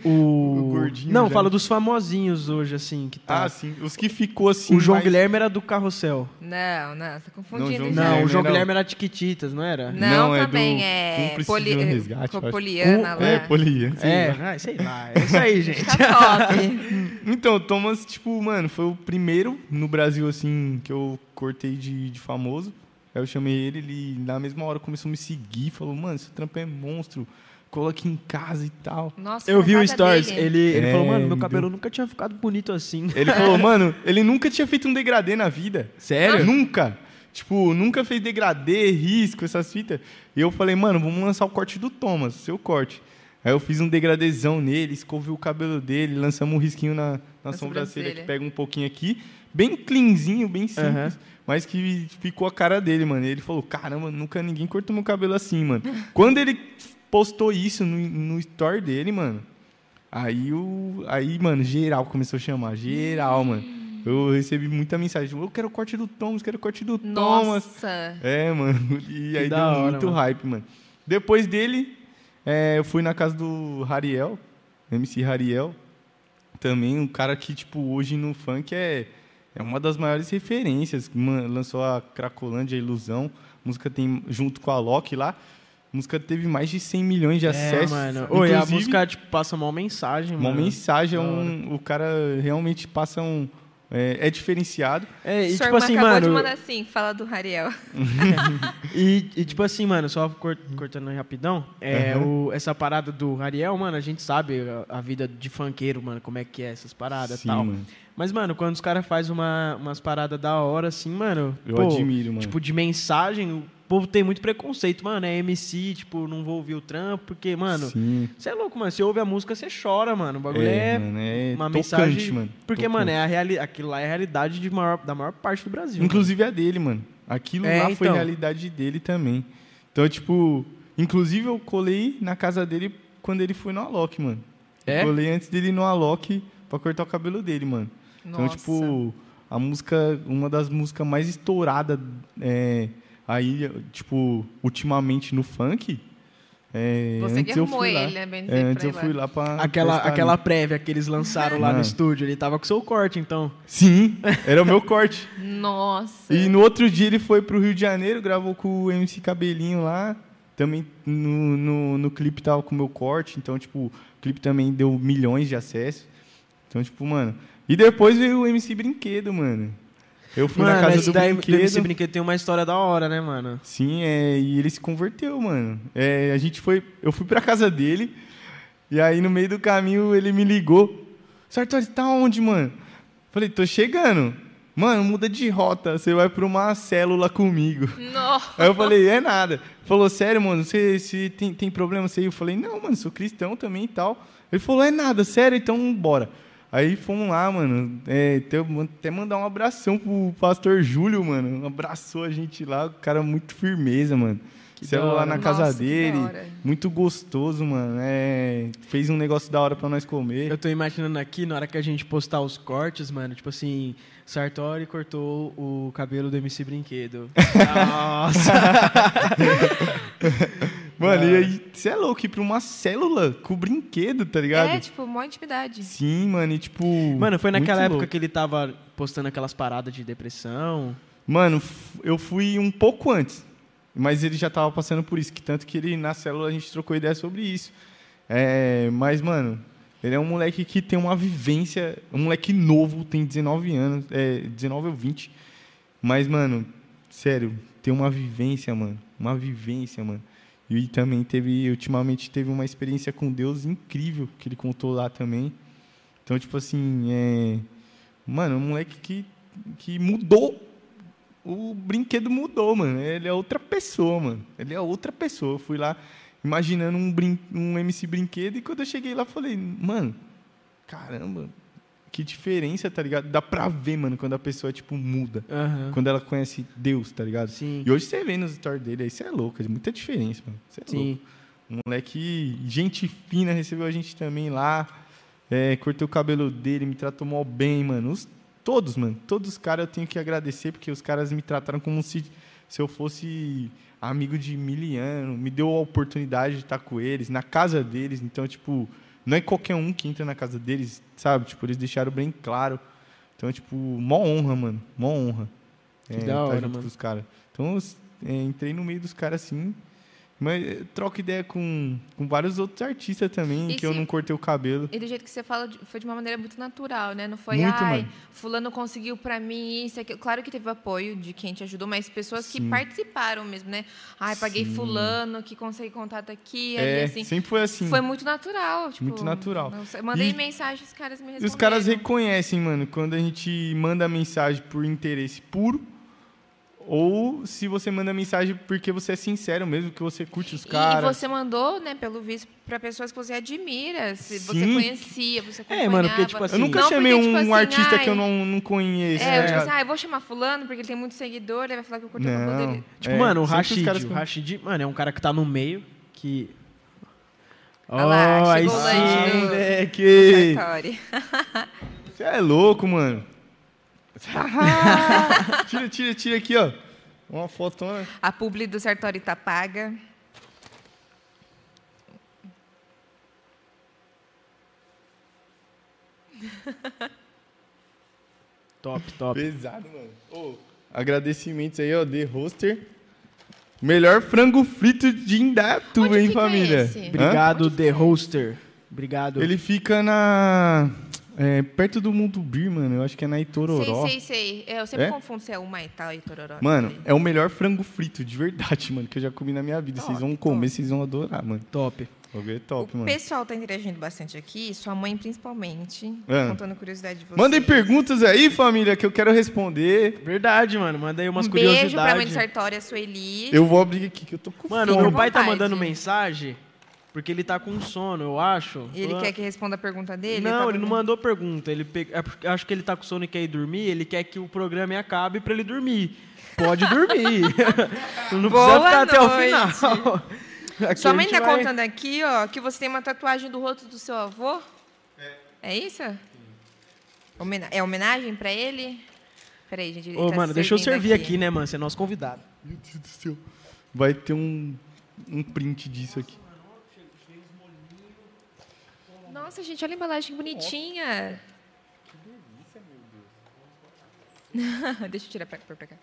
O, O gordinho Não, Jaime. fala dos famosinhos hoje, assim, que tá. ah, sim. Os que ficou assim. o João mais- Guilherme era do carrossel. Não, não, você tá confundindo. João já. Não, o João era Guilherme era Tiquititas, não era? Não, Não, é também do é. De um Resgate, acho. Poliana lá. É, Poliana. É, ah, sei lá. É isso aí, gente. Tá top. Então, o Thomas, tipo, mano, foi o primeiro no Brasil, assim, que eu cortei de, de famoso. Aí eu chamei ele, ele na mesma hora começou a me seguir, falou, mano, esse trampo é monstro, cola aqui em casa e tal. Nossa, Eu vi o Stories. dele. Ele, ele É, falou, mano, meu ele cabelo deu- nunca tinha ficado bonito assim. Ele falou, mano, ele nunca tinha feito um degradê na vida. Sério? Nunca. Tipo, nunca fez degradê, risco, essas fitas. E eu falei, mano, vamos lançar o corte do Thomas, seu corte. Aí eu fiz um degradezão nele, escovei o cabelo dele, lançamos um risquinho na, na, Na sobrancelha sobrancelha. que pega um pouquinho aqui. Bem cleanzinho, bem simples. Aham. Mas que ficou a cara dele, mano. E ele falou, caramba, nunca ninguém cortou meu cabelo assim, mano. Quando ele postou isso no, no story dele, mano, aí o. Aí, mano, geral começou a chamar. Geral, mano. Eu recebi muita mensagem. Eu quero o corte do Thomas, quero o corte do Thomas. Nossa. É, mano. E aí deu hora, muito mano. hype, mano. Depois dele, é, eu fui na casa do Rariel, MC Rariel. Também um cara que, tipo, hoje no funk é, é uma das maiores referências. Lançou a Cracolândia, a Ilusão. A música tem, junto com a Loki lá. A música teve mais de 100 milhões de É, acessos. mano. Oi, a música, tipo, passa uma mensagem, Uma mano. mensagem, é um, o cara realmente passa um... É, é diferenciado. É, e Sua tipo irmã assim, acabou de mano. mandar assim, fala do Rariel. E, e, tipo assim, mano, só cor- cortando aí rapidão, é, Uhum. o- essa parada do Ariel, mano, a gente sabe a, a vida de funkeiro, mano, como é que é essas paradas e tal. mano. Mas, mano, quando os caras fazem uma, umas paradas da hora, assim, mano. Eu pô, admiro, mano. Tipo, de mensagem, o povo tem muito preconceito, mano. É MC, tipo, não vou ouvir o trampo, porque, mano, você é louco, mano. Você ouve a música, você chora, mano. O bagulho é, mano, é uma tocante, mensagem. mano. Porque, Tocante. mano, é a reali... aquilo lá é a realidade de maior, da maior parte do Brasil. Inclusive a dele, mano. Aquilo É, lá foi então. realidade dele também. Então, tipo, inclusive eu colei na casa dele quando ele foi no Alok, mano. É? Colei antes dele ir no Alok pra cortar o cabelo dele, mano. Então, Nossa. tipo, a música, uma das músicas mais estouradas é, aí, tipo, ultimamente no funk. É, Você que antes eu arrumou fui lá. ele, né? Bem É, dizer, antes pra eu lá. fui lá pra. Aquela, aquela prévia que eles lançaram lá no estúdio, ele tava com seu corte, então. Sim, era o meu corte. Nossa. E no outro dia ele foi pro Rio de Janeiro, gravou com o MC Cabelinho lá. Também no, no, no clipe tava com o meu corte. Então, tipo, o clipe também deu milhões de acessos. Então, tipo, mano. E depois veio o MC Brinquedo, mano. Eu fui mano, na casa do daí, Brinquedo. esse brinquedo tem uma história da hora, né, mano? Sim, é, e ele se converteu, mano. É, a gente foi, eu fui pra casa dele, e aí no meio do caminho ele me ligou. Sartori, você tá onde, mano? Falei, tô chegando. Mano, muda de rota, você vai pra uma célula comigo. Nossa. Aí eu falei, é nada. Falou, sério, mano, você, você tem, tem problema? Você? Eu falei, não, mano, sou cristão também e tal. Ele falou, é nada, sério, então bora. Aí fomos lá, mano. É, até, até mandar um abração pro pastor Júlio, mano. Abraçou a gente lá, o cara muito firmeza, mano. Que Celular na Nossa, casa dele. Muito gostoso, mano. É, fez um negócio da hora pra nós comer. Eu tô imaginando aqui, na hora que a gente postar os cortes, mano, tipo assim, Sartori cortou o cabelo do MC Brinquedo. Nossa! Mano, e aí, você é louco ir pra uma célula com brinquedo, tá ligado? É, tipo, mó intimidade. Sim, mano, e tipo. Mano, foi naquela época louco. que ele tava postando aquelas paradas de depressão. Mano, eu fui um pouco antes. Mas ele já tava passando por isso, que tanto que ele na célula a gente trocou ideia sobre isso. É, mas, mano, ele é um moleque que tem uma vivência. Um moleque novo, tem 19 anos. É, 19 ou 20. Mas, mano, sério, tem uma vivência, mano. Uma vivência, mano. E também teve, ultimamente, teve uma experiência com Deus incrível que ele contou lá também. Então, tipo assim, é. Mano, um moleque que, que mudou. O brinquedo mudou, mano. Ele é outra pessoa, mano. Ele é outra pessoa. Eu fui lá imaginando um, brin um MC brinquedo e quando eu cheguei lá, falei, mano, caramba, que diferença, tá ligado? Dá pra ver, mano, quando a pessoa, tipo, muda. Aham. Quando ela conhece Deus, tá ligado? Sim. E hoje você vê nos stories dele aí, você é louco, é muita diferença, mano. Você é louco. Sim. Um moleque, gente fina, recebeu a gente também lá. É, cortei o cabelo dele, me tratou mó bem, mano. Os- todos, mano. Todos os caras eu tenho que agradecer, porque os caras me trataram como se, se eu fosse amigo de miliano. Me deu a oportunidade de estar com eles, na casa deles. Então, tipo, não é qualquer um que entra na casa deles, sabe? Tipo, eles deixaram bem claro. Então, tipo, mó honra, mano. Mó honra. Que é, da tá hora, junto mano. com os caras. Então, eu, é, entrei no meio dos caras assim. Mas eh, troco ideia com, com vários outros artistas também, E que eu não cortei o cabelo. E do jeito que você fala, foi de uma maneira muito natural, né? Não foi, Muito, ai, mano. fulano conseguiu pra mim isso, aquilo. Claro que teve apoio de quem te ajudou, mas pessoas que Sim. participaram mesmo, né? Ai, paguei Sim. fulano que consegue contato aqui, É, ali, assim. sempre foi assim. Foi muito natural, tipo... Muito natural. eu mandei E- mensagem, os caras me E responderam. os caras reconhecem, mano, quando a gente manda mensagem por interesse puro ou se você manda mensagem porque você é sincero mesmo, que você curte os E caras. você mandou, né, pelo visto, pra pessoas que você admira, se você Sim. conhecia, você É, acompanhava. mano, porque, tipo Eu assim, nunca Não, chamei porque, um tipo assim, artista ai, que eu não, não conheço. É, tá eu, tipo assim, ah, eu vou chamar fulano porque ele tem muito seguidor, ele vai falar que eu o cabelo Não. dele. Tipo, É, mano, o Rashid, caras o Rashid, mano, é um cara que tá no meio, que... Olha lá, aí chegou o lanche sim, do- moleque! Você é louco, mano. tira, tira, tira aqui, ó. Uma fotona. A publi do Sartori tá paga. Top, top. Pesado, mano. Ô, agradecimentos aí, ó, The Roster. Melhor frango frito de Indaiatuba, Onde hein, família? esse? Obrigado, The Hoster. Obrigado. Ele fica na... é, perto do Mundo Bir, mano. Eu acho que é na Itororó. Sei, sei, sei. Eu sempre É? confundo se é uma e tal e tororó. Mano, é o melhor frango frito, de verdade, mano, que eu já comi na minha vida. Vocês vão Top, comer, top. vocês vão adorar, mano. Top. O bagulho é O top, mano. pessoal tá interagindo bastante aqui, sua mãe principalmente, Ah. contando curiosidade de vocês. Mandem perguntas aí, família, que eu quero responder. Verdade, mano. Manda aí umas um beijo pra mãe curiosidades. de Sartori, a Sueli. Eu vou abrir aqui, que eu tô com Mano, meu pai tá mandando mensagem porque ele tá com sono, eu acho. E ele Ah, quer que responda a pergunta dele? Não, Tá ele não mandou pergunta. Ele pe... é acho que ele tá com sono e quer ir dormir. Ele quer que o programa acabe pra ele dormir. Pode dormir. não Boa precisa ficar até o noite. final. Aqui Sua mãe gente tá vai- contando aqui, ó, que você tem uma tatuagem do rosto do seu avô? É. É isso? Homena- É homenagem pra ele? Peraí, gente. ele Ô, tá mano, deixa eu servir aqui. né, mano? Você é nosso convidado. Meu Deus do céu. Vai ter um, um print disso aqui. Nossa, gente, olha a embalagem que bonitinha. Deixa eu tirar pra, pra, pra cá.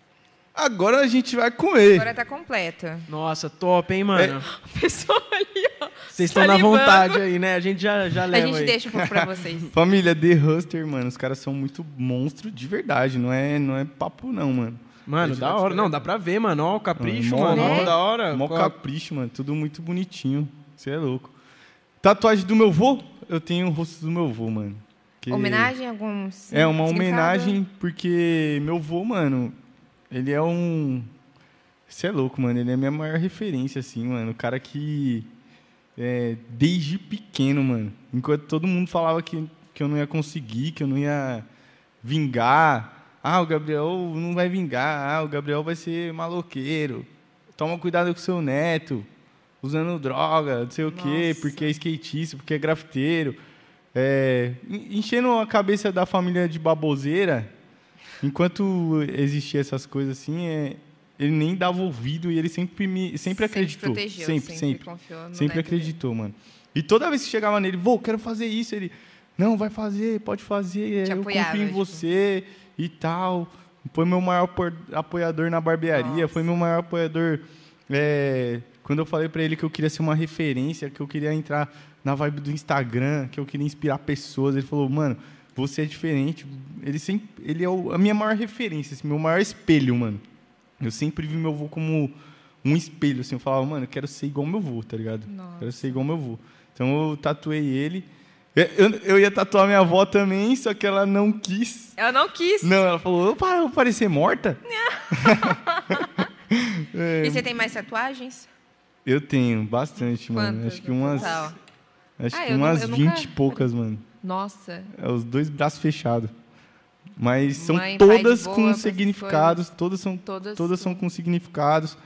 Agora a gente vai comer. Agora tá completo. Nossa, top, hein, mano? O pessoal ali, ó. Vocês estão na vontade aí, né? A gente já, já A leva gente aí. deixa um pouco pra vocês. Família The Huster, mano, os caras são muito monstro de verdade, não é, não é papo não, mano. Mano, da hora. Não, dá pra ver, mano. Ó, o capricho, Mó- mano. Ó, Né? da hora. Mó capricho, mano, tudo muito bonitinho. Você é louco. Tatuagem do meu vô? Eu tenho o rosto do meu vô, mano. Que- Homenagem a algum É uma homenagem porque meu vô, mano, ele é um. Você é louco, mano. Ele é a minha maior referência, assim, mano. O cara que. é, desde pequeno, mano. Enquanto todo mundo falava que, que eu não ia conseguir, que eu não ia vingar. Ah, o Gabriel não vai vingar. Ah, o Gabriel vai ser maloqueiro. toma cuidado com seu neto, usando droga, não sei o quê, Nossa. porque é skatista, porque é grafiteiro. É, en- enchendo a cabeça da família de baboseira, enquanto existia essas coisas assim, é, ele nem dava ouvido e ele sempre me sempre acreditou. protegeu, sempre, sempre. Sempre dele. acreditou, mano. E toda vez que chegava nele, vô, quero fazer isso, ele, não, vai fazer, pode fazer, Te eu apoiava, confio em tipo. você e tal. Foi meu maior apo- apoiador na barbearia, Nossa. foi meu maior apoiador é, quando eu falei pra ele que eu queria ser uma referência, que eu queria entrar na vibe do Instagram, que eu queria inspirar pessoas. Ele falou, mano, você é diferente. Ele sempre, ele é o- a minha maior referência, assim, meu maior espelho, mano. Eu sempre vi meu avô como um espelho, assim. Eu falava, mano, eu quero ser igual meu avô, tá ligado? Nossa. Quero ser igual meu avô. Então eu tatuei ele. Eu, eu, eu ia tatuar minha avó também, só que ela não quis. Eu não quis. Não, ela falou, eu vou parecer morta? É, E você tem mais tatuagens? Eu tenho bastante, mano. Acho que umas, total? acho Ah, que umas eu 20 nunca- e poucas, mano. Nossa. É, os dois braços fechados. Mas são Mãe, todas boa, com significados, todas são Todas. Todas são com significados.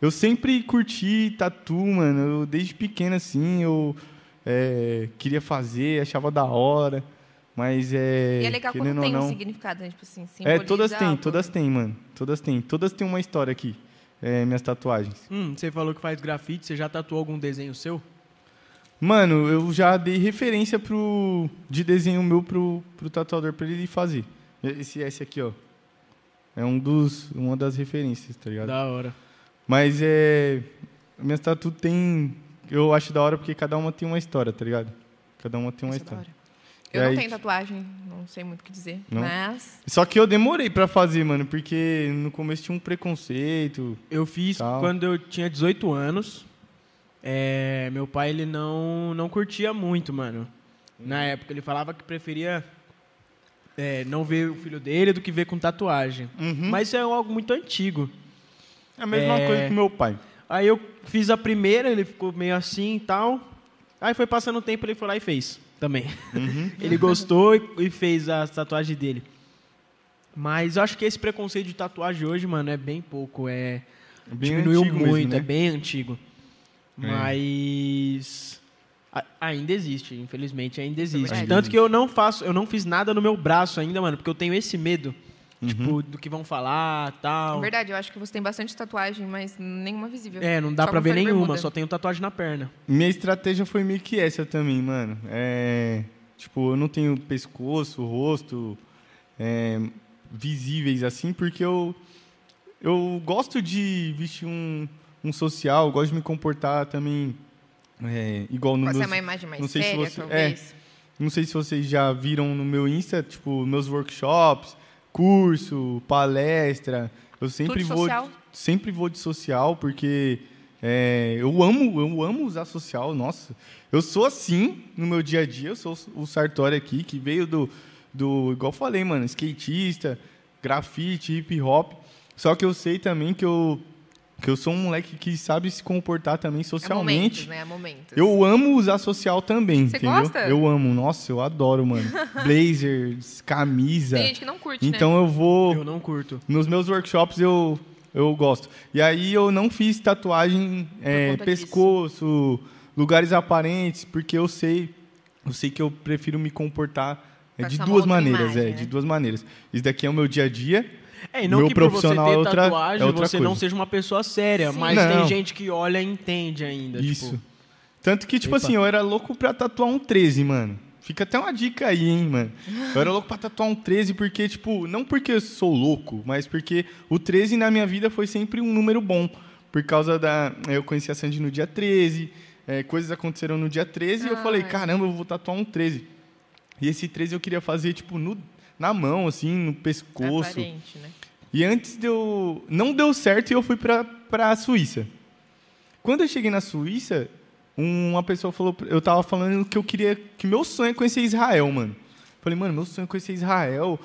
Eu sempre curti tatu, mano. Eu, desde pequeno, assim, eu é, queria fazer, achava da hora. Mas é. E é legal quando tem um não, significado, né? Tipo assim, É, todas têm, todas têm, mano. Todas têm. Todas têm uma história aqui. É, minhas tatuagens. Hum, você falou que faz grafite, você já tatuou algum desenho seu? Mano, eu já dei referência pro, de desenho meu pro, pro tatuador pra ele fazer. Esse S aqui, ó. É um dos, uma das referências, tá ligado? Da hora. Mas é. Minhas tatu tem. Eu acho da hora porque cada uma tem uma história, tá ligado? Cada uma tem uma Isso é história. Hora. E Eu não aí- tenho tatuagem, não sei muito o que dizer. Não? Mas. Só que eu demorei pra fazer, mano, porque no começo tinha um preconceito. Eu fiz Tal. quando eu tinha 18 anos. É, meu pai, ele não, não curtia muito, mano. Na época, ele falava que preferia é, não ver o filho dele do que ver com tatuagem. Uhum. Mas isso é algo muito antigo. É a mesma É. coisa que meu pai. Aí eu fiz a primeira, ele ficou meio assim e tal. Aí foi passando o tempo, ele foi lá e fez também. ele gostou e, e fez a tatuagem dele. Mas eu acho que esse preconceito de tatuagem hoje, mano, é bem pouco. É, Bem diminuiu muito, mesmo, né? é bem antigo. É. Mas a- ainda existe, infelizmente, ainda existe. verdade. Tanto que eu não faço, eu não fiz nada no meu braço ainda, mano, porque eu tenho esse medo, Uhum. tipo, do que vão falar, tal. verdade, eu acho que você tem bastante tatuagem, mas nenhuma visível. É, não dá Só pra ver nenhuma, bermuda. só tenho tatuagem na perna. Minha estratégia foi meio que essa também, mano. É, tipo, eu não tenho pescoço, rosto é, visíveis assim, porque eu, eu gosto de vestir um, um social, gosto de me comportar também é, igual no ser meus, uma imagem mais não sei se séria, você- talvez. Não sei se vocês já viram no meu Insta, tipo, meus workshops, curso, palestra. Eu sempre Tudo vou, social? sempre vou de social porque é, eu amo, eu amo usar social. Nossa, eu sou assim no meu dia a dia. Eu sou o Sartori aqui que veio do, do, igual falei, mano, skatista, grafite, hip hop. Só que eu sei também que eu que eu sou um moleque que sabe se comportar também É socialmente. momentos, né? É momentos. Eu amo usar social também, Você entendeu? gosta? Eu amo, nossa, eu adoro, mano. Blazers, camisa. Tem gente que não curte, Então né? eu vou Eu não curto. nos meus workshops eu eu gosto. E aí eu não fiz tatuagem é, pescoço, lugares aparentes, porque eu sei eu sei que eu prefiro me comportar é, de duas maneiras, imagem, é, né? de duas maneiras. Isso daqui é o meu dia a dia. É, e não Meu que por você ter profissional é outra- tatuagem é outra você não coisa. seja uma pessoa séria, Sim. mas Não. tem gente que olha e entende ainda. Isso. Tipo, Tanto que, tipo Epa. assim, eu era louco pra tatuar um 13, mano. Fica até uma dica aí, hein, mano. Eu era louco pra tatuar um 13 porque, tipo, não porque eu sou louco, mas porque o 13 na minha vida foi sempre um número bom. Por causa da. Eu conheci a Sandy no dia 13, é, coisas aconteceram no dia 13 e eu falei, caramba, eu vou tatuar um 13. E esse 13 eu queria fazer, tipo, no, na mão, assim, no pescoço. Aparente, né? E antes deu. Não deu certo e eu fui pra, pra Suíça. Quando eu cheguei na Suíça, uma pessoa falou. Eu tava falando que eu queria. Que meu sonho é conhecer Israel, mano. Falei, mano, meu sonho é conhecer Israel.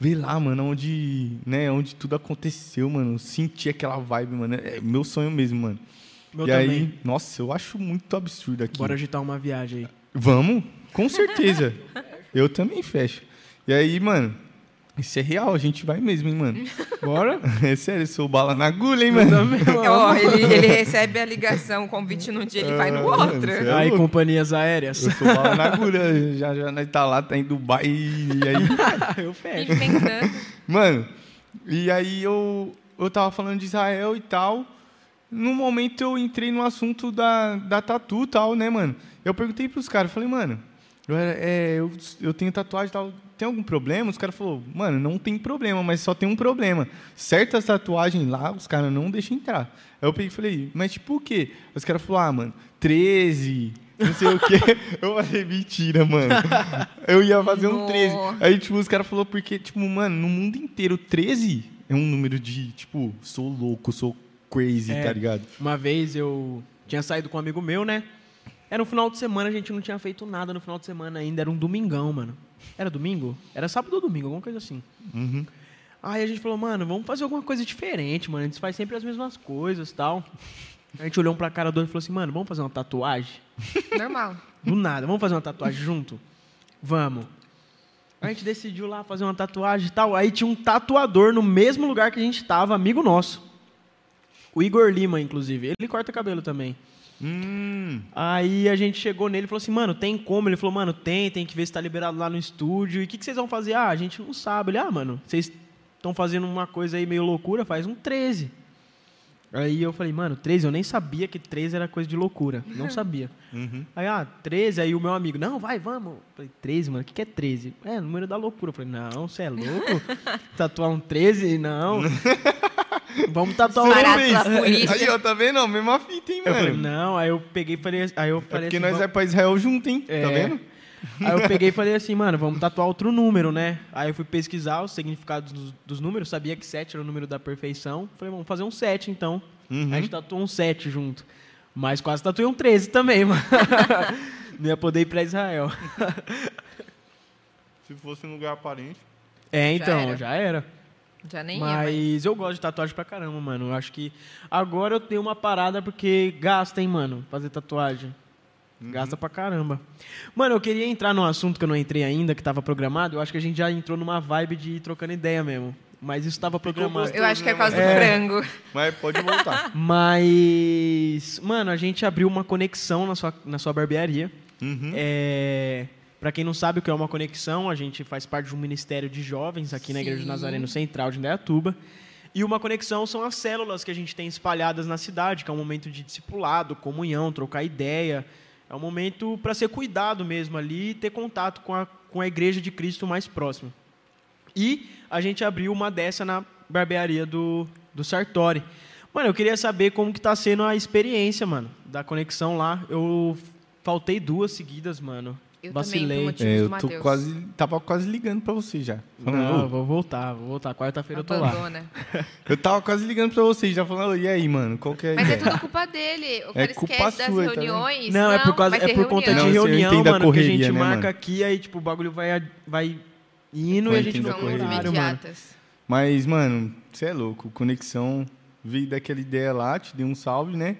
Ver lá, mano, onde, né, onde tudo aconteceu, mano. Sentir aquela vibe, mano. É meu sonho mesmo, mano. meu e também. aí, nossa, eu acho muito absurdo aqui. Bora agitar uma viagem aí. Vamos? Com certeza. eu também fecho. E aí, mano, Isso é real, a gente vai mesmo, hein, mano. Bora? É sério, eu sou bala na agulha, hein, mano. Ó, ele, ele recebe a ligação, o convite num dia, ele vai no Ah, outro. é Aí, companhias aéreas. Eu sou bala na agulha. Já, já nós tá lá, tá em Dubai e aí Eu fecho. Mano, e aí eu, eu tava falando de Israel e tal. No momento eu entrei no assunto da, da tatu e tal, né, mano? Eu perguntei pros caras, falei, mano, eu, é, eu, eu tenho tatuagem e tal, tem algum problema? Os caras falaram, mano, não tem problema, mas só tem um problema. Certas tatuagens lá, os caras não deixam entrar. Aí eu peguei e falei, mas tipo o quê? Os caras falaram, ah, mano, 13, não sei o quê. Eu falei, mentira, mano. Eu ia fazer um 13. No. Aí, tipo, os caras falaram porque, tipo, mano, no mundo inteiro, 13 é um número de, tipo, sou louco, sou crazy, É. tá ligado? Uma vez eu tinha saído com um amigo meu, né? Era um final de semana, a gente não tinha feito nada no final de semana ainda. Era um domingão, mano. Era domingo? Era sábado ou domingo, alguma coisa assim. Uhum. Aí a gente falou, mano, vamos fazer alguma coisa diferente, mano. A gente faz sempre as mesmas coisas tal. A gente olhou um pra cara do outro e falou assim, mano, vamos fazer uma tatuagem? Normal. Do nada, vamos fazer uma tatuagem junto? Vamos. A gente decidiu lá fazer uma tatuagem e tal. Aí tinha um tatuador no mesmo lugar que a gente tava, amigo nosso. O Igor Lima, inclusive. Ele corta cabelo também. Hum. Aí a gente chegou nele e falou assim, mano, tem como? Ele falou, mano, tem, tem que ver se tá liberado lá no estúdio. E o que, que vocês vão fazer? Ah, a gente não sabe. Ele, ah, mano, vocês estão fazendo uma coisa aí meio loucura, faz um 13. Aí eu falei, mano, 13, eu nem sabia que 13 era coisa de loucura. Não sabia. Uhum. Aí, ah, 13, aí o meu amigo, não, vai, vamos. Eu falei, 13, mano, o que, que é 13? É, número da loucura. Eu falei, não, você é louco? Tatuar um 13? Não. Vamos tatuar um Parado 13. pela polícia. Aí, ó, tá vendo? Mesma fita, hein, Eu falei, mano? não, aí eu peguei e falei, aí eu É falei porque assim, nós vamos- é pra Israel junto, hein? É. Tá vendo? Aí eu peguei e falei assim, mano, vamos tatuar outro número, né? Aí eu fui pesquisar os significados dos, dos números, sabia que 7 era o número da perfeição. Falei, vamos fazer um 7 então. Uhum. Aí a gente tatuou um 7 junto. Mas quase tatuei um 13 também, mano. Não ia poder ir pra Israel. Se fosse um lugar aparente. É, Já então, era. já era. Já nem ia mais. Mas eu gosto de tatuagem pra caramba, mano. Eu acho que agora eu tenho uma parada porque gasta, hein, mano, fazer tatuagem. Gasta pra caramba. Mano, eu queria entrar num assunto que eu não entrei ainda, que tava programado. Eu acho que a gente já entrou numa vibe de ir trocando ideia mesmo. Mas isso tava programado. Eu acho que é por causa do É. frango. Mas pode voltar. Mas, mano, a gente abriu uma conexão na sua, na sua barbearia. Uhum. É, para quem não sabe o que é uma conexão, a gente faz parte de um ministério de jovens aqui na Igreja Sim. Nazareno Central de Indaiatuba. E uma conexão são as células que a gente tem espalhadas na cidade, que é um momento de discipulado, comunhão, trocar ideia. É um momento para ser cuidado mesmo ali e ter contato com a, com a Igreja de Cristo mais próximo. E a gente abriu uma dessa na barbearia do, do Sartori. Mano, eu queria saber como que tá sendo a experiência, mano, da conexão lá. Eu faltei duas seguidas, mano. Eu Vacilei. também, por motivos É, eu tô Matheus. quase. Tava quase ligando pra você já. Falando, Não, "Ô, vou voltar, vou voltar. Quarta-feira eu tô lá. Abandona. eu tava quase ligando pra você já falando, e aí, mano, qual que é a Mas é ideia? tudo culpa dele. O É cara culpa esquece das sua, tá reuniões. Não, é por, causa, é por conta de Não, reunião. eu reunião, mano, que a gente correria, né, marca mano? aqui, aí, tipo, o bagulho vai, vai indo e a gente não correria. horário, mano. imediatas. Mas, mano, você é louco. Conexão veio daquela ideia lá, te dei um salve, né?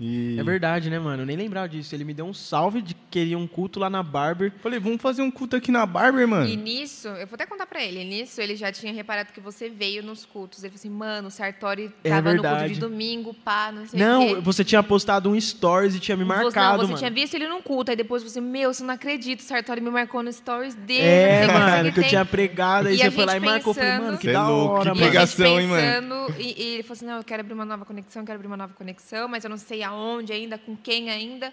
E. É verdade, né, mano? Eu nem lembrava disso. Ele me deu um salve de que queria um culto lá na Barber. Falei, vamos fazer um culto aqui na Barber, mano. E nisso, eu vou até contar pra ele, nisso ele já tinha reparado que você veio nos cultos. Ele falou assim, mano, o Sartori É tava no culto de domingo, pá, não sei o Não, quê. você tinha postado um stories e tinha me Você- marcado, não, você mano. tinha visto ele num culto, aí depois você, meu, você não acredita, o Sartori me marcou no stories dele. É, não sei o que, mano, que eu tem. tinha pregado, aí E você a foi lá e marcou. Eu falei, mano, que é da louco, hora, que a mano. Pregação, hein, mano? e, e ele falou assim, não, eu quero abrir uma nova conexão, eu quero abrir uma nova conexão, mas eu não sei aonde ainda, com quem ainda.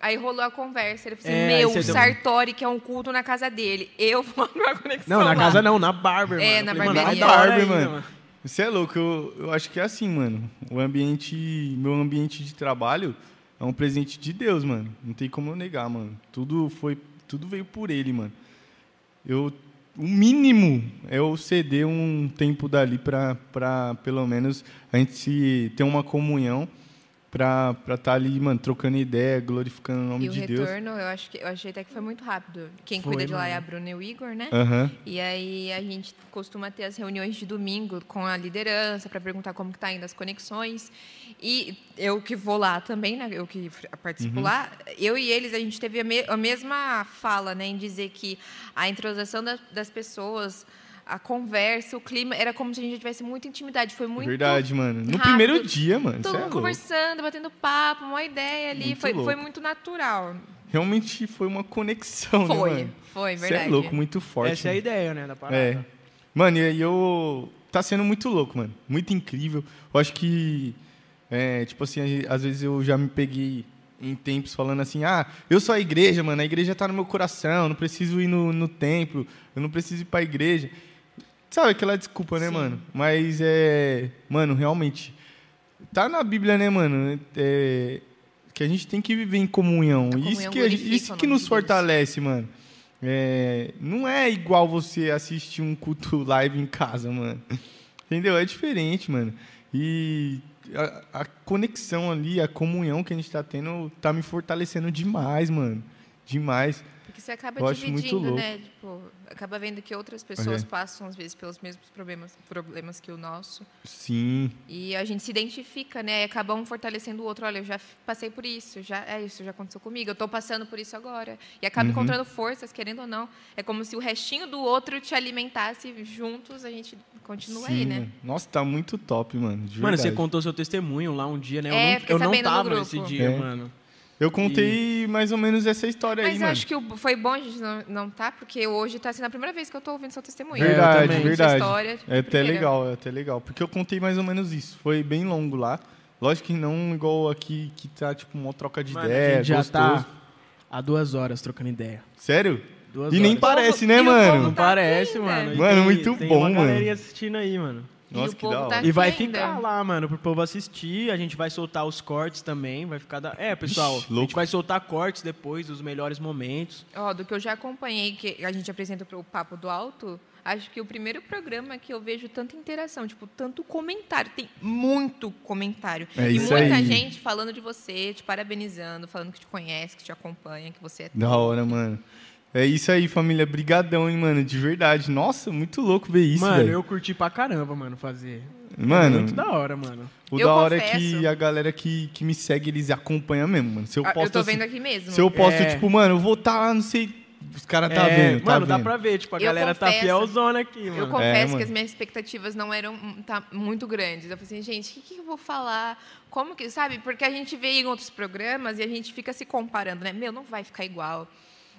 Aí rolou a conversa, ele falou assim, É, aí meu, você o deu- Sartori quer um culto na casa dele. Eu vou abrir uma conexão Não, na lá. casa não, na Barber, É, mano. na falei, mano, barbearia. da hora Barber, ainda, mano. Você é louco, eu, eu acho que é assim, mano. O ambiente, meu ambiente de trabalho é um presente de Deus, mano. Não tem como eu negar, mano. Tudo foi, tudo veio por ele, mano. Eu, o mínimo é eu ceder um tempo dali pra, pra pelo menos a gente se ter uma comunhão pra estar tá ali, mano, trocando ideia, glorificando o nome E o de Deus. retorno, eu acho que eu achei até que foi muito rápido. Quem Foi, cuida de lá mano. é a Bruna e o Igor, né? Aham. E aí a gente costuma ter as reuniões de domingo com a liderança para perguntar como que tá indo as conexões. E eu que vou lá também, né? Eu que participo lá, eu e eles a gente teve a, me- a mesma fala, né, em dizer que a introdução da- das pessoas a conversa, o clima, era como se a gente tivesse muita intimidade. Foi muito. Verdade, mano. No rápido. primeiro dia, mano. Todo é mundo conversando, batendo papo, uma ideia ali. Muito Foi, foi muito natural. Realmente foi uma conexão, né, Foi, mano? foi, Cê verdade. é louco, muito forte. Essa é a mano. ideia, né, da parada. É. Mano, e aí eu. Tá sendo muito louco, mano. Muito incrível. Eu acho que. É, tipo assim, às vezes eu já me peguei em tempos falando assim: ah, eu sou a igreja, mano. A igreja tá no meu coração. Eu não preciso ir no, no templo. Eu não preciso ir pra igreja. Sabe aquela desculpa, né, Sim. mano? Mas é. Mano, realmente. Tá na Bíblia, né, mano? É, que a gente tem que viver em comunhão. A isso comunhão que, gente- isso que nos fortalece, mano. É, não é igual você assistir um culto live em casa, mano. Entendeu? É diferente, mano. E a, a conexão ali, a comunhão que a gente tá tendo, tá me fortalecendo demais, mano. Demais. Porque você acaba Eu dividindo, louco. né? Tipo, acaba vendo que outras pessoas É. passam, às vezes, pelos mesmos problemas, problemas que o nosso. Sim. E a gente se identifica, né? E acaba um fortalecendo o outro. Olha, eu já passei por isso, já é isso, já aconteceu comigo. Eu estou passando por isso agora. E acaba Uhum. encontrando forças, querendo ou não. É como se o restinho do outro te alimentasse juntos, a gente continua aí, Sim, né? mano. Nossa, tá muito top, mano. De Mano, você contou seu testemunho lá um dia, né? É, eu não, fiquei eu não tava nesse dia, É. mano. Eu contei mais ou menos essa história Mas aí, eu mano. acho que foi bom a gente não, não tá, porque hoje está sendo a primeira vez que eu estou ouvindo seu testemunho. É, Verdade, também. verdade. História, É até primeira. legal, é até legal. Porque eu contei mais ou menos isso. Foi bem longo lá. Lógico que não igual aqui, que tá tipo uma troca de Mano, ideia, a gente já gostoso. tá há duas horas trocando ideia. Sério? Duas E nem horas. parece, E né, mano? povo Não tá parece, mano. E Mano, tem- muito tem bom, uma mano. galerinha assistindo aí, mano. Nossa, o que povo da hora. tá E vai ainda. ficar lá, mano, pro povo assistir. A gente vai soltar os cortes também. Vai ficar da... É, pessoal, Ixi, a gente vai soltar cortes depois dos melhores momentos. Ó, do que eu já acompanhei, que a gente apresenta para o Papo do Alto, acho que o primeiro programa que eu vejo tanta interação, tipo, tanto comentário. Tem muito comentário. É e isso muita aí. gente falando de você, te parabenizando, falando que te conhece, que te acompanha, que você é Da hora, mano. É isso aí, família. Brigadão, hein, mano. De verdade. Nossa, muito louco ver isso, mano, velho. eu curti pra caramba, mano, fazer. Mano, Muito da hora, mano. o Eu da hora é confesso. que a galera que, que me segue, eles acompanham mesmo, mano. Se eu Ah, posto eu tô assim- vendo aqui mesmo. Se eu posto, É. tipo, mano, eu vou estar lá, não sei. Os caras tá É, vendo, tá mano, dá vendo. pra ver, tipo, a Eu galera tá confesso- fielzona aqui, Eu mano. confesso mano. que as minhas expectativas não eram tá, muito grandes. Eu falei assim, gente, o que, que eu vou falar? Como que, sabe? Porque a gente vê em outros programas e a gente fica se comparando, né? Meu, não vai ficar igual.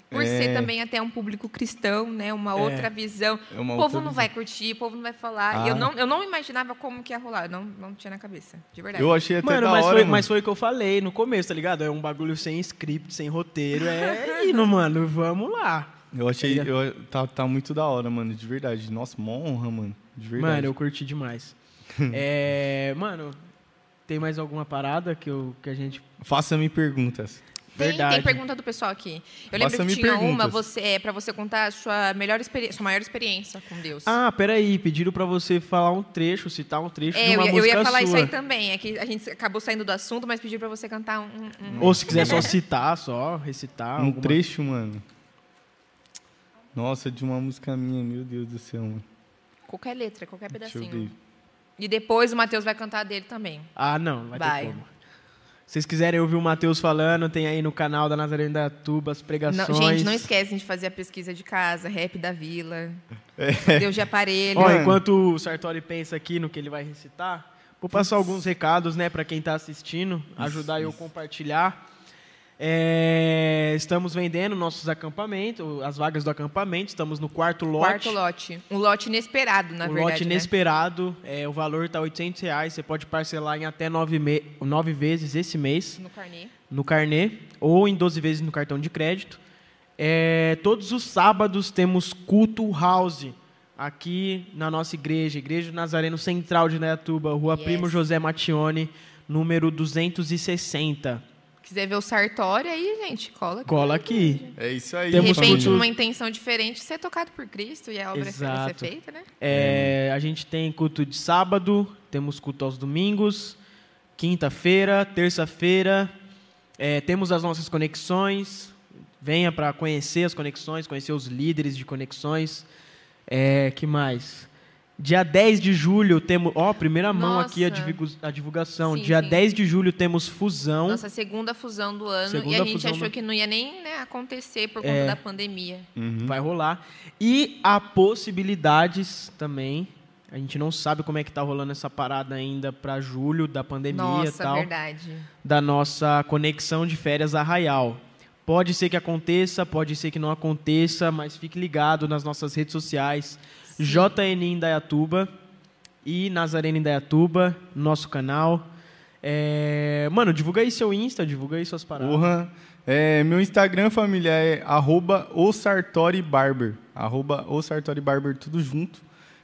Por É. ser também até um público cristão, né? Uma outra visão. É uma o povo outra não visão. vai curtir, o povo não vai falar. Ah. E eu não, eu não imaginava como que ia rolar. Eu não, não tinha na cabeça, de verdade. Eu achei até Mano, da mas, hora, foi, mano. mas foi o que eu falei no começo, tá ligado? É um bagulho sem script, sem roteiro. É indo, mano. Vamos lá. Eu achei, eu, tá, tá muito da hora, mano, de verdade. Nossa, uma honra, mano, de verdade. Mano, eu curti demais. é, mano, tem mais alguma parada que, eu, que a gente. Faça-me perguntas. Tem, verdade. tem pergunta do pessoal aqui. Eu lembro Faça-me que tinha uma perguntas. você, é, para você contar a sua, melhor experi- sua maior experiência com Deus. Ah, peraí, pediram pra você falar um trecho, citar um trecho de É, eu uma ia, eu música ia falar sua. isso aí também. É que a gente acabou saindo do assunto, mas pediu para você cantar um. um- Ou se quiser só citar, só recitar. um alguma- trecho, mano. Nossa, de uma música minha, meu Deus do céu, mano. Qualquer letra, qualquer Deixa eu ver. pedacinho. E depois o Matheus vai cantar dele também. Ah, não, vai, Vai. ter como. Se vocês quiserem ouvir o Matheus falando, tem aí no canal da Nazareno da Tuba as Não, pregações. gente, não esquecem de fazer a pesquisa de casa, rap da vila, Deus de aparelho. Ó, enquanto o Sartori pensa aqui no que ele vai recitar, vou passar alguns recados, né, para quem tá assistindo, ajudar eu a compartilhar. É, estamos vendendo nossos acampamentos, as vagas do acampamento, estamos no quarto lote. Quarto lote. Um lote inesperado, na o verdade. lote né? inesperado, é, o valor está 800 reais, você pode parcelar em até nove, me- nove vezes esse mês No carnê. no carnê ou em 12 vezes no cartão de crédito. É, todos os sábados temos culto house aqui na nossa igreja, Igreja Nazareno Central de Neatuba, Rua Yes. Primo José Mattione, número 260. Quiser ver o Sartório aí, gente, cola aqui. Cola aqui. É isso aí, De Temos repente, numa intenção diferente, ser tocado por Cristo e a obra ser Exato. feita, né? É, a gente tem culto de sábado, temos culto aos domingos, quinta-feira, terça-feira. é, temos as nossas conexões. Venha para conhecer as conexões, conhecer os líderes de conexões. É, que mais? Dia 10 de julho temos. Ó, primeira mão aqui a, Nossa. divulgu- a divulgação. Sim, Dia sim. 10 de julho temos fusão. Nossa segunda fusão do ano. Segunda e a gente achou do- que não ia nem né, acontecer por conta É. da pandemia. Vai rolar. E há possibilidades também. A gente não sabe como é que tá rolando essa parada ainda para julho da pandemia e Nossa, tal. verdade. Da nossa conexão de férias arraial. Pode ser que aconteça, pode ser que não aconteça, mas fique ligado nas nossas redes sociais. JN Indaiatuba e Nazarena Indaiatuba, nosso canal. É, Mano, divulga aí seu Insta, divulga aí suas paradas. Porra. É, meu Instagram, família, é arroba o Sartori Barber. Arroba o Sartori Barber, tudo junto.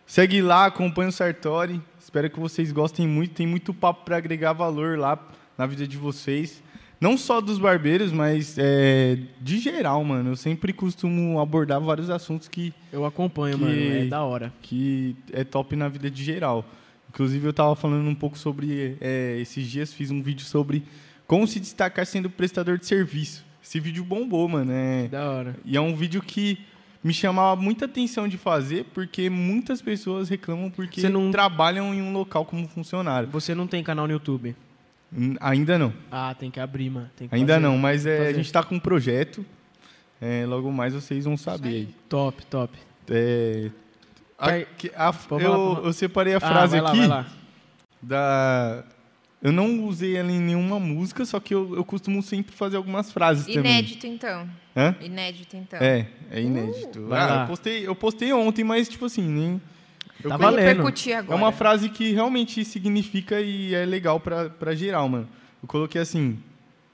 Segue lá, acompanha o Sartori. Espero que vocês gostem muito. Tem muito papo para agregar valor lá na vida de vocês. Não só dos barbeiros, mas é, de geral, mano. Eu sempre costumo abordar vários assuntos que, Eu acompanho, Que- mano, é da hora. que é top na vida de geral. Inclusive, eu tava falando um pouco sobre. é, esses dias fiz um vídeo sobre como se destacar sendo prestador de serviço. Esse vídeo bombou, mano. é- Da hora. e é um vídeo que me chamava muita atenção de fazer, porque muitas pessoas reclamam porque não- trabalham em um local como funcionário. Você não tem canal no YouTube? Ainda não. Ah, tem que abrir, mano. Tem que Ainda fazer. não, mas é, a gente tá com um projeto. É, logo mais vocês vão saber aí. Top, top. É, a- a- eu, eu separei a Ah, frase vai lá, aqui vai lá. da. Eu não usei ela em nenhuma música, só que eu, eu costumo sempre fazer algumas frases também. Inédito, então. Hã? Inédito, então. É, é inédito. Vai Ah, eu, postei, eu postei ontem, mas tipo assim, nem. Eu Tá valendo. repercutir É agora. uma frase que realmente significa e é legal pra, pra geral, mano. Eu coloquei assim: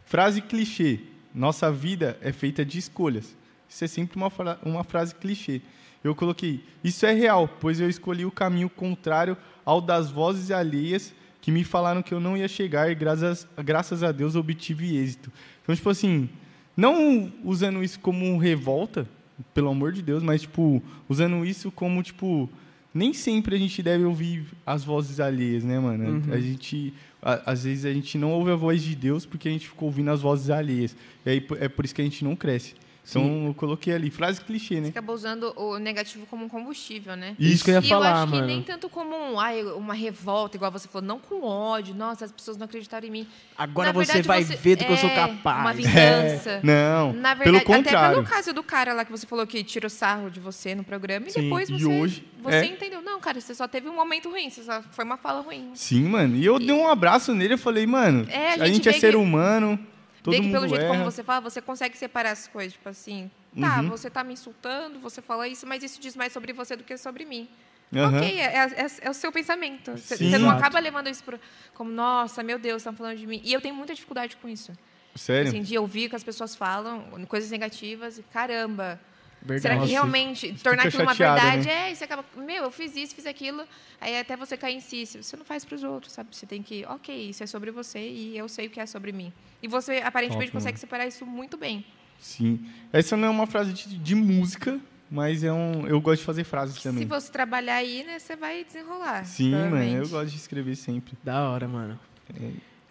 frase clichê. Nossa vida é feita de escolhas. Isso é sempre uma, fra- uma frase clichê. Eu coloquei: Isso é real, pois eu escolhi o caminho contrário ao das vozes alheias que me falaram que eu não ia chegar e graças, graças a Deus obtive êxito. Então, tipo assim, não usando isso como revolta, pelo amor de Deus, mas, tipo, usando isso como, tipo, nem sempre a gente deve ouvir as vozes alheias, né, mano? Uhum. A gente, a- às vezes a gente não ouve a voz de Deus porque a gente ficou ouvindo as vozes alheias. E aí é por isso que a gente não cresce. Então eu coloquei ali, frase clichê, Você né? acabou usando o negativo como um combustível, né? Isso que eu ia e falar, eu acho mano. que nem tanto como um, ai, uma revolta, igual você falou, não com ódio, nossa, as pessoas não acreditaram em mim. Agora Na você verdade, vai você- ver do que eu sou é, capaz. Uma vingança. Não, Na pelo verdade, até contrário. pelo caso do cara lá que você falou que tirou sarro de você no programa e Sim, depois e você, hoje, você é. entendeu. Não, cara, você só teve um momento ruim, você só foi uma fala ruim. Sim, mano. E eu dei um abraço nele, eu falei, mano, É, a a gente gente, é ser que- humano, todo Vê que pelo jeito erra. como você fala, você consegue separar as coisas. Tipo assim, tá, Uhum. você tá me insultando, você fala isso, mas isso diz mais sobre você do que sobre mim. Aham. Ok, é, é- é o seu pensamento. Você não acaba levando isso pro, como, nossa, meu Deus, estão falando de mim. E eu tenho muita dificuldade com isso. Sério? Assim, de ouvir o que as pessoas falam, coisas negativas, e caramba. Verdade. Será que Nossa, realmente tornar aquilo uma verdade? né? É, você acaba, meu, eu fiz isso, fiz aquilo, aí até você cair em si. Você não faz para os outros, sabe? Você tem que, ok, isso é sobre você e eu sei o que é sobre mim. E você aparentemente Top, consegue separar isso muito bem. Sim. Essa não é uma frase de, de música, mas é um. Eu gosto de fazer frases também. Se você trabalhar aí, né, você vai desenrolar. Sim, mano. provavelmente. Eu gosto de escrever sempre. Da hora, mano.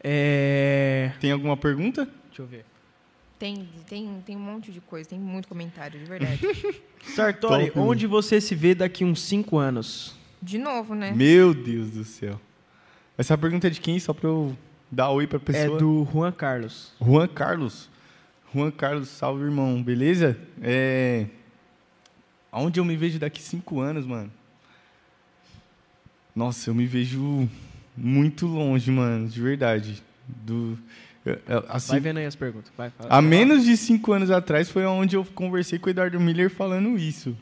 É... Tem alguma pergunta? Deixa eu ver. Tem, tem, tem um monte de coisa, tem muito comentário, de verdade. Sartori, Top, onde você se vê daqui uns 5 anos? de novo, né? Meu Deus do céu. Essa pergunta é de quem? Só pra eu dar oi pra pessoa. É do Juan Carlos. Juan Carlos. Juan Carlos, salve, irmão. Beleza? É... Aonde eu me vejo daqui cinco anos, mano? Nossa, eu me vejo muito longe, mano, de verdade. Do... eu- eu- Assim, Vai vendo aí as perguntas. Vai, fala. Há menos de cinco anos atrás foi onde eu conversei com o Eduardo Miller falando isso.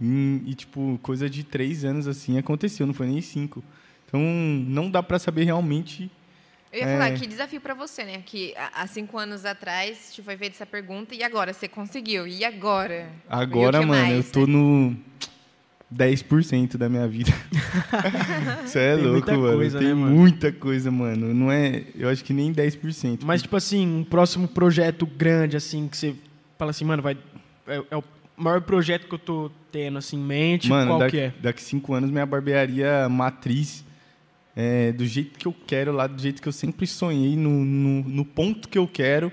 Hum, E, tipo, coisa de três anos assim aconteceu, não foi nem cinco. Então, não dá pra saber realmente. Eu ia É. falar, que desafio para você, né? Que há cinco anos atrás te foi feita essa pergunta e agora você conseguiu. E agora? Agora, E mano, mais, eu tô né? no 10% da minha vida. Isso é Tem louco, muita mano. coisa, Tem né, mano? muita coisa, mano. Não é. Eu acho que nem 10%. Mas, tipo assim, um próximo projeto grande, assim, que você fala assim, mano, vai. É, é o maior projeto que eu tô tendo, assim, em mente. Mano, qual daqui, que é? daqui cinco anos minha barbearia matriz é do jeito que eu quero, lá do jeito que eu sempre sonhei, no, no, no ponto que eu quero.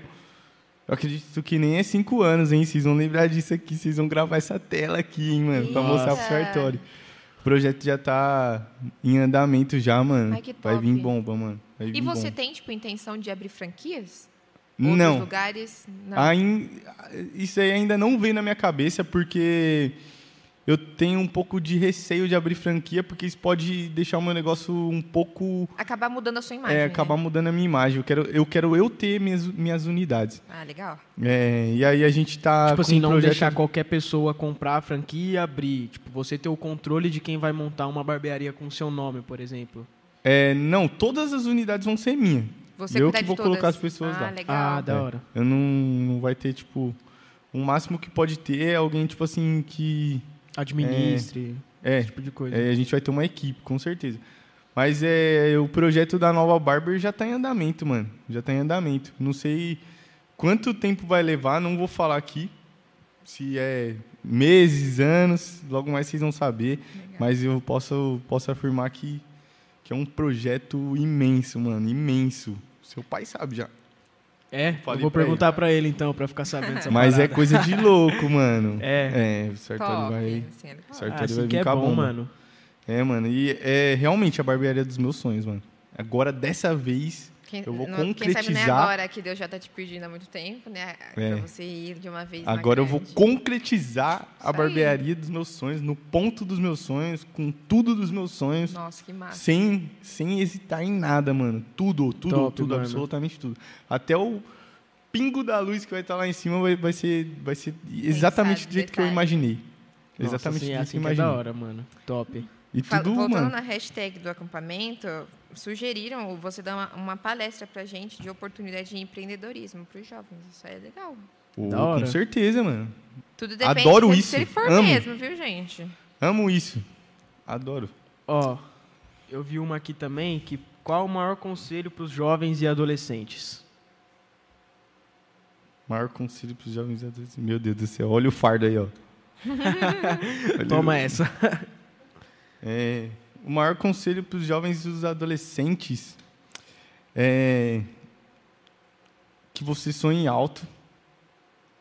Eu acredito que nem é cinco anos, hein? Vocês vão lembrar disso aqui, vocês vão gravar essa tela aqui, hein, mano, pra mostrar pro Eita. Sartori. projeto já tá em andamento já, mano. Ai, que Vai top. vir bomba, mano. Vai E você bomba. tem, tipo, intenção de abrir franquias? Outros Não. lugares? Não. Isso aí ainda não veio na minha cabeça, porque eu tenho um pouco de receio de abrir franquia, porque isso pode deixar o meu negócio um pouco. Acabar mudando a sua imagem. É, né? acabar mudando a minha imagem. Eu quero eu, quero eu ter minhas, minhas unidades. Ah, legal. É, e aí a gente tá. Tipo com assim, um não projeto- deixar qualquer pessoa comprar a franquia e abrir. Tipo, você ter o controle de quem vai montar uma barbearia com o seu nome, por exemplo. É, não, todas as unidades vão ser minhas. Você Eu que de vou todas. colocar as pessoas ah, lá. legal. Ah, da É. hora. Eu não, não vai ter, tipo. O máximo que pode ter é alguém, tipo assim, que. Administre, É, esse tipo de coisa. É, a gente vai ter uma equipe, com certeza. Mas é, o projeto da nova Barber já está em andamento, mano. Já está em andamento. Não sei quanto tempo vai levar, não vou falar aqui. Se é meses, anos, logo mais vocês vão saber. Legal. Mas eu posso, posso afirmar que, que é um projeto imenso, mano. Imenso. Seu pai sabe já. É, Falei vou pra perguntar pra ele então, pra ficar sabendo dessa Mas é parada. coisa de louco, mano. É. É, o Sartori vai. é legal. Sartori Ah, vai vir é com a bom, bomba. mano. É, mano. E é realmente a barbearia dos meus sonhos, mano. Agora, dessa vez, Quem, Eu vou não- Quem sabe não é concretizar- agora que Deus já tá te pedindo há muito tempo, né? É. Pra você ir de uma vez agora eu vou concretizar a barbearia dos meus sonhos, no ponto dos meus sonhos, com tudo dos meus sonhos, Nossa, que massa. sem, sem hesitar em nada, mano. Tudo, tudo, Top, tudo, mano. absolutamente tudo. Até o pingo da luz que vai estar lá em cima vai, vai ser, vai ser exatamente do jeito que eu detalhe. imaginei. Nossa, exatamente assim, do jeito assim que eu que é da imaginei. hora, mano. Top. E Fal- tudo, Voltando mano. na hashtag do acampamento, sugeriram você dar uma, uma palestra pra gente de oportunidade de empreendedorismo para os jovens. Isso aí é legal. Pô, com certeza, mano. Tudo depende Adoro se, isso, se ele for amo. mesmo, viu, gente? Amo isso. Adoro. Ó, eu vi uma aqui também que qual o maior conselho pros jovens e adolescentes? Maior conselho para os jovens adultos. Meu Deus do céu, olha o fardo aí, ó. Toma essa. É, o maior conselho para os jovens e os adolescentes é que você sonhe alto.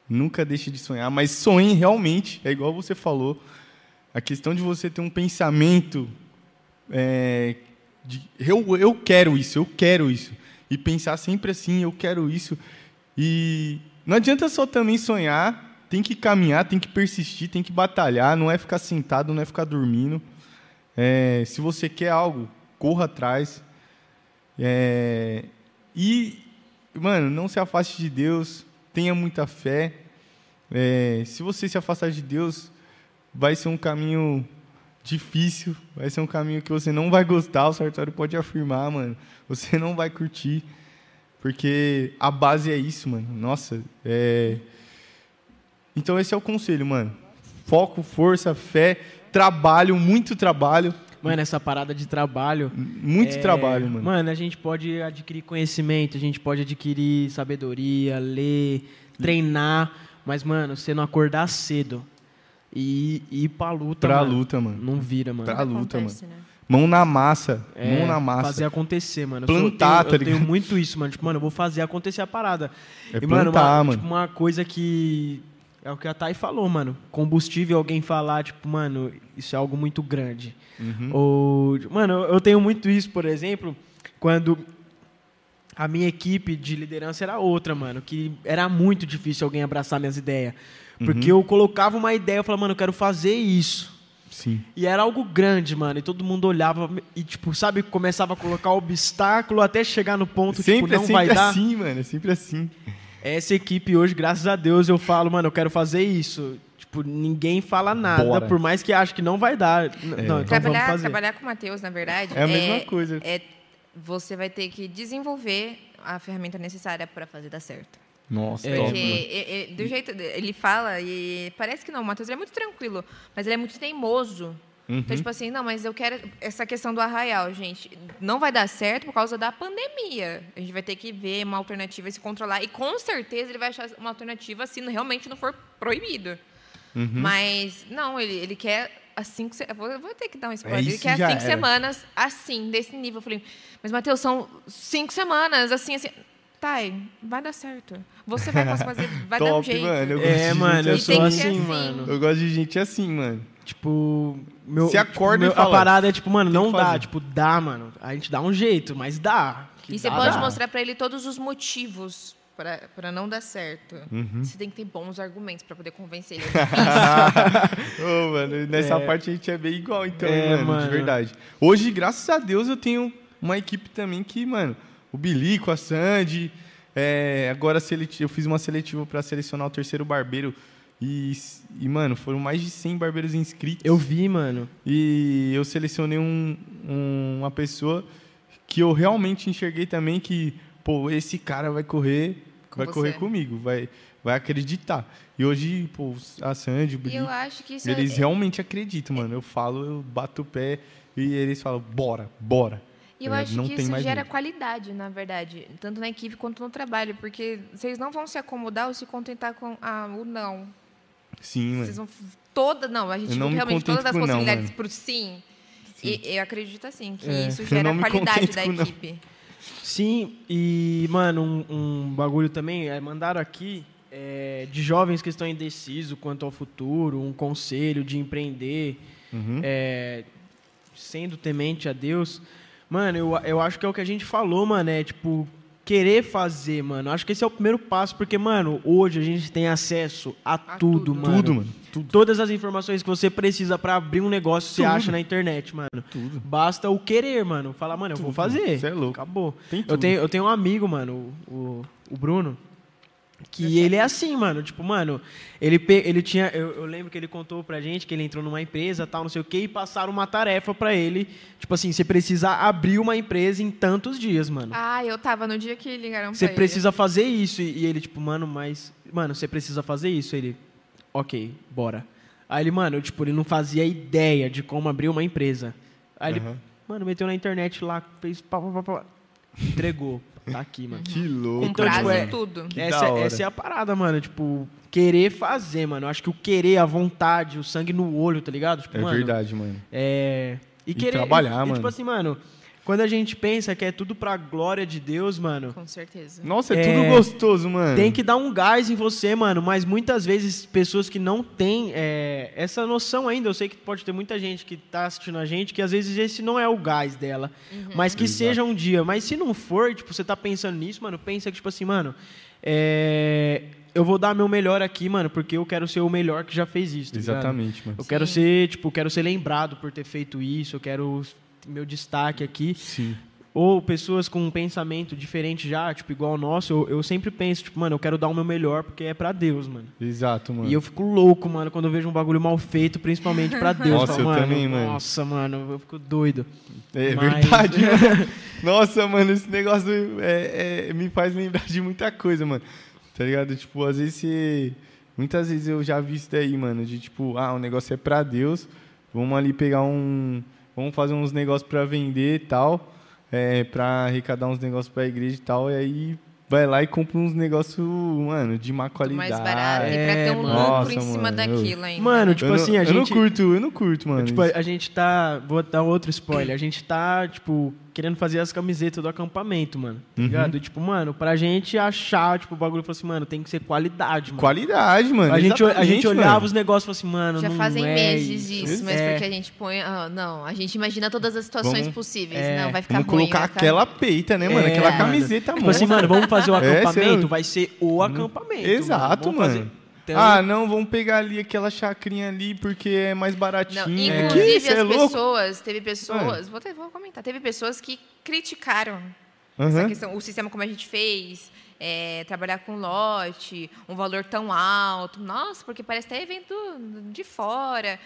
Nunca deixe de sonhar, mas sonhe realmente. É igual você falou. A questão de você ter um pensamento é, de eu, eu quero isso, eu quero isso. E pensar sempre assim, eu quero isso. E não adianta só também sonhar, tem que caminhar, tem que persistir, tem que batalhar, não é ficar sentado, não é ficar dormindo. É, se você quer algo, corra atrás. É, e, mano, não se afaste de Deus, tenha muita fé. É, se você se afastar de Deus, vai ser um caminho difícil, vai ser um caminho que você não vai gostar, o Sartori pode afirmar, mano. Você não vai curtir, porque a base é isso, mano. Nossa, é... Então esse é o conselho, mano. Foco, força, fé, trabalho, muito trabalho, Mano, essa parada de trabalho. muito é, trabalho, mano. Mano, a gente pode adquirir conhecimento, a gente pode adquirir sabedoria, ler, treinar. Mas, mano, você não acordar cedo e e ir pra luta, Pra mano, luta, mano. Não vira, mano. Pra luta, Acontece, né? Mão na massa, É, mão na massa. Fazer acontecer, mano. Plantar, eu tá tenho, eu ligado? tenho muito isso, mano. Tipo, mano, eu vou fazer acontecer a parada. É e, mano, plantar, uma, mano. tipo, uma coisa que. É o que a Thay falou, mano. Combustível, alguém falar, tipo, mano, isso é algo muito grande. Uhum. Ou, mano, eu tenho muito isso, por exemplo, quando a minha equipe de liderança era outra, mano, que era muito difícil alguém abraçar minhas ideias. Porque Uhum. eu colocava uma ideia, eu falava, mano, eu quero fazer isso. Sim. E era algo grande, mano, e todo mundo olhava e, tipo, sabe, começava a colocar obstáculo até chegar no ponto, sempre tipo, não sempre vai dar. assim, mano. É sempre assim. Essa equipe hoje, graças a Deus, eu falo, mano, eu quero fazer isso. Tipo, ninguém fala nada, Bora. por mais que ache que não vai dar. N- Não, então vamos trabalhar, fazer. trabalhar com o Matheus, na verdade, É a mesma coisa. é- você vai ter que desenvolver a ferramenta necessária para fazer dar certo. Nossa, É, top, e- e- do jeito ele fala e parece que não, o Matheus é muito tranquilo, mas ele é muito teimoso. Uhum. Então, tipo assim, não, mas eu quero essa questão do arraial, gente, não vai dar certo por causa da pandemia. A gente vai ter que ver uma alternativa e se controlar. E com certeza ele vai achar uma alternativa se realmente não for proibido. Uhum. Mas, não, ele, ele quer as cinco. se- eu Vou, vou ter que dar um spoiler. ele É, isso quer cinco era. semanas assim, desse nível. Eu falei, mas, Matheus, são cinco semanas, assim, assim. Thay, vai dar certo. Você vai conseguir fazer, vai dar um Top, jeito. mano. Eu gosto É, de mano, gente eu sou assim, assim. mano. Eu gosto de gente assim, mano. Tipo, meu, Você acorda tipo, e meu- fala, A parada é tipo, mano, não dá. fazer. Tipo, dá, mano. A gente dá um jeito, mas dá. Que E você dá, pode dá. mostrar pra ele todos os motivos pra pra não dar certo. Uhum. Você tem que ter bons argumentos pra poder convencer ele. Ô, mano, nessa É. parte a gente é bem igual, então, É, mano, mano. de verdade. Hoje, graças a Deus, eu tenho uma equipe também que, mano, o Bilico, a Sandy, é, agora eu fiz uma seletiva pra selecionar o terceiro barbeiro e, e, mano, foram mais de 100 barbeiros inscritos. Eu vi, mano. E eu selecionei um- um- uma pessoa que eu realmente enxerguei também que, pô, esse cara vai correr, Com vai você. correr comigo, vai, vai acreditar. E hoje, pô, a Sandy, o Bilico, eu acho que isso eles é, realmente acreditam, mano. Eu falo, eu bato o pé e eles falam, bora, bora. E eu Tá acho que isso gera medo. qualidade, na verdade, tanto na equipe quanto no trabalho, porque vocês não vão se acomodar ou se contentar com ah, o não. Sim, Vocês mano. vão f- toda, não, a gente não me realmente todas as não, possibilidades mano. por sim. E eu acredito assim que É, isso gera me qualidade da equipe. Sim, e, mano, um, um bagulho também, é, mandaram aqui é, de jovens que estão indecisos quanto ao futuro, um conselho de empreender, Uhum. é, sendo temente a Deus. Mano, eu, eu acho que é o que a gente falou, mano, é tipo, querer fazer, mano. Acho que esse é o primeiro passo, porque, mano, hoje a gente tem acesso a, tudo, tudo. mano. Tudo, mano. Tudo. Todas as informações que você precisa pra abrir um negócio, você Tudo. acha na internet, mano. Tudo. Basta o querer, mano. Falar, mano, eu vou fazer. Cê é louco. Acabou. Tem Eu tenho, eu tenho um amigo, mano, o, o Bruno, que ele é assim, mano. Tipo, mano, ele, ele tinha. Eu, eu lembro que ele contou pra gente que ele entrou numa empresa, tal, não sei o quê, e passaram uma tarefa pra ele. Tipo assim, você precisa abrir uma empresa em tantos dias, mano. Ah, eu tava no dia que ligaram Você precisa fazer isso. E e ele, tipo, mano, mas. Mano, você precisa fazer isso. Ele, ok, bora. Aí ele, mano, tipo, ele não fazia ideia de como abrir uma empresa. Aí ele, Aham. mano, meteu na internet lá, fez pá, pá, pá, pá, entregou. Tá aqui, mano. Que ele. louco. Então, prazo tipo, é- e tudo. Que Essa, essa é a parada, mano. Tipo, querer fazer, mano. Eu acho que o querer, a vontade, o sangue no olho, tá ligado? Tipo, É mano, verdade, mano. É. E, E querer. trabalhar, e, e, mano. Tipo assim, mano, quando a gente pensa que é tudo pra glória de Deus, mano. Com certeza. Nossa, é, É, tudo gostoso, mano. Tem que dar um gás em você, mano. Mas muitas vezes, pessoas que não têm é, essa noção ainda, eu sei que pode ter muita gente que tá assistindo a gente, que às vezes esse não é o gás dela. Mas que Exato. seja um dia. Mas se não for, tipo, você tá pensando nisso, mano, pensa que, tipo assim, mano, é, eu vou dar meu melhor aqui, mano, porque eu quero ser o melhor que já fez isso. tá ligado? Exatamente, mano. Eu quero Sim. ser, tipo, quero ser lembrado por ter feito isso, eu quero meu destaque aqui. Sim. Ou pessoas com um pensamento diferente já, tipo, igual o nosso, eu, eu sempre penso, tipo, mano, eu quero dar o meu melhor porque é pra Deus, mano. Exato, mano. E eu fico louco, mano, quando eu vejo um bagulho mal feito, principalmente pra Deus. Nossa, Falo, eu mano, também, mano. Nossa, mano, eu fico doido. É Mas- verdade, mano. Nossa, mano, esse negócio é- é- me faz lembrar de muita coisa, mano. Tá ligado? Tipo, às vezes você... Muitas vezes eu já vi isso daí, mano, de tipo, ah, o negócio é pra Deus, vamos ali pegar um... Vamos fazer uns negócios pra vender e tal, é, pra arrecadar uns negócios pra igreja e tal, e aí vai lá e compra uns negócios, mano, de má qualidade. mais barato. e pra É, ter um lucro nossa, em cima mano, eu- daquilo ainda. Mano, tipo eu assim, não, a eu não gente- curto, eu não curto, mano. tipo, isso. a gente tá. Vou dar outro spoiler. A gente tá, tipo, querendo fazer as camisetas do acampamento, mano. Tá Uhum. ligado? E, tipo, mano, pra gente achar, tipo, o bagulho, falou assim, mano, tem que ser qualidade, mano. Qualidade, mano. a gente, a gente exatamente, olhava mano. os negócios e falou assim, mano, Já não fazem é meses isso, mas É. porque a gente põe. ah, não, a gente imagina todas as situações Vamos- possíveis. é, não, vai ficar Vamos ruim. colocar vai ficar- aquela peita, né, mano? É, aquela mano. camiseta, Tipo assim, mano, vamos fazer o É, acampamento, vai ser o acampamento. Exato, Vamos mano. Então, Ah, não, vamos pegar ali aquela chacrinha ali porque é mais Não, baratinho. inclusive, Que? Cê as é pessoas, teve pessoas, vou, ter- vou comentar, teve pessoas que criticaram essa Aham. questão, o sistema como a gente fez, é, trabalhar com lote, um valor tão alto. Nossa, porque parece até evento de fora.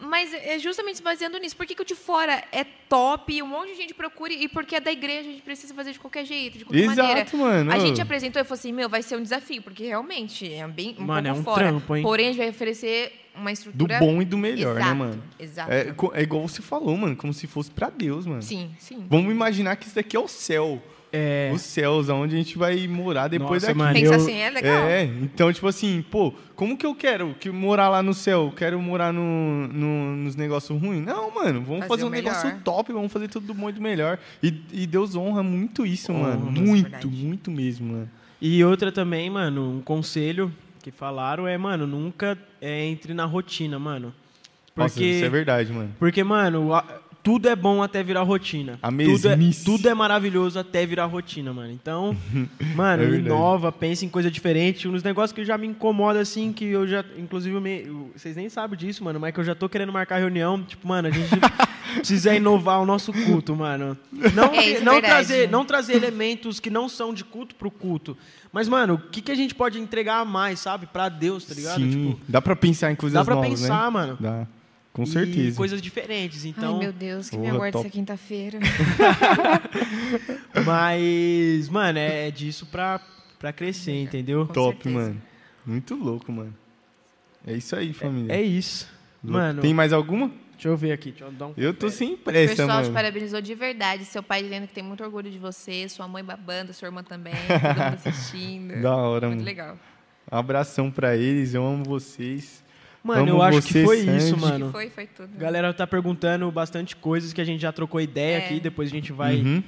Mas é justamente se baseando nisso. Por que, que o de fora é top e um monte de gente procura e porque é da igreja a gente precisa fazer de qualquer jeito, de qualquer maneira? Exato, mano. A gente apresentou e falou assim, meu, vai ser um desafio, porque realmente é bem um Mano, pouco é um fora. trampo, hein? Porém, a gente vai oferecer uma Do estrutura... bom e do melhor, né, Exato, mano? Exato. É, é igual você falou, mano, como se fosse pra Deus, mano. Sim, sim. Vamos imaginar que isso daqui é o céu. É. os céus, aonde a gente vai morar depois Nossa, daqui. mano, Pensa eu- assim, é legal. É, então, tipo assim, pô, como que eu quero que morar lá no céu? Eu Quero morar no, no- nos negócios ruins? Não, mano, vamos Fazer fazer, um negócio top, vamos fazer tudo muito melhor. E, e Deus honra muito isso, Honra, mano. mas é Muito, muito mesmo, mano. E outra também, mano, um conselho que falaram é, mano, nunca é, entre na rotina, mano. Nossa, Porque, isso é verdade, mano. porque mano, tudo é bom até virar rotina. A tudo é, mesmice. tudo é maravilhoso até virar rotina, mano. Então, mano, É inova, pensa em coisa diferente. Uns negócios que já me incomoda, assim, que eu já, inclusive, me- vocês nem sabem disso, mano, mas que eu já tô querendo marcar reunião. Tipo, mano, a gente precisa inovar o nosso culto, mano. Não, É, isso é não, verdade. trazer, não trazer elementos que não são de culto pro culto. Mas, mano, o que, que a gente pode entregar a mais, sabe? Pra Deus, tá ligado? Sim, Tipo, dá pra pensar em coisas dá pra novas, pensar, né? mano. Dá, com E certeza. coisas diferentes, então. Ai, meu Deus, que me Porra, aguarda top. essa quinta-feira. Mas, mano, é disso pra, pra crescer, entendeu? Com Top, certeza. mano. Muito louco, mano. É isso aí, família. É isso. Louco. Mano, Tem mais alguma? deixa eu ver aqui. Deixa eu dar um... Eu tô sem O pressa, pessoal te mano. parabenizou de verdade. Seu pai dizendo que tem muito orgulho de você, sua mãe babando, sua irmã também, todo mundo assistindo. Da hora, Muito mano. legal. Abração pra eles, eu amo vocês. Mano, Amo eu acho você, que foi Sandy. isso, Que mano. foi, foi tudo. A galera tá perguntando bastante coisas que a gente já trocou ideia É. aqui, depois a gente vai, Uhum.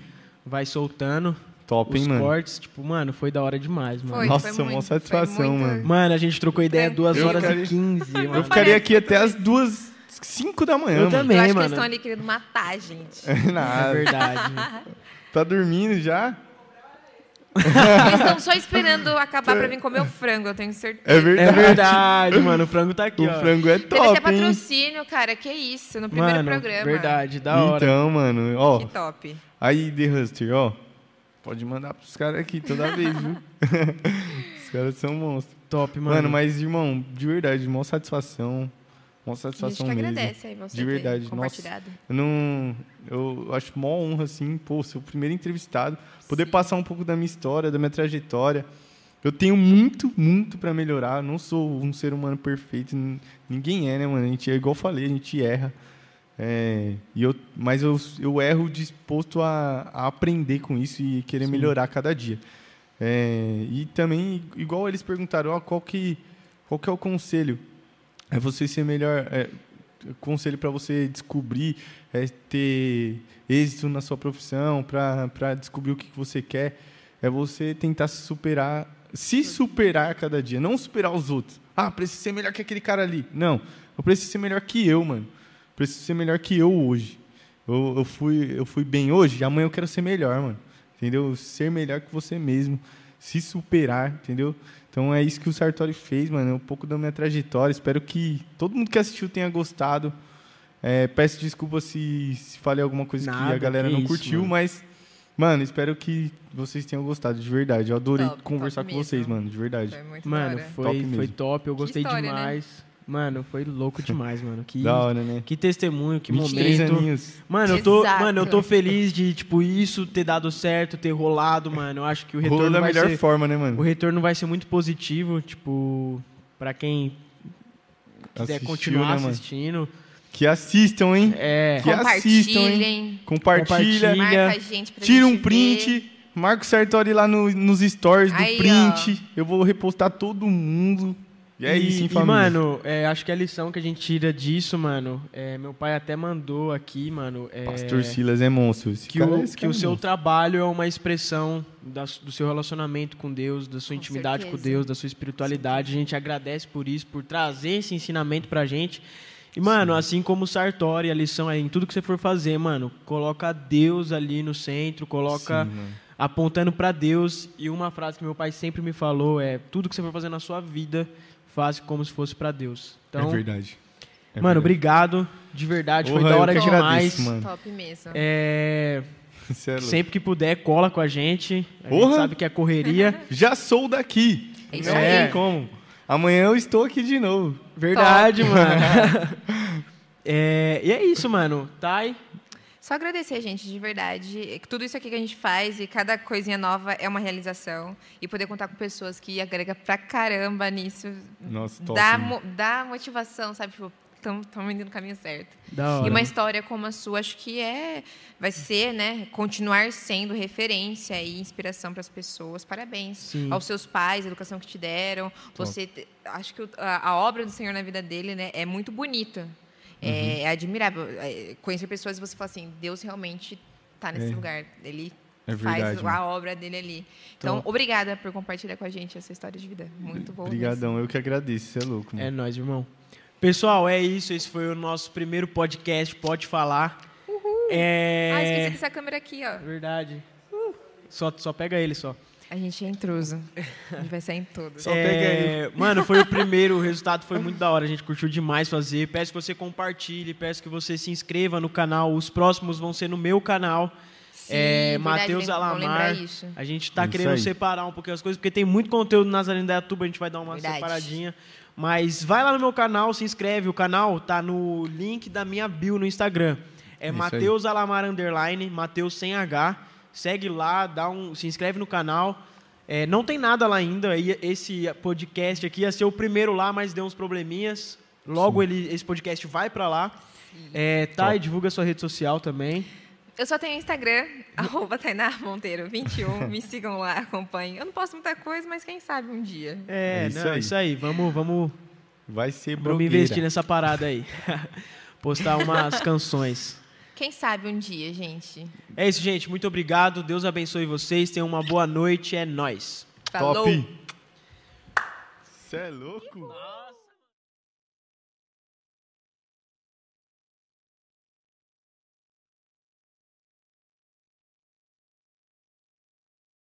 vai soltando Top, hein, os mano? cortes. Tipo, mano, foi da hora demais, mano. Foi, Nossa, foi mó muito, satisfação, muito- mano. Mano, a gente trocou ideia Eu 2 horas ficaria- e 15, mano. Eu ficaria aqui até as duas, cinco da manhã, Eu mano. também, Eu acho que mano. eles estão ali querendo matar a gente. É Nada. verdade. Tá dormindo já? Eles estão só esperando acabar pra vir comer o frango, eu tenho certeza. É verdade. é verdade, mano. O frango tá aqui, O ó. frango é Teve até top, hein? patrocínio, cara. Que isso, no primeiro Mano, programa. verdade, da hora. Então, mano, ó. Que top. Aí, The Huster, ó. Pode mandar pros caras aqui toda vez, viu? Os caras são monstros. Top, mano. Mano, mas, irmão, de verdade, mó satisfação. A gente satisfação que mesmo. agradece aí você De verdade, compartilhado. Eu não. Eu acho mó honra, assim, pô, ser o primeiro entrevistado, poder passar um pouco da minha história, da minha trajetória. Eu tenho muito, muito pra melhorar. Eu não sou um ser humano perfeito. Ninguém é, né, mano? A gente é igual eu falei, a gente erra. É, e eu, mas eu, eu erro disposto a, a aprender com isso e querer Sim. melhorar cada dia. É, e também, igual eles perguntaram, ó, qual, que, qual que é o conselho? É você ser melhor. É, conselho para você descobrir, é ter êxito na sua profissão, para descobrir o que, você quer, é você tentar se superar, se superar cada dia, não superar os outros. Ah, preciso ser melhor que aquele cara ali. Não, eu preciso ser melhor que eu, mano. Preciso ser melhor que eu hoje. Eu, eu, fui, eu fui bem hoje, amanhã eu quero ser melhor, mano. Entendeu? Ser melhor que você mesmo. Se superar, entendeu? Então é isso que o Sartori fez, mano. É um pouco da minha trajetória. Espero que todo mundo que assistiu tenha gostado. É, peço desculpa se, se falei alguma coisa que Nada, a galera que não isso, curtiu, mano. mas, mano, espero que vocês tenham gostado, de verdade. Eu adorei Top, conversar top com vocês, mesmo. mano, de verdade. Foi muito Mano, foi Top foi top. Eu gostei história, né? Mano, foi louco demais, mano. Que, Da hora, né? que testemunho, que 23 momento. aninhos. Mano, eu tô, Exato. mano, eu tô feliz de, tipo, isso ter dado certo, ter rolado, mano. Eu acho que o Rolou retorno da vai melhor ser... forma, né, O mano? retorno vai ser muito positivo, tipo, pra quem quiser Assistiu, continuar né, mano? assistindo. Que assistam, hein? É, Que assistam, hein? Compartilhem. Compartilha. Compartilha. Marca a gente pra Tira gente um print. ver. Marca o Sartori lá no- nos stories do Aí, print. Eu vou repostar todo mundo. E é isso, hein, e, mano, é, acho que a lição que a gente tira disso, mano, é, meu pai até mandou aqui, mano, é, Pastor Silas é monstro. Esse que, cara- o, esse que cara o é seu trabalho é uma expressão da- do seu relacionamento com Deus, da sua Com intimidade com certeza. Deus, da sua espiritualidade. A gente agradece por isso, por trazer esse ensinamento pra gente. E, mano, assim como o Sartori, a lição é em tudo que você for fazer, mano, coloca Deus ali no centro, coloca Sim, apontando pra Deus. E uma frase que meu pai sempre me falou é: tudo que você for fazer na sua vida, faça como se fosse pra Deus. Então, é verdade. É mano, verdade. obrigado, de verdade, foi Porra, da hora que demais. agradeço, mano. Top mesmo. É, é sempre que puder, cola com a gente. A Porra! gente sabe que é correria. Já sou daqui. É isso Não tem como. Amanhã eu estou aqui de novo. Verdade, mano. É, e é isso, mano. Thay, Só agradecer, gente, de verdade. que Tudo isso aqui que a gente faz e cada coisinha nova é uma realização. E poder contar com pessoas que agrega pra caramba nisso. Nossa, top. dá, mo- dá motivação, sabe? Tipo, estamos indo no caminho certo. Da hora. E uma história como a sua, acho que é, vai ser, né, continuar sendo referência e inspiração para as pessoas. Parabéns Sim. aos seus pais, a educação que te deram. Você, te- acho que a, a obra do Senhor na vida dele, né, é muito bonita. É, é admirável. Conhecer pessoas e você fala assim, Deus realmente está nesse É. lugar. Ele É faz verdade, a mano. obra dele ali. Então, Top. obrigada por compartilhar com a gente essa história de vida. Muito boa. Obrigadão, eu que agradeço, você é louco, mano. É nóis, irmão. Pessoal, é isso. Esse foi o nosso primeiro podcast. Pode falar. É... Ah, esqueci dessa câmera aqui, ó. Verdade. Só, só pega ele só. A gente é intruso. A gente vai sair em todos. Só É, Mano, foi o primeiro, o resultado foi muito da hora. A gente curtiu demais fazer. Peço que você compartilhe, peço que você se inscreva no canal. Os próximos vão ser no meu canal. Sim, é, Matheus Alamar. lembrar isso. A gente tá Isso querendo aí. separar um pouquinho as coisas, porque tem muito conteúdo da Yatuba, a gente vai dar uma Verdade. separadinha. Mas vai lá no meu canal, se inscreve. O canal tá no link da minha bio no Instagram. É. Matheus Alamar Underline, Matheus sem H. Segue lá, dá um, se inscreve no canal. É, não tem nada lá ainda. e Esse podcast aqui ia ser o primeiro lá, mas deu uns probleminhas. Logo ele, esse podcast vai pra lá. É, tá, e divulga sua rede social também. Eu só tenho Instagram, arroba Tainá Monteiro 21. Me sigam lá, acompanhem. Eu não posto muita coisa, mas quem sabe um dia. É, É isso não, aí. isso aí. Vamos, vamos, Vai ser vamos blogueira. investir nessa parada aí. Postar umas canções. Quem sabe um dia, gente. É isso, gente. Muito obrigado. Deus abençoe vocês. Tenham uma boa noite. É nóis. Falou! Top! Você é louco?